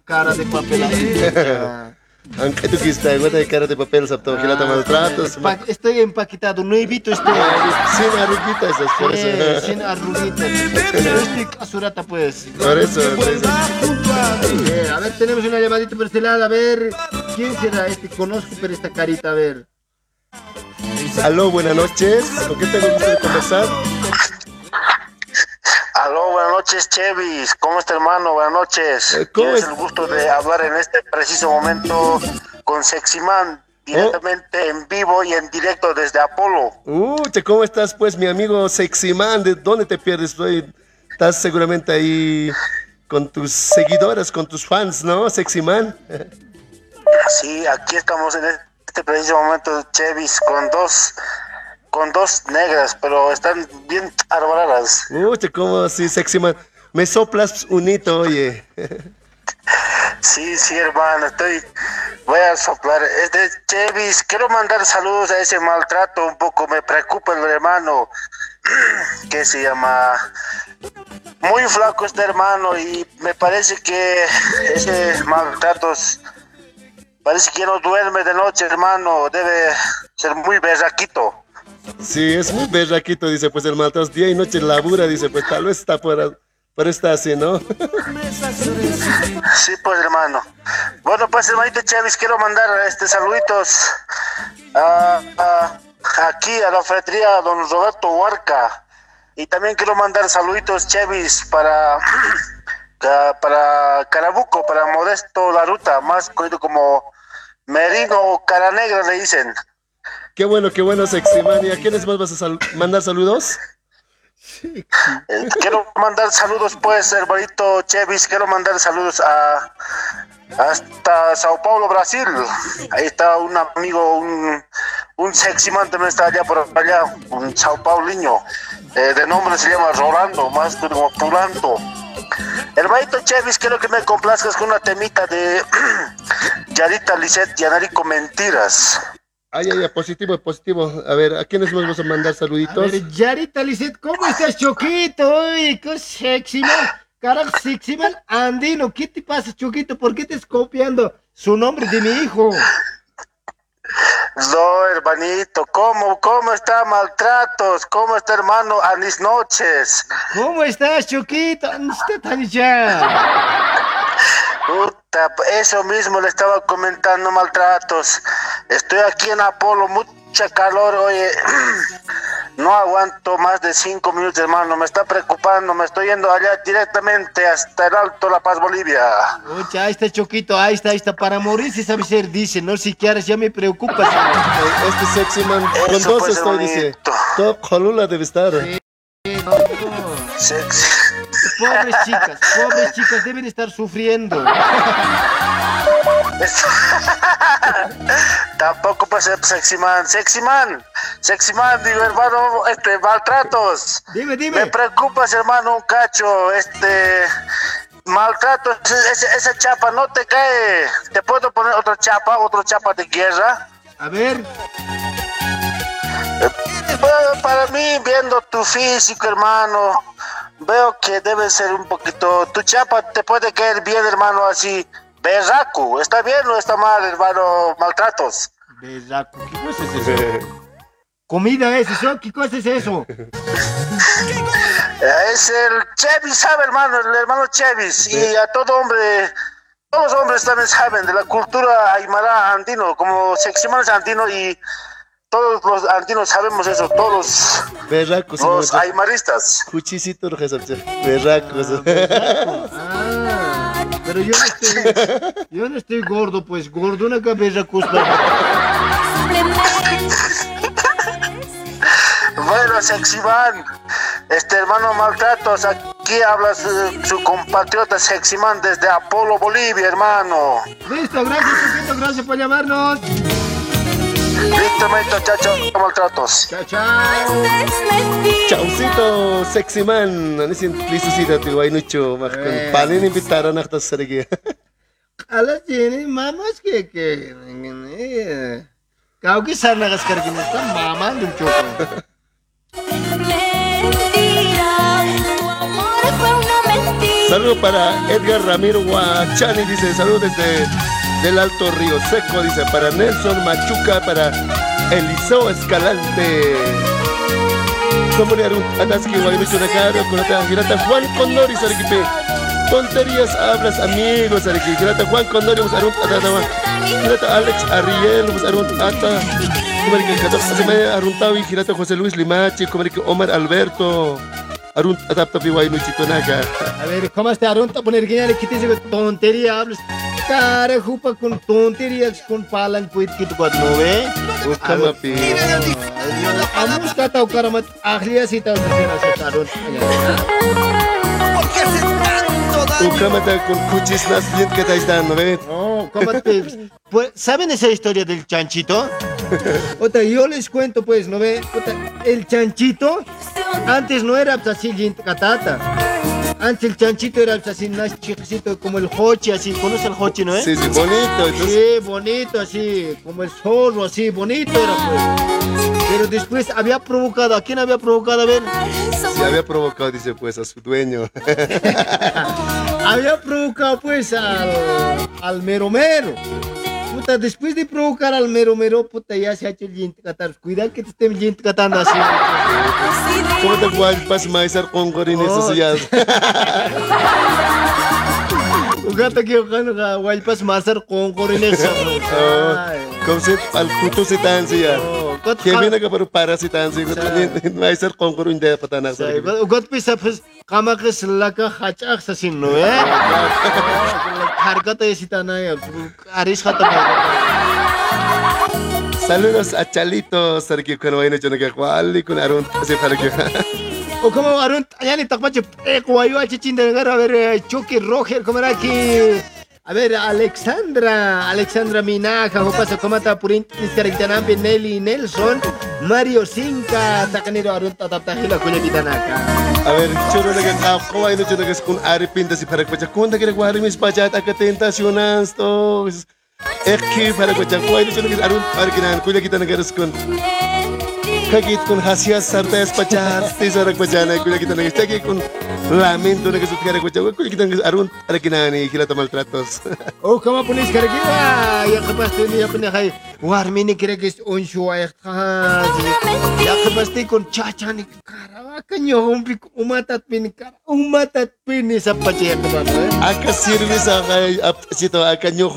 cara de papel. Aunque tú quisiste, guarda de cara de papel, sapto, gilata maltratos. Pa- Estoy empaquetado, nuevito estoy. Sin arruguitas, es por eso. sin arruguitas. Estoy casurata, pues. Por eso, por eso. Eh, a ver, tenemos una llamadita por este lado. A ver, ¿quién será este? Conozco, pero esta carita, a ver. Aló, buenas noches. ¿Con qué tengo gusto de conversar? Aló, buenas noches, Chevis. ¿Cómo está, hermano? Buenas noches. Eh, ¿cómo Tienes es? el gusto de hablar en este preciso momento con Seximan, directamente en vivo y en directo desde Apolo. Uh, ¿cómo estás, pues, mi amigo Sexy Man? ¿De dónde te pierdes? Estás seguramente ahí con tus seguidoras, con tus fans, ¿no, Sexy Man? Sí, aquí estamos en este preciso momento, Chevis, con dos, con dos negras, pero están bien arbaradas. Uh, che, ¿cómo así, Sexy Man? Me soplas un hito, oye. Sí, sí, hermano, estoy. Voy a soplar. Este, Chevis, quiero mandar saludos a ese maltrato un poco. Me preocupa el hermano. que se llama? Muy flaco este hermano y me parece que ese maltrato parece que no duerme de noche, hermano. Debe ser muy berraquito. Sí, es muy berraquito, dice, pues el maltrato día y noche labura, dice, pues tal vez está por, por está así, ¿no? Sí, pues hermano. Bueno, pues hermanito Chevis, quiero mandar este saluditos aquí a la ferretería don Roberto Huarca. Y también quiero mandar saluditos Chevis para para Carabuco, para Modesto Laruta, más conocido como Merino Cara Negra le dicen. Qué bueno, qué bueno, Sexy Man. ¿Y a quiénes más vas a sal- mandar saludos? Eh, quiero mandar saludos pues, hermanito Chevis, quiero mandar saludos a hasta Sao Paulo, Brasil. Ahí está un amigo, un, un sexy man también está allá por allá, un Sao Pauliño. Eh, de nombre se llama Rolando, más como Pulando. Hermanito Chevis, quiero que me complazcas con una temita de Yarita Lisset Yanarico Mentiras. Ay, ay, ay, positivo, positivo. A ver, ¿a quiénes vas a mandar A saluditos? ver, Yarita Lisset, ¿cómo estás, Choquito? Oye, qué sexy man. Carajo, sexy man andino. ¿Qué te pasa, Choquito? ¿Por qué te estás copiando su nombre de mi hijo? No, hermanito, ¿cómo, cómo está maltratos? ¿Cómo está hermano a mis noches? ¿Cómo estás, Choquito? Está tan ya. Puta, eso mismo le estaba comentando maltratos. Estoy aquí en Apolo, mucha calor, oye. No aguanto más de cinco minutos, hermano. Me está preocupando. Me estoy yendo allá directamente hasta el Alto La Paz, Bolivia. Oye, ahí está Choquito, ahí está, ahí está. Para morir si sabe ser, dice, no si quieres, ya me preocupa. Este sexy man, con dos pues, estoy, dice. Top Colula debe estar. Sexy. Pobres chicas, pobres chicas deben estar sufriendo. Tampoco puede ser sexy man. Sexy man. Sexy man, digo, hermano, este, maltratos. Dime, dime. Me preocupas, hermano, un cacho. Este. Maltrato, esa chapa no te cae. ¿Te puedo poner otra chapa, otra chapa de guerra? A ver. Bueno, para mí, viendo tu físico, hermano, veo que debe ser un poquito. Tu chapa te puede caer bien, hermano, así. Berraco, ¿está bien o está mal, hermano? Maltratos. Berraco, ¿qué cosa es eso? Comida es eso, ¿qué cosa es eso? Es el Chevis, ¿sabe, hermano? El hermano Chevis. Y a todo hombre, todos los hombres también saben de la cultura aymara andino, como Seximán es andino y todos los andinos sabemos eso, todos Berraco, los aymaristas. Cuchisito, berraco. Pero yo no estoy, yo no estoy gordo, pues gordo una cabeza. Bueno, Seximán, este hermano Maltratos, aquí habla su, su compatriota Seximán desde Apolo, Bolivia, hermano. Listo, gracias, Choquito, gracias por llamarnos. Listo, chao, chao, Maltratos. Chao, chao. Chaucito, sexy man. Ano sin sida tu ay nucho. Eh. Panin imbitaran ako sa sarigi. Alas tiene mamas que que eh, Kau que sana gas kargin ito, mama ng choco. Saludo para Edgar Ramiro Guachani, dice, saludos desde del Alto Río Seco, dice, para Nelson Machuca, para Eliseo Escalante. ¿Cómo le hará un ataque guaymicho de caro con otra girata Juan Condori, Sariquipe? Tonterías hablas, amigos, Sariquipe. Girata Juan Condori, atatawa. Girata Alex Ariel, un ata. Como que Cato, hace media aruntawi, girata José Luis Limachi, como que Omar Alberto. Arun ataptapi guaymichito naga. A ver, ¿cómo está Arunta poner que ya le quites esa tontería hablas? Cara, jupa con tonterías con palan puit kito kwat no ve. Ukama pi. Amus kata ukaramat ahliya sita usira sa Arunta. Ukamata con cuchis nas bien que está estando, ¿ves? No, ¿cómo te- Pues, ¿Saben esa historia del chanchito? Ota, yo les cuento, pues, ¿no ve? Ota, el chanchito antes no era pues, así catata. Antes el chanchito era así más chiquito, como el hochi, así. ¿Conoce el hochi, no es? Sí, sí, bonito, entonces- Sí, bonito, así, como el zorro, así, bonito era, pues. Pero después había provocado, ¿a quién había provocado? A ver. Se había provocado, dice pues, a su dueño. había provocado pues al, al mero mero. Puta, después de provocar al mero mero, puta, ya se ha hecho el yint catar. Cuidado que te estén yint catando así. ¿Cómo te puedes pas maizar con gorin Oh. eso ya? Ugata que okan ka walpas masar con corinex. Como si al puto si tan siya. Que viene ka pero para si tan siya. Maizar con gorin de patanak. Ugat pisa pues kama que laka hachak sa sinno eh. Harkata sita na ya. Aris khata Saludos a Chalito, Sergio Canoino, yo no quiero cuál y con Arun, así para que. O como Arun, allá ni takpache, eh, kuwayo a chichin de a ver, eh, Chucky Roger, como era aquí. A ver, Alexandra, Alexandra Minaja, o pasa como está por Instagram, Nelly Nelson, Mario Cinca, Tacanero Arun, Tatatahila, Kuya Kitanaka. A ver, churo na gan ako ay no churo gas kun ari pinta si para kwacha kun dagre kwari mis pajat aka tentacionas to. Ekki para kwacha ko ay no churo gas arun ar kinan kuya kita na garas kun. Kagit kun hasias sartes pajat ti sara kwacha na kuya kita na gas tagi kun lamento na gasut kara kwacha kuya kita na arun ar kinani kila maltratos. O kama pulis karagiwa, ya kapasti ni ya pinakay, warmi ni kiragis on shuwa ya Ya kapasti kon chacha ni karawa kanyo humpi umatat pin kara umatat pin ni sa pache ya kapasti. Aka sirvi sa kay ap sito aka nyo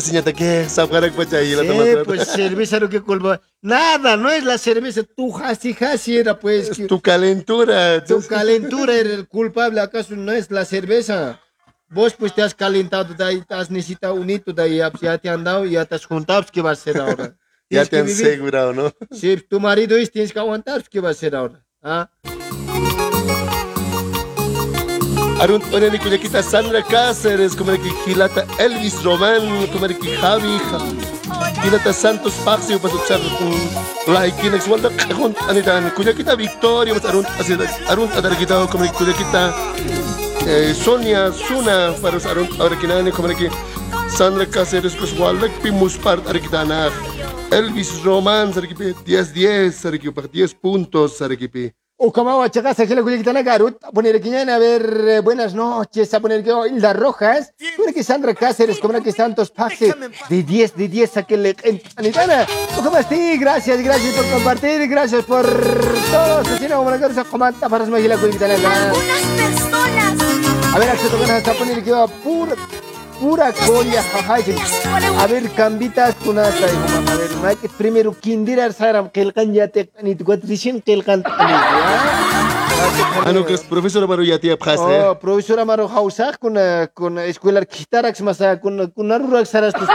señata que saparak pacha y la Sí, pues cerveza lo que culpa. Nada, no es la cerveza, tu hasi hasi era pues. que- Tu calentura. Tu calentura era el culpable, ¿acaso no es la cerveza? Vos pues te has calentado de ahí, te has necesitado un hito de ahí, ya, ya te han dado y ya te has juntado, pues, ¿qué vas a hacer ahora? Ya te han asegurado, ¿no? Si tu marido es, tienes que aguantar, pues, ¿qué vas a hacer ahora? ¿Ah? Arun Onani Cuyaquita Sandra Cáceres, como que Gilata Elvis Román, como que Javi, Ja- Gilata Santos Paxi, para escuchar un like, Kinex Walda, Kajun, Anita, Cuyaquita Victoria, pues Arun, Arun Adarquita, como que Cuyaquita Sonia Suna, para los Arun, como que Sandra Cáceres, pues Walda, Pimus Part, Arquitana, Elvis Román, Sarkipi, 10-10, Sarkipi, 10 puntos, Sarkipi. O como chacas aquí la culiquitana garut, a poner aquí a ver eh, buenas noches, a poner aquí Hilda Rojas, poner aquí Sandra Cáceres, como aquí Santos Paxe, de 10, de 10 a que le Anitana, o como así, gracias, gracias por compartir, gracias por todo, asesino, como la cosa, comanta para su la culiquitana. A ver, acceso con hasta poner aquí pura, pura colla, jaja, a ver, cambitas con hasta, a ver, Mike, primero, kindira saram, que el canjate, ni tu cuatricien, que el canta, Ah, no, que es profesor Amaru ya te abjaste. Oh, profesor Amaro Hausa con eh, con escuela Kitarax masa con con Narurak saras tus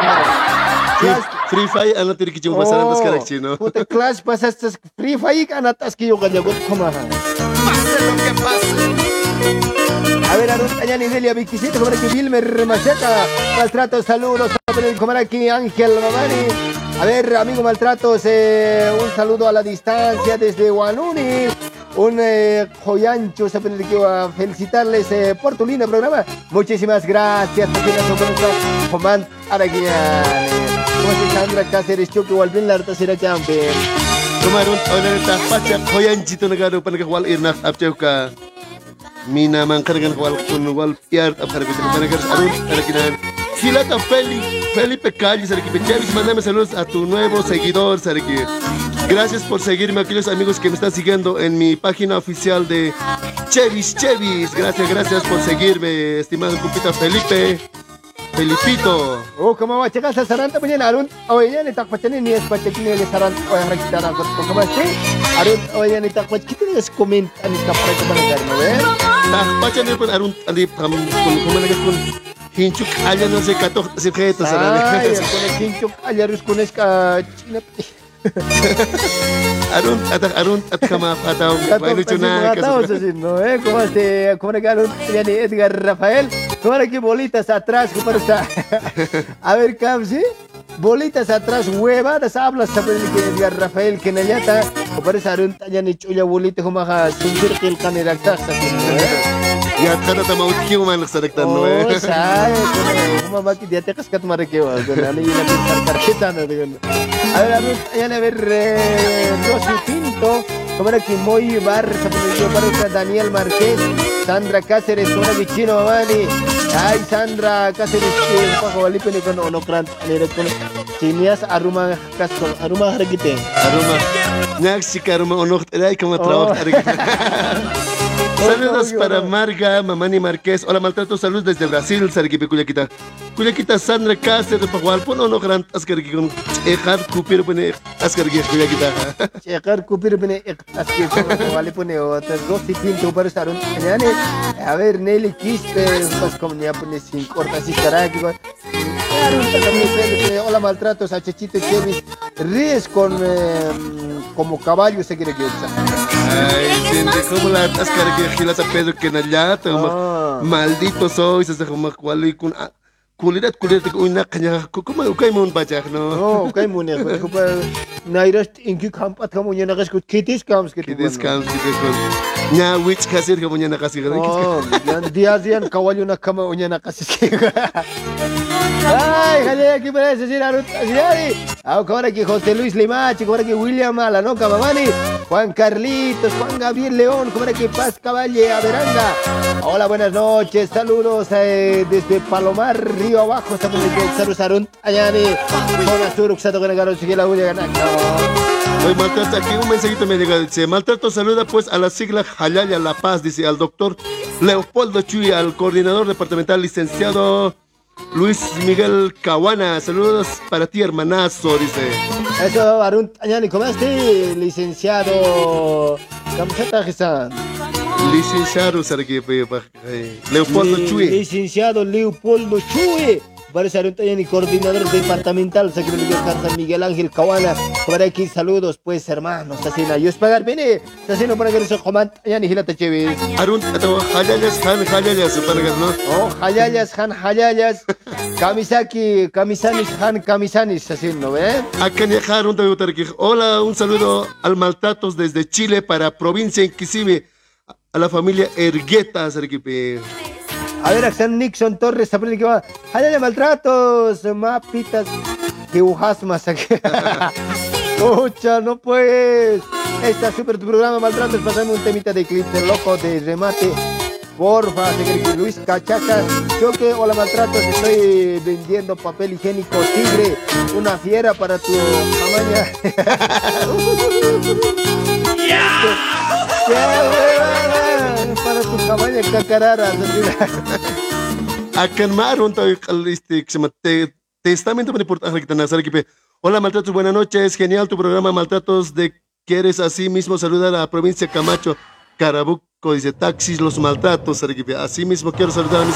Free Fire, ano tiri kichu masaran tas karakchi, no? Puta class pasas tas free fire anatas que yo ganya got koma. A ver, Arun Tañani Delia 27, como que Wilmer Machaca, maltrato, saludos, aquí Ángel Mamani. A ver, amigo maltratos, eh, un saludo a la distancia desde Guanuni. Un eh, joyancho, se que a felicitarles eh, por tu lindo programa. Muchísimas gracias. Juan Araguian. Como Sandra Cáceres, Choque, Walvin, Larta, Sera Champion. Kumarun, ona ta pacha koyan chito nagaro pa nagawal irnak apchaw ka. Mina man kargan wal kun wal piar ap kargan pa nagar arun kargan. Gilata Feli, Felipe Calle, Sarki Chavis, mándame saludos a tu nuevo seguidor, Sarki. Gracias por seguirme, aquellos amigos que me están siguiendo en mi página oficial de Chevis Chevis. Gracias, gracias por seguirme, estimado compita Felipe. Felipito. Oh, como va a checar sa saranta punya arun. Oh, iya ni tak pacani ni es ni saran yang kita nak kau kau mesti. Arun iya ni tak pacani kita ni komen ani kapre ke mana gar no. Tak ni pun arun pam kun kumana kun hinchuk aja no se se es kama ataw bailo chuna Tahu sih no eh como este como que arun ya ni Edgar Rafael. Como aquí bolitas atrás como está. A ver, Camsi. Bolitas atrás, huevadas, hablas sobre que Edgar Rafael que nayata. Como parece arun tanya ni chuya bolita como ka suntir que el canera taxa. Ya kada tama utki man saktan no eh. sabe, como mamá que ya te cascat marqueo, con la niña que tarjeta no digo. A ver, a ver, ya a ver eh, Rosy Pinto, como era que muy bar, se pone para Daniel Marqués, Sandra Cáceres, como era que chino mamani. Ay, Sandra Cáceres, que pa ko walipo ni kono ono krant ni kon Chinias aruma kas ko aruma haragite. Aruma. Sika aruma onok ay kama trabajo Saludos para Marga, Mamani Marqués. Hola, maltrato. Saludos desde Brasil, Sarkipi Cuyaquita. Cuyaquita Sandra Cáceres, Pagual. Pon ono gran askargi con Ejar Kupir, pone askargi Cuyaquita. Checar kupir bene aski ko walipo ni o tas Rosy Pinto para sarun. Yani, a ver, Nelly Quispe, pues como ya pone sin corta así caraki. Claro, está también Felipe, hola maltratos a Chechito Chevis. Ríes con eh, como caballo se quiere que usa. Como la askargi Gilata Pedro que nallata. Maldito soy, se como cual y con kulirat kulirat ko una kanya ko kuma ukay mo bajak no. Oh, kay mo ne. Ko pa nairas inki kampat kamo nya nagas ko kitis kams kiti. Kitis kams kiti ko. Nya which kasir ka mo nya nakasi ka. Oh, yan dia dian kawayo na kama unya nakasi. Ay, jale aquí para decir. Ahora aquí José Luis Limachi, ahora aquí William Alano Camamani, Juan Carlitos, Juan Gabriel León, ahora aquí Paz Caballe Averanga. Hola, buenas noches, saludos eh, desde Palomar, Río Abajo, estamos en Saru Sarun Ayani, Zona Sur, Uxato Ganagaro, sigue la Ulla Oye, maltrato, aquí un mensajito me llega, dice, maltrato saluda pues a la sigla Jalaya La Paz, dice, al doctor Leopoldo Chuy, al coordinador departamental licenciado Luis Miguel Caguana, saludos para ti, hermanazo, dice. Eso, Arun Tañani, ¿cómo estás, licenciado? Camiseta Gisán. Licenciado Sergio eh, Leopoldo Li- Chuy. Licenciado Leopoldo Chuy. Parece Arun Tañani, coordinador departamental, secretario San Miguel Ángel Caguana. Por aquí, saludos, pues, hermanos. Asina, yo es pagar, viene. Asina, para que eso, Juan Tañani, Gilata Chévez. Arun, atawa, hayayas, han, hayayas, para que no. Oh, hayayas, han, hayayas. Kamisaki, kamisanis, han, kamisanis, así, ¿no ve? Acá también, Tarquij. Hola, un saludo al Maltratos desde Chile para provincia Inquisive, a la familia Ergueta, Sergio. A ver, Axel Nixon Torres, aprende que va. Hayaya maltratos, mapitas, que más aquí. Pucha, no pues. Está súper tu programa, maltratos. Pasame un temita de clip de loco de remate. Porfa, secretario Luis Cachaca. Yo que, hola maltratos, estoy vendiendo papel higiénico tigre. Una fiera para tu tamaña. Para tu cabaña cacarara. Que se llama Te- Testamento para importante que tenés, Sergio. Hola, Maltratos, buenas noches. Genial tu programa, Maltratos, de que eres así mismo. Saluda a la provincia Camacho, Carabuco, dice Taxis, los maltratos. Así mismo quiero saludar a mis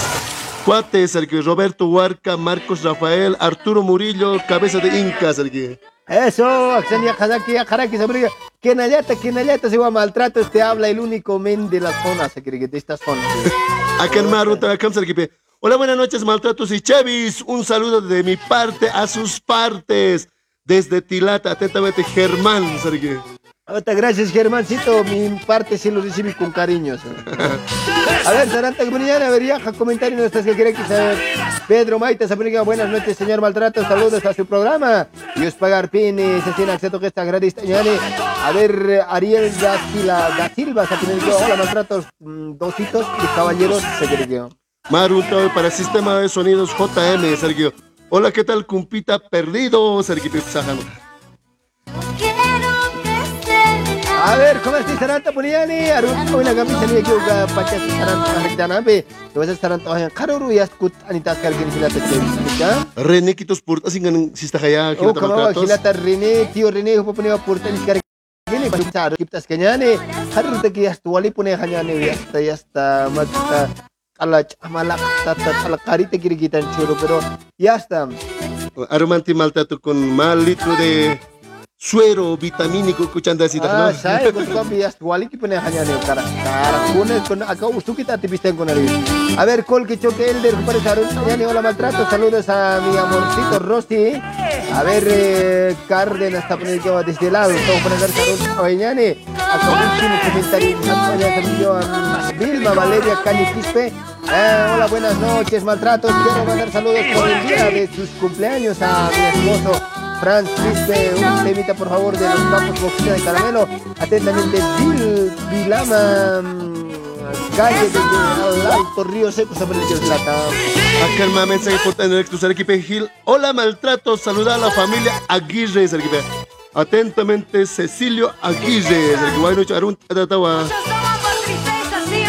cuates, Sergio. Roberto Huarca, Marcos Rafael, Arturo Murillo, Cabeza de Inca, Sergio. Eso, Axenia Kazaki, Jaraki, Sabriga. Quien allata, quien allata se va a maltratos, te habla el único men de la zona, se cree que de esta zona. Acá en Marun, también, acá, Sergio. Hola, buenas noches, Maltratos y Chevis. Un saludo de mi parte a sus partes. Desde Tilata, atentamente, Germán, Sergio. Ahorita, gracias, Germancito. Mi parte sí lo recibí con cariño. A ver, Saranta Comunidad, a ver, viaja, comentario nuestras que quieren que saber. Pedro Maite, Sabriga, buenas noches, señor Maltrato. Saludos a su programa. Dios pagar pines, se tiene acceso que está gratis. A ver, Ariel da Silva, da Silva, se hola, Maltratos, mm, dositos de caballeros, se quiere que. Maruto para Sistema de Sonidos JM, Sergio. Hola, ¿qué tal, cumpita perdido, Sergio Pipsajano? A ver, ¿cómo estás, Saranta Puriani? Arun, hoy la camisa ni aquí uga pacha Saranta Rectanabe. Lo vas a Saranta Ojan, Karuru y Askut Anitas Kargin Hilata Chevis. ¿Ya? René Quitos Purtas, sin Sistajaya, Oh, Gilata como Maltratos. Hilata René, tío René, upo ponía Purtanis Kargin. Gini, pasar, kiptas kanyane. Haruta ki hasta wali pune hanyane, yasta, yasta, magta. Kalach, amalak, tata, talakarita kirikitan churo, pero ya está. Aromanti Maltrato con mal litro de suero vitamínico, escuchando así, Ah, saya kami yas wali ki pune hanyane kara. Kara kune kun acá ustu kita tipisten con él. A ver, col que choque elder, compadre Sarun, hanyane hola maltrato. Saludos a mi amorcito Rosti. A ver, eh, Cárdenas está poniendo que va desde el lado. Estamos poniendo Sarun, hanyane. Acá un chino comentario. A Vilma Valeria Cani Quispe. Eh, hola, buenas noches, maltratos. Quiero mandar saludos por el día de sus cumpleaños a mi esposo Franz Quispe. Un temita, por favor, de los campos boxilla de caramelo. Atentamente, Vil, Vilama, mm, calle de al Alto Río Seco, sobre el Dios Lata. Acá el mensaje importante en el Cruz Arequipe Gil. Hola, Maltrato, saluda a la familia Aguirre. Atentamente, Cecilio Aguirre, Sergio. Buenas noches, Arun, Atatawa.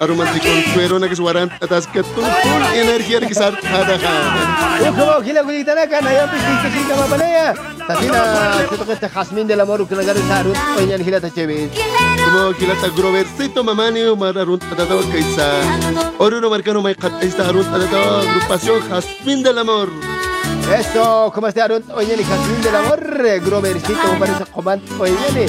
na que suaran, atas que tu energía que como gila kulitan acá naya pisi que sin kama panaya Tasina seto que este jasmine del amor que la Como gilata grovercito mamani, mar arun, atatawa kaisa. Oro no marcano, may kat, esta arun, atatawa, agrupación Jasmine del Amor. Eso, ¿cómo está Arun? Oye, ni Jazmín del amor, Grovercito, me parece comando, oye,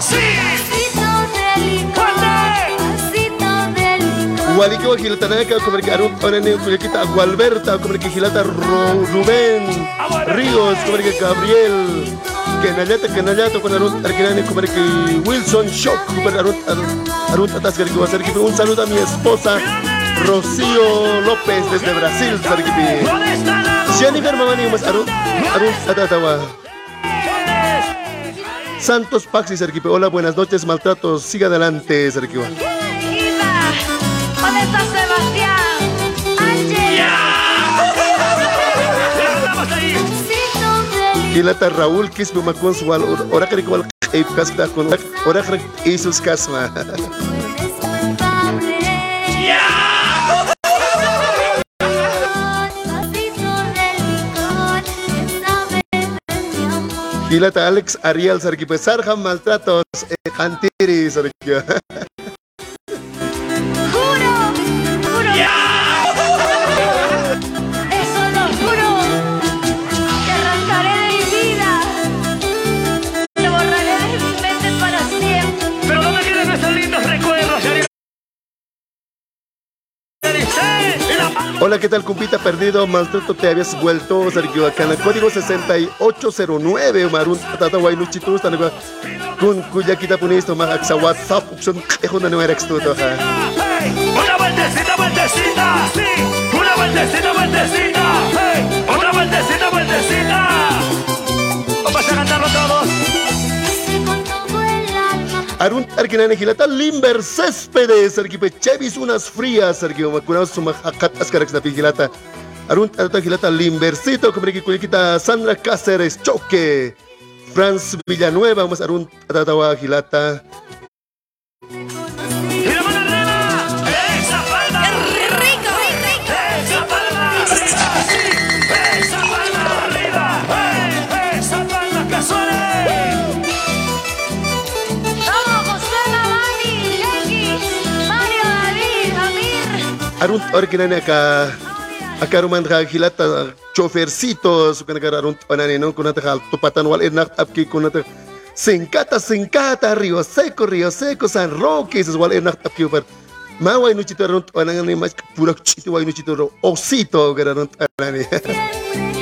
kulit sanaka, acento que está, que pan no hay pamphila te quieres, kupam bio hay, oye, karagilane. Waliki wa gilata maltratos, aromanti kama, aromanti kama, buenas noches. Eso así. Fuerte. Waliki wa Gilatanaka, como que Gualberta, como que Gilata Rubén Ríos, como que Gabriel, que Nayata, que Nayata, con Arun Arquinani, como que Wilson Shock, como que Arun Arun Tatascar, que va a ser un saludo a mi esposa. Rocío López desde Brasil, Sarkipi. Jennifer Mamani, más Arun, Arun Atatawa. Santos Paxi, Sarkipi. Hola, buenas noches, maltratos. Siga adelante, Sarkipi. ¿Dónde está Sebastián? Kilata Raúl kwal kun Isus Kasma. Kilata Alex Ariel Sarkipi. Sarjam maltratos. eh, Antiri Hola, ¿qué tal, compita perdido? Maltrato, te habías vuelto, Sergio, el código 6809, Marun, Tata Wainuchitus, Tanaga, Kun Kuyakita Punisto, Mahaxa WhatsApp, Upson, Ejo, no era extuto. Una vueltecita, vueltecita, sí. Una vueltecita, vueltecita, hey. Otra vueltecita, vueltecita. Vamos a cantarlo todos. Arun Arkinane Gilata Limber Céspedes, Sergipe Chevis, unas frías, Sergio, Macunaos, Sumajacat, Ascarax, Napi Gilata. Arun Gilata Limbercito, Comeriki Culiquita, Sandra Cáceres, Choque. Franz Villanueva, vamos Arun Gilata. Amir! Arun Arkinane acá. Acá Roman Gilata, chofercitos, que Arun Panani, ¿no? Con Nata Tupatan Wal Enak Apki, con Nata. Sencata, Sencata, Río Seco, Río Seco, San Roque, es igual Enak Apki, pero. Mawai no chito Arun Panani, más pura chito, wai no chito, osito, que Arun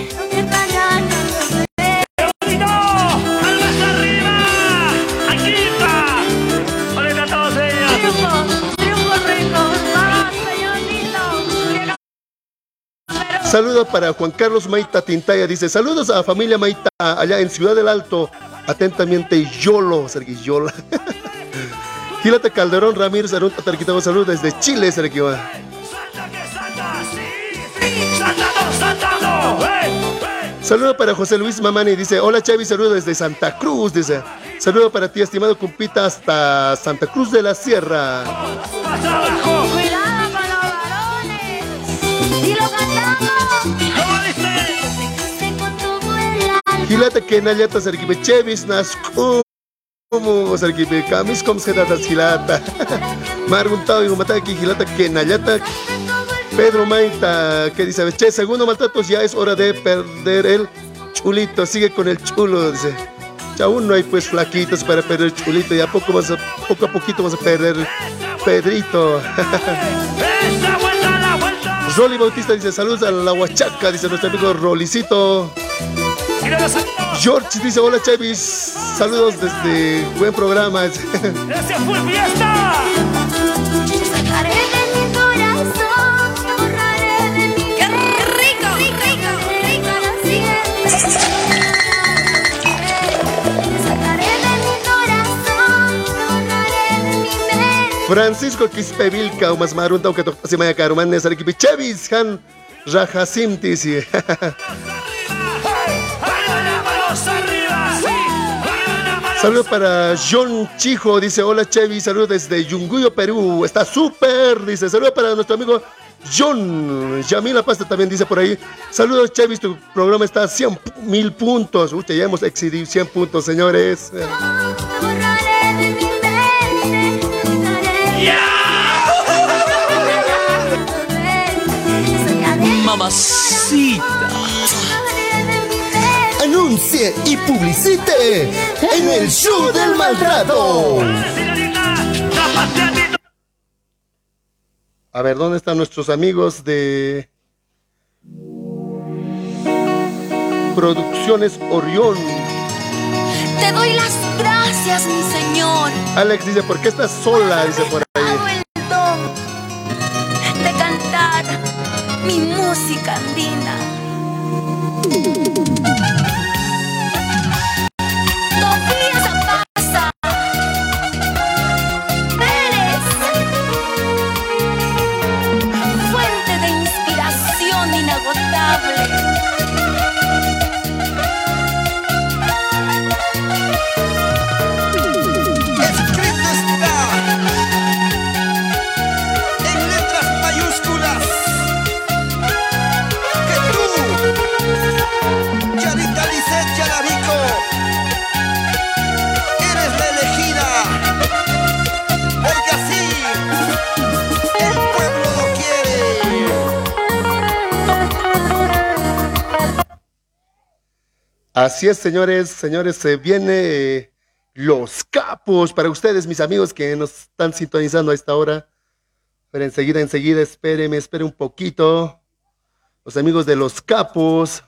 Saludos para Juan Carlos Maita Tintaya. Dice: Saludos a la familia Maita allá en Ciudad del Alto. Atentamente, Yolo, Sergio Yola. Gilate Calderón Ramírez Arun Tatarquitabo. Saludos desde Chile, Sergio. Saludos para José Luis Mamani. Dice: Hola, Chavi. Saludos desde Santa Cruz. Dice: Saludos para ti, estimado compita, hasta Santa Cruz de la Sierra. ¡Cuidado con los varones! Gilate Kenayata Sergipe Chevis Naskum. Como Sergipe Kamis Kom Sedatas Gilata. Marguntao y Gumataki Gilata Kenayata. Pedro Maita, que dice, che, segundo maltratos, ya es hora de perder el chulito, sigue con el chulo, dice. Ya aún no hay pues flaquitos para perder el chulito, ya poco, vas a, poco a poquito vas a perder Pedrito. Rolly Bautista dice, saludos a la Huachaca, dice nuestro amigo Rolicito. George dice, hola Chevis, saludos desde buen programa. ¡Ese fue fiesta! Sacaré de mi corazón, te borraré de mi ¡Qué rico! ¡Rico! ¡Rico! Mente. Francisco Quispevilca, umas marunta, que tocasi maya karuman ne sariki Chevis, han rajasim tisi. ¡Manos arriba! ¡Sí! Saludos para John Chijo, dice hola Chevi, saludos desde Yunguyo, Perú, está súper, dice saludos para nuestro amigo John, Yamila Pasta también dice por ahí, saludos Chevi, tu programa está a 100 mil puntos, Uy, ya hemos excedido 100 puntos señores. Mamacita. Y publicite en el show del maltrato. A ver, ¿dónde están nuestros amigos de Producciones Orión? Te doy las gracias, mi Señor. Alex dice, ¿por qué estás sola? Dice por ahí. el don de cantar mi música andina. Así es, señores, señores, se viene eh, Los Capos para ustedes, mis amigos que nos están sintonizando a esta hora. Pero enseguida, enseguida, espéreme, espere un poquito. Los amigos de Los Capos.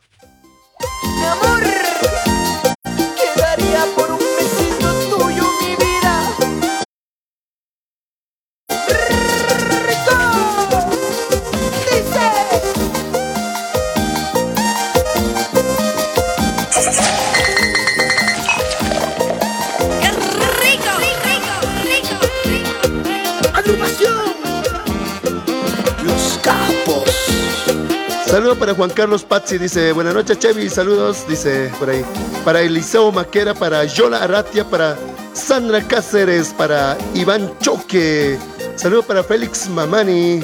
Saludo para Juan Carlos Pazzi, dice, buenas noches Chevy, saludos, dice por ahí. Para Eliseo Maquera, para Yola Arratia, para Sandra Cáceres, para Iván Choque. Saludo para Félix Mamani.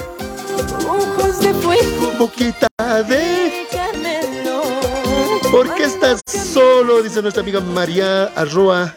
Ojos de fuego. Boquita de... Carmelo. ¿Por qué estás solo? Dice nuestra amiga María Arroa.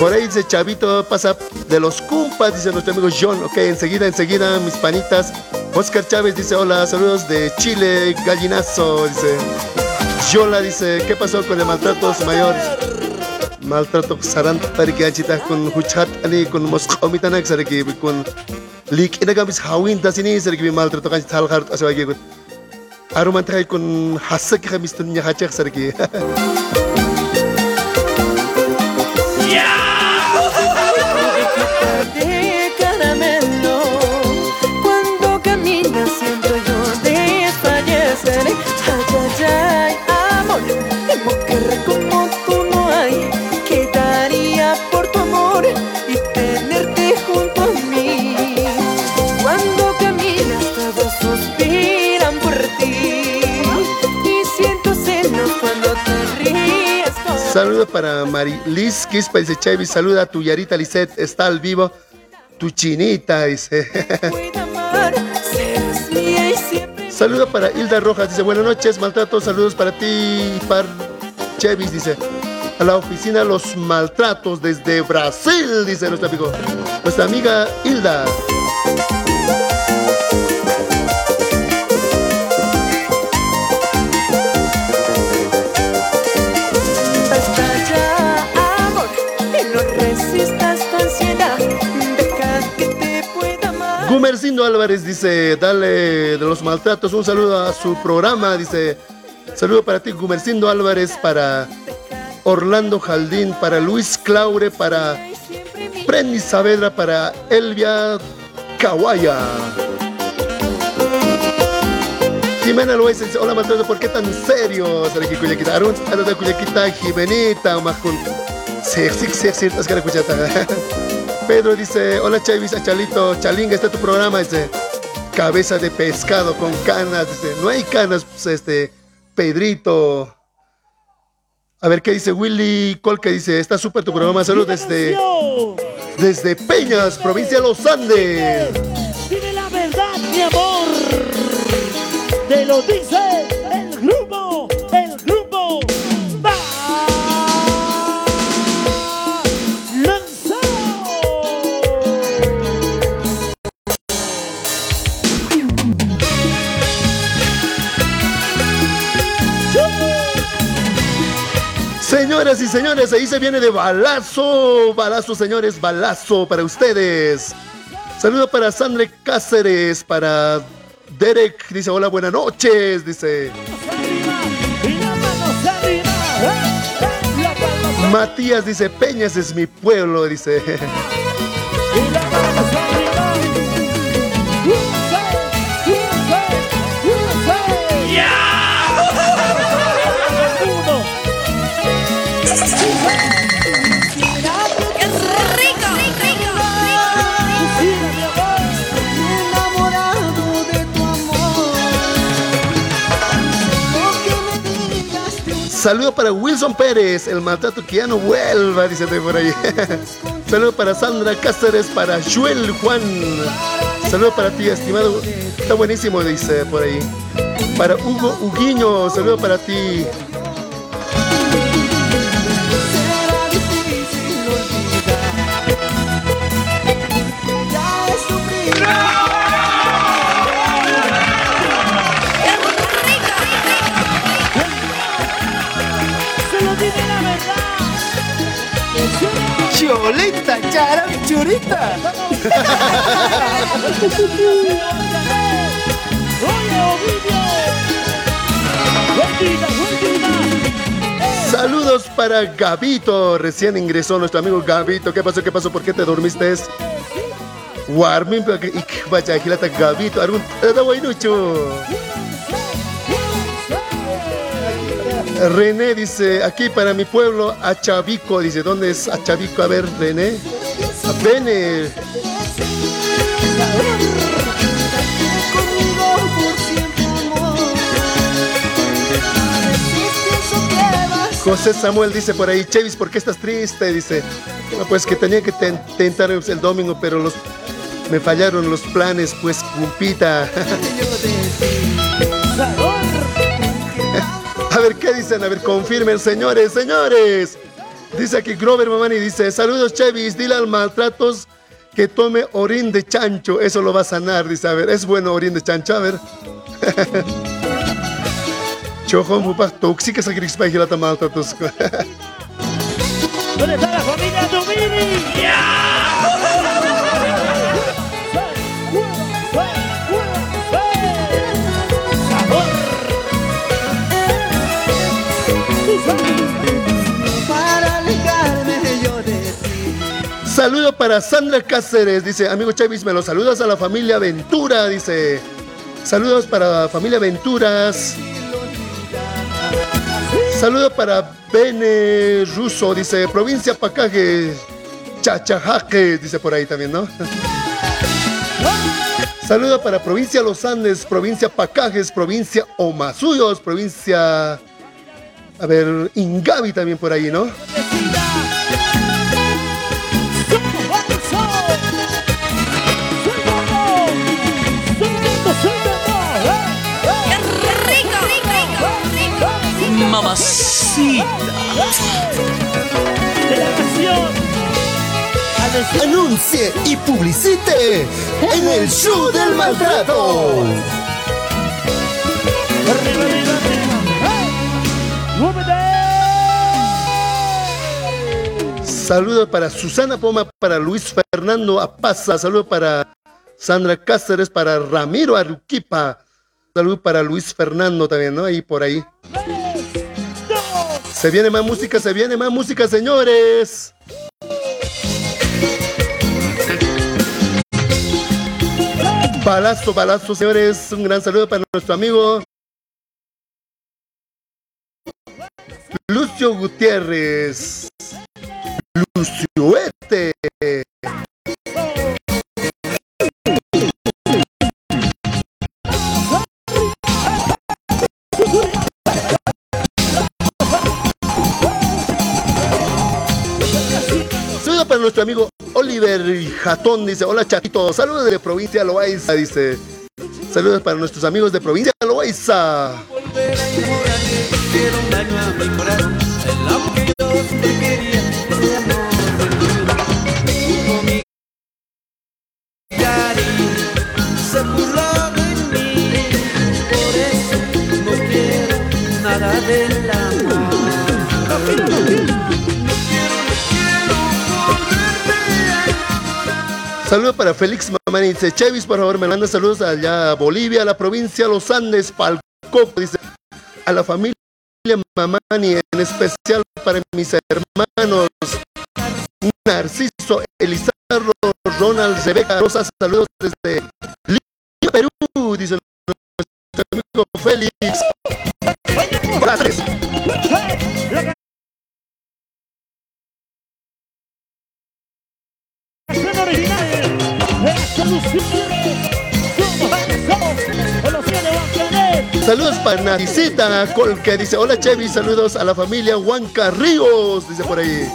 Por ahí dice Chavito, pasa de los cumpas, dice nuestro amigo John. Ok, enseguida, enseguida, mis panitas. Oscar Chávez dice, hola, saludos de Chile, gallinazo, dice. Yola dice, ¿qué pasó con el maltrato mayores? Maltrato sarant tariki anchita con huchat ani con mosqomita nak sariki con lik ina gamis hawin tasini sariki maltrato kan tal hart aswagi gut. Aruman tay con hasak gamis tunya hachak sariki. De ríes con Saludo para Marilis Quispa, dice Chevy, saluda a tu Yarita Lisset, está al vivo. Tu chinita, dice. amar. Serás mía y siempre Saludo para Hilda Rojas, dice, buenas noches, maltratos, saludos para ti, par Chevis, dice. A la oficina Los Maltratos desde Brasil, dice nuestro amigo. Nuestra amiga Hilda. Gumercindo Álvarez dice, dale de los maltratos un saludo a su programa, dice, saludo para ti Gumercindo Álvarez, para Orlando Jaldín, para Luis Claure, para Prendy Saavedra, para Elvia Kawaya. Jimena Loaiza dice, hola maltrato, ¿por qué tan serio? Saraki Cuyaquita, Arun, Arun Cuyaquita, Jimenita, Majun. Sí, sí, sí, sí, es que la. Pedro dice, hola Chavis, Chalito, Chalinga, está tu programa, dice, cabeza de pescado con canas, dice, no hay canas, pues, este, Pedrito. A ver qué dice Willy Colque, dice, está súper tu programa, saludos desde, desde Peñas, provincia de los Andes. Dime la verdad, mi amor. Te lo dice el grupo, Señoras y señores, ahí se viene de balazo, balazo, señores, balazo para ustedes. Saludo para Sandra Cáceres, para Derek, dice hola, buenas noches, dice. Matías dice, Peñas es mi pueblo, dice. Saludo para Wilson Pérez, el maltrato que ya no vuelva, dice por ahí. Saludo para Sandra Cáceres, para Joel Juan. Saludo para ti, estimado. Está buenísimo, dice por ahí. Para Hugo Huguiño, saludo para ti. Churita. Saludos para Gabito, recién ingresó nuestro amigo Gabito. ¿Qué pasó? ¿Qué pasó? ¿Por qué te dormiste? Warmin, pero que ik vaya Gabito, arun René dice, aquí para mi pueblo, Achavico, dice, ¿dónde es Achavico? A ver, René. Bene. José Samuel dice por ahí, Chevis, ¿por qué estás triste? Dice, "No, pues que tenía que ten- tentar el domingo, pero los me fallaron los planes, pues cumpita. A ver, ¿qué dicen? A ver, confirmen, señores, señores. Dice aquí Grover Mamani, dice, saludos Chevis, dile al maltratos que tome orín de chancho, eso lo va a sanar, dice, a ver, es bueno orín de chancho, a ver. Chojo, mupa, tóxica esa grispa y maltratos. ¿Dónde está la familia Saludo para Sandra Cáceres, dice, amigo Chavis, me los saludas a la familia Ventura, dice. Saludos para familia Venturas. Saludo para Bene Russo, dice, provincia Pacaje, Chachajaque, dice por ahí también, ¿no? Saludo para provincia Los Andes, provincia Pacajes, provincia Omasuyos, provincia... A ver, Ingavi también por ahí, ¿no? Mamacita. Anuncie y publicite en el show del maltrato. Saludos para Susana Poma, para Luis Fernando Apaza, saludos para Sandra Cáceres, para Ramiro Aruquipa, saludos para Luis Fernando también, ¿no? Ahí por ahí. Se viene más música, se viene más música, señores. Balazo, balazo, señores. Un gran saludo para nuestro amigo Lucio Gutiérrez. Lucioete. Nuestro amigo Oliver Jatón, dice, hola chatito, saludos de provincia Loaiza, dice. Saludos para nuestros amigos de provincia Loaiza. Saludos para Félix Mamani, dice, Chevis, por favor, me manda saludos allá a Bolivia, a la provincia de Los Andes, Palcoco, dice, a la familia Mamani, en especial para mis hermanos Narciso, Elizardo, Ronald, Rebeca, Rosa, saludos desde Lima, Perú, dice nuestro amigo Félix. Saludos para Narcisita Col, que dice, hola Chevy, saludos a la familia Huanca Ríos, dice por ahí.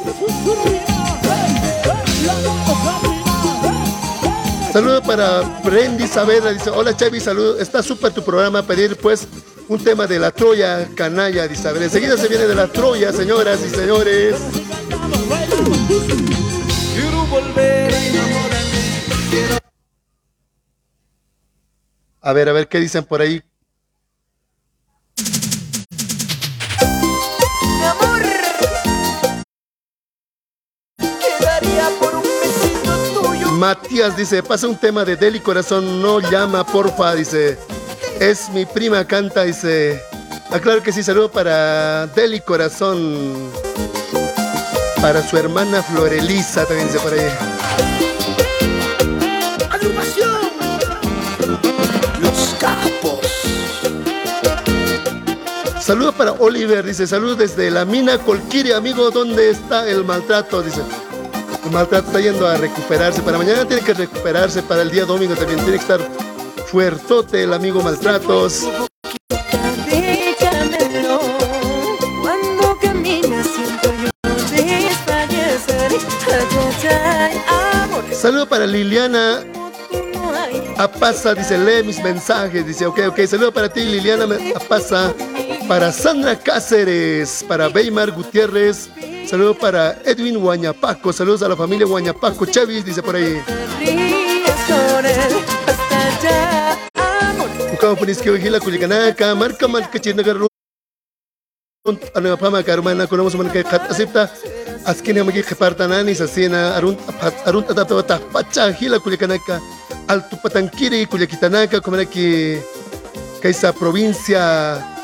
Saludos para Brendy Saavedra, dice, hola Chevy, saludos, está súper tu programa, pedir pues un tema de la Troya canalla, dice, a ver, enseguida se viene de la Troya, señoras y señores. Quiero volver a enamorarme. Quiero A ver, a ver qué dicen por ahí. Matías dice, pasa un tema de Deli Corazón, no llama, porfa, dice. Es mi prima, canta, dice. Ah, claro que sí, saludo para Deli Corazón. Para su hermana Florelisa, también dice por ahí. Agrupación. Los capos. Saludos para Oliver, dice, saludos desde la mina Colquiri, amigo, ¿dónde está el maltrato? Dice, maltrato está yendo a recuperarse, para mañana tiene que recuperarse, para el día domingo también tiene que estar fuertote el amigo maltratos. Saludos para Liliana. No hay Apasa, dice, lee mis mensajes, dice, ok, ok, saludos para ti, Liliana Apasa, para Sandra Cáceres, para Weimar Gutiérrez, saludos para Edwin Guañapaco, saludos a la familia Guañapaco, Chavis, dice por ahí. Ukao Punisque Vigila Culicanaka, Marca Marca Chinagarun, ano pama karmana kuno mo man kay kat asipta askin magi kepartanan sa sina arun arun tata ta pacha hila kulikanaka alto patangkiri kulikitanaka kumanaki kaysa provincia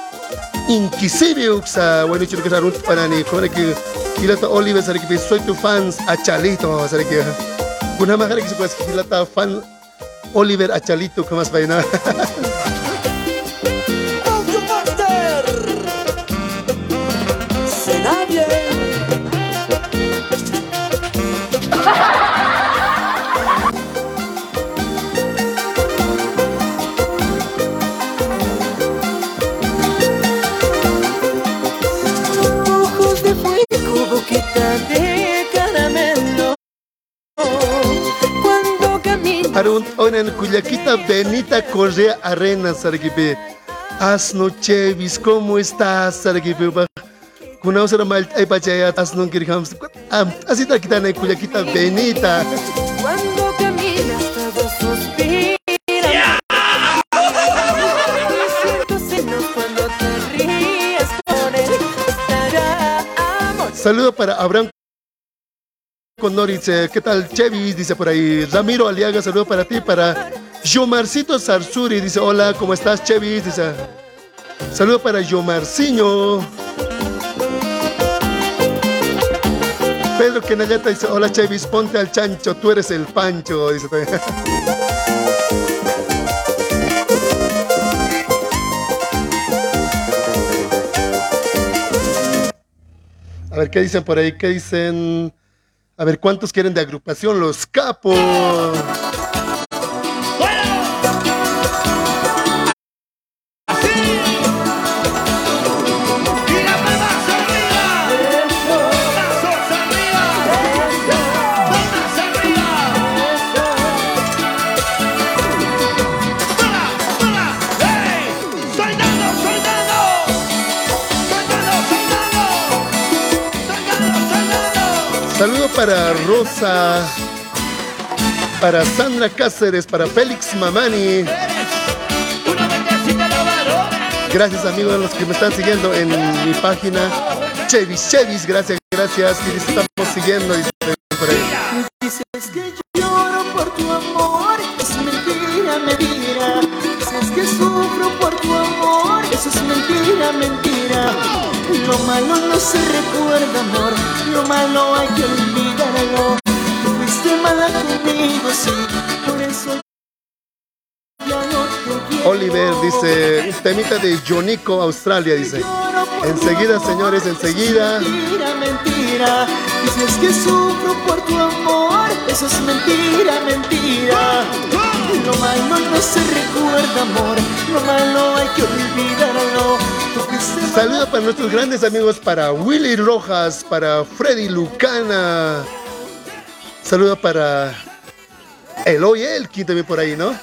Inquisirio sa bueno chulo ka arun panani kumanaki hila ta Oliver sa kipi soy tu fans achalito sa ki kuna makara kisi kuas hila ta fan Oliver kamas bayna Audiomaster. Será bien. Ojos caminas Arun onan Cuyaquita Benita Correa Arenas Sargipe. Asno Chevis, ¿cómo estás Sargipe? Kuna usara mal ay pachaya asno kirham. Así ta kita na Cuyaquita Benita. Cuando caminas todos suspiran Saludo para Abraham Condor dice, ¿qué tal Chevis? Dice por ahí. Ramiro Aliaga, saludo para ti, para Yomarcito Sarsuri, dice, hola, ¿cómo estás Chevis? Dice, saludo para Yomarciño. Pedro Kenayata dice, hola Chevis, ponte al chancho, tú eres el pancho, dice. A ver, ¿qué dicen por ahí? ¿Qué dicen? A ver, ¿cuántos quieren de agrupación? Los capos. Para Rosa, para Sandra Cáceres, para Félix Mamani. Gracias amigos a los que me están siguiendo en mi página Chevis Chevis. Gracias, gracias. Y estamos siguiendo. dice por ahí. Dices que lloro por tu amor, es mentira, mentira. Dices que sufro por tu amor, eso es mentira, mentira. Lo malo no se recuerda, amor, lo malo hay que olvidarlo. Tú fuiste mala conmigo, sí, por eso ya no te quiero. Oliver dice, temita de Jonico, Australia, dice. Enseguida, señores, enseguida. Mentira, mentira. Dices que sufro por tu amor, eso es mentira, mentira. Lo malo no se recuerda, amor, lo malo hay que olvidarlo. Tú fuiste Saludo para nuestros grandes amigos, para Willy Rojas, para Freddy Lucana. Saludo para Eloy Elkin también por ahí, ¿no?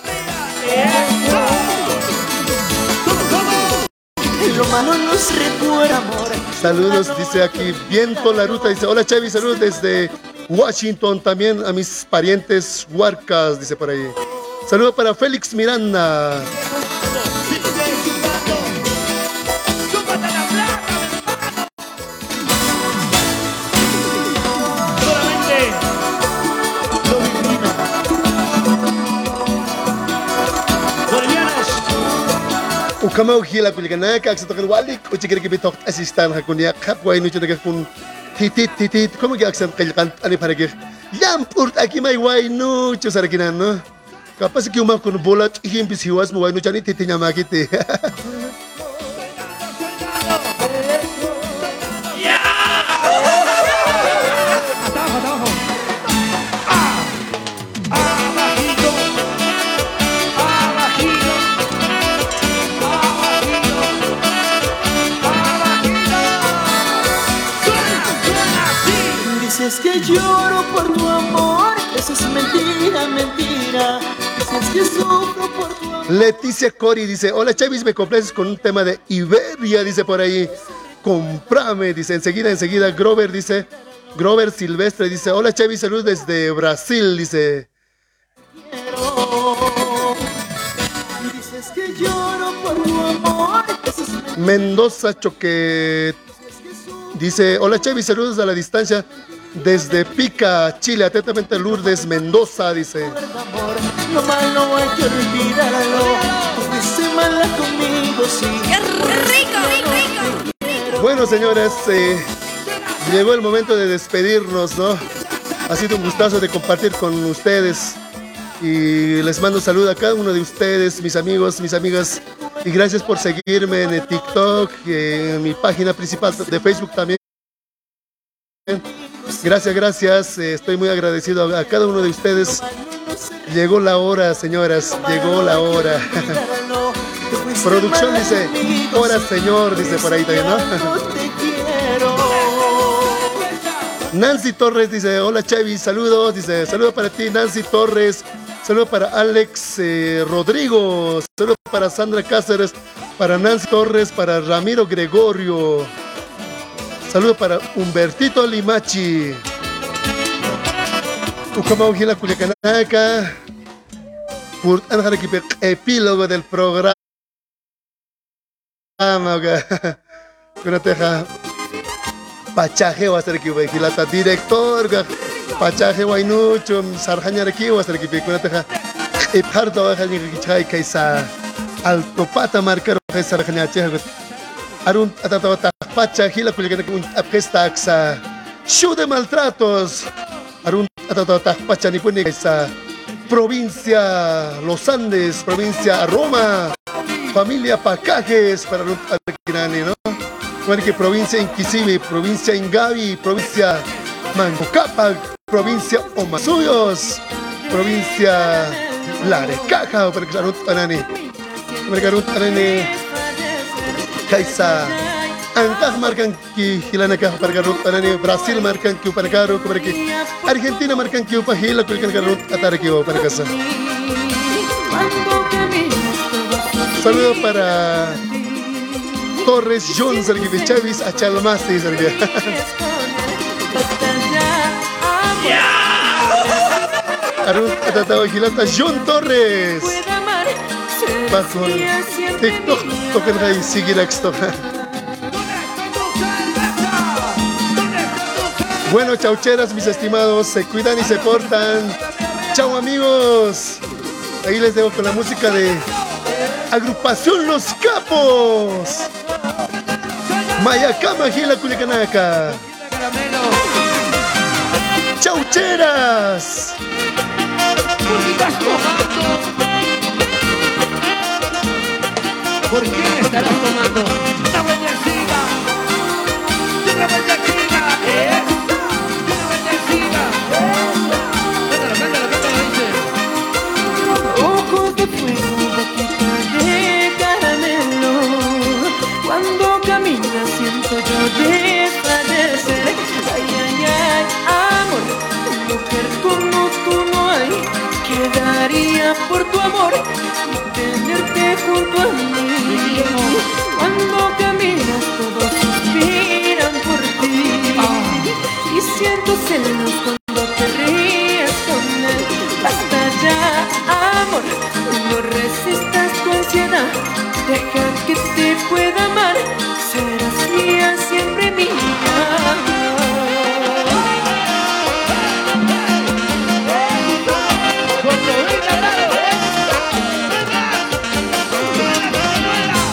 Lo malo no se recuerda, amor. Saludos, dice aquí, viento la ruta, dice, hola Chavi, saludos desde Washington, también a mis parientes Huarcas, dice por ahí. Saludo para Félix Miranda. Ukamaw hila tokan walik kibitok asistan ha kap kun titit titit aksan kalikan ani para que yam purt aki mai no kapas ki uma kun bolat him bis hiwas mo makite Dices que Leticia Cori dice, hola Chavis, me complaces con un tema de Iberia, dice por ahí. Comprame, dice, enseguida, enseguida. Grover dice, Grover Silvestre dice, hola Chavis, salud desde Brasil, dice. Mendoza Choque dice, hola Chavis, saludos a la distancia desde Pica, Chile, atentamente Lourdes Mendoza, dice. amor, lo malo hay que olvidarlo. Tú fuiste mala conmigo, sí. ¡Qué rico, rico! Bueno, señores, eh, llegó el momento de despedirnos, ¿no? Ha sido un gustazo de compartir con ustedes y les mando un saludo a cada uno de ustedes, mis amigos, mis amigas, y gracias por seguirme en el TikTok, en mi página principal de Facebook también. Gracias, gracias, eh, estoy muy agradecido a, cada uno de ustedes. Llegó la hora, señoras, llegó la hora. Producción dice, hora señor, dice por ahí también, ¿no? Nancy Torres dice, hola Chavi, saludos, dice, saludo para ti Nancy Torres, saludo para Alex eh, Rodrigo, saludo para Sandra Cáceres, para Nancy Torres, para Ramiro Gregorio, saludo para Humbertito Limachi, Ucamau Gila Culiacanaca, por epílogo del programa. Kuna teja. Pachaje wa ser ki hilata director pachaje wa inucho sarjanya ki wa ser ki kuna teja e pardo wa khani ki chai kaisa alto pata marcar wa sarjanya che arun atata ta pacha hila kuli kana un apesta aksa show de maltratos arun atata ta pacha ni puni kaisa provincia Los Andes provincia Roma familia Pacajes para Arquinani, ¿no? Bueno, que provincia Inquisibi, provincia Ingavi, provincia Mangocapa, provincia Omasuyos, provincia Larecaja, para Anani. Para Anani. Kaisa. Angkah marcan que hilana ka para que salud Anani. Brasil marcan caro, para que Argentina marcan que para hila, salud Ataraki, para casa. Saludo para Torres John Sergio Chavis a Chalmasti Sergio. Arun, Atatao, Gilata, John Torres. Bajo TikTok, token hay, sigue esto. Bueno, chaucheras, mis estimados, se cuidan y se portan. Chao, amigos. Ahí les dejo con la música de Agrupación Los Capos. Mayacama, Gila, Culiacanaca. Chaucheras. ¿Por qué estarás tomando? ¡Una bendecida! ¡Una bendecida! ¿Eh? ¡Una bendecida! Cántalo, cántalo, cántalo, dice. Ojos de fuego, boquita de caramelo. Cuando caminas siento yo desfallecer. Ay, ay, ay, amor, mujer como tú no hay. Quedaría por tu amor tenerte junto a mí. Siento celos cuando te ríes con él. Basta ya, amor, no resistas tu ansiedad. Deja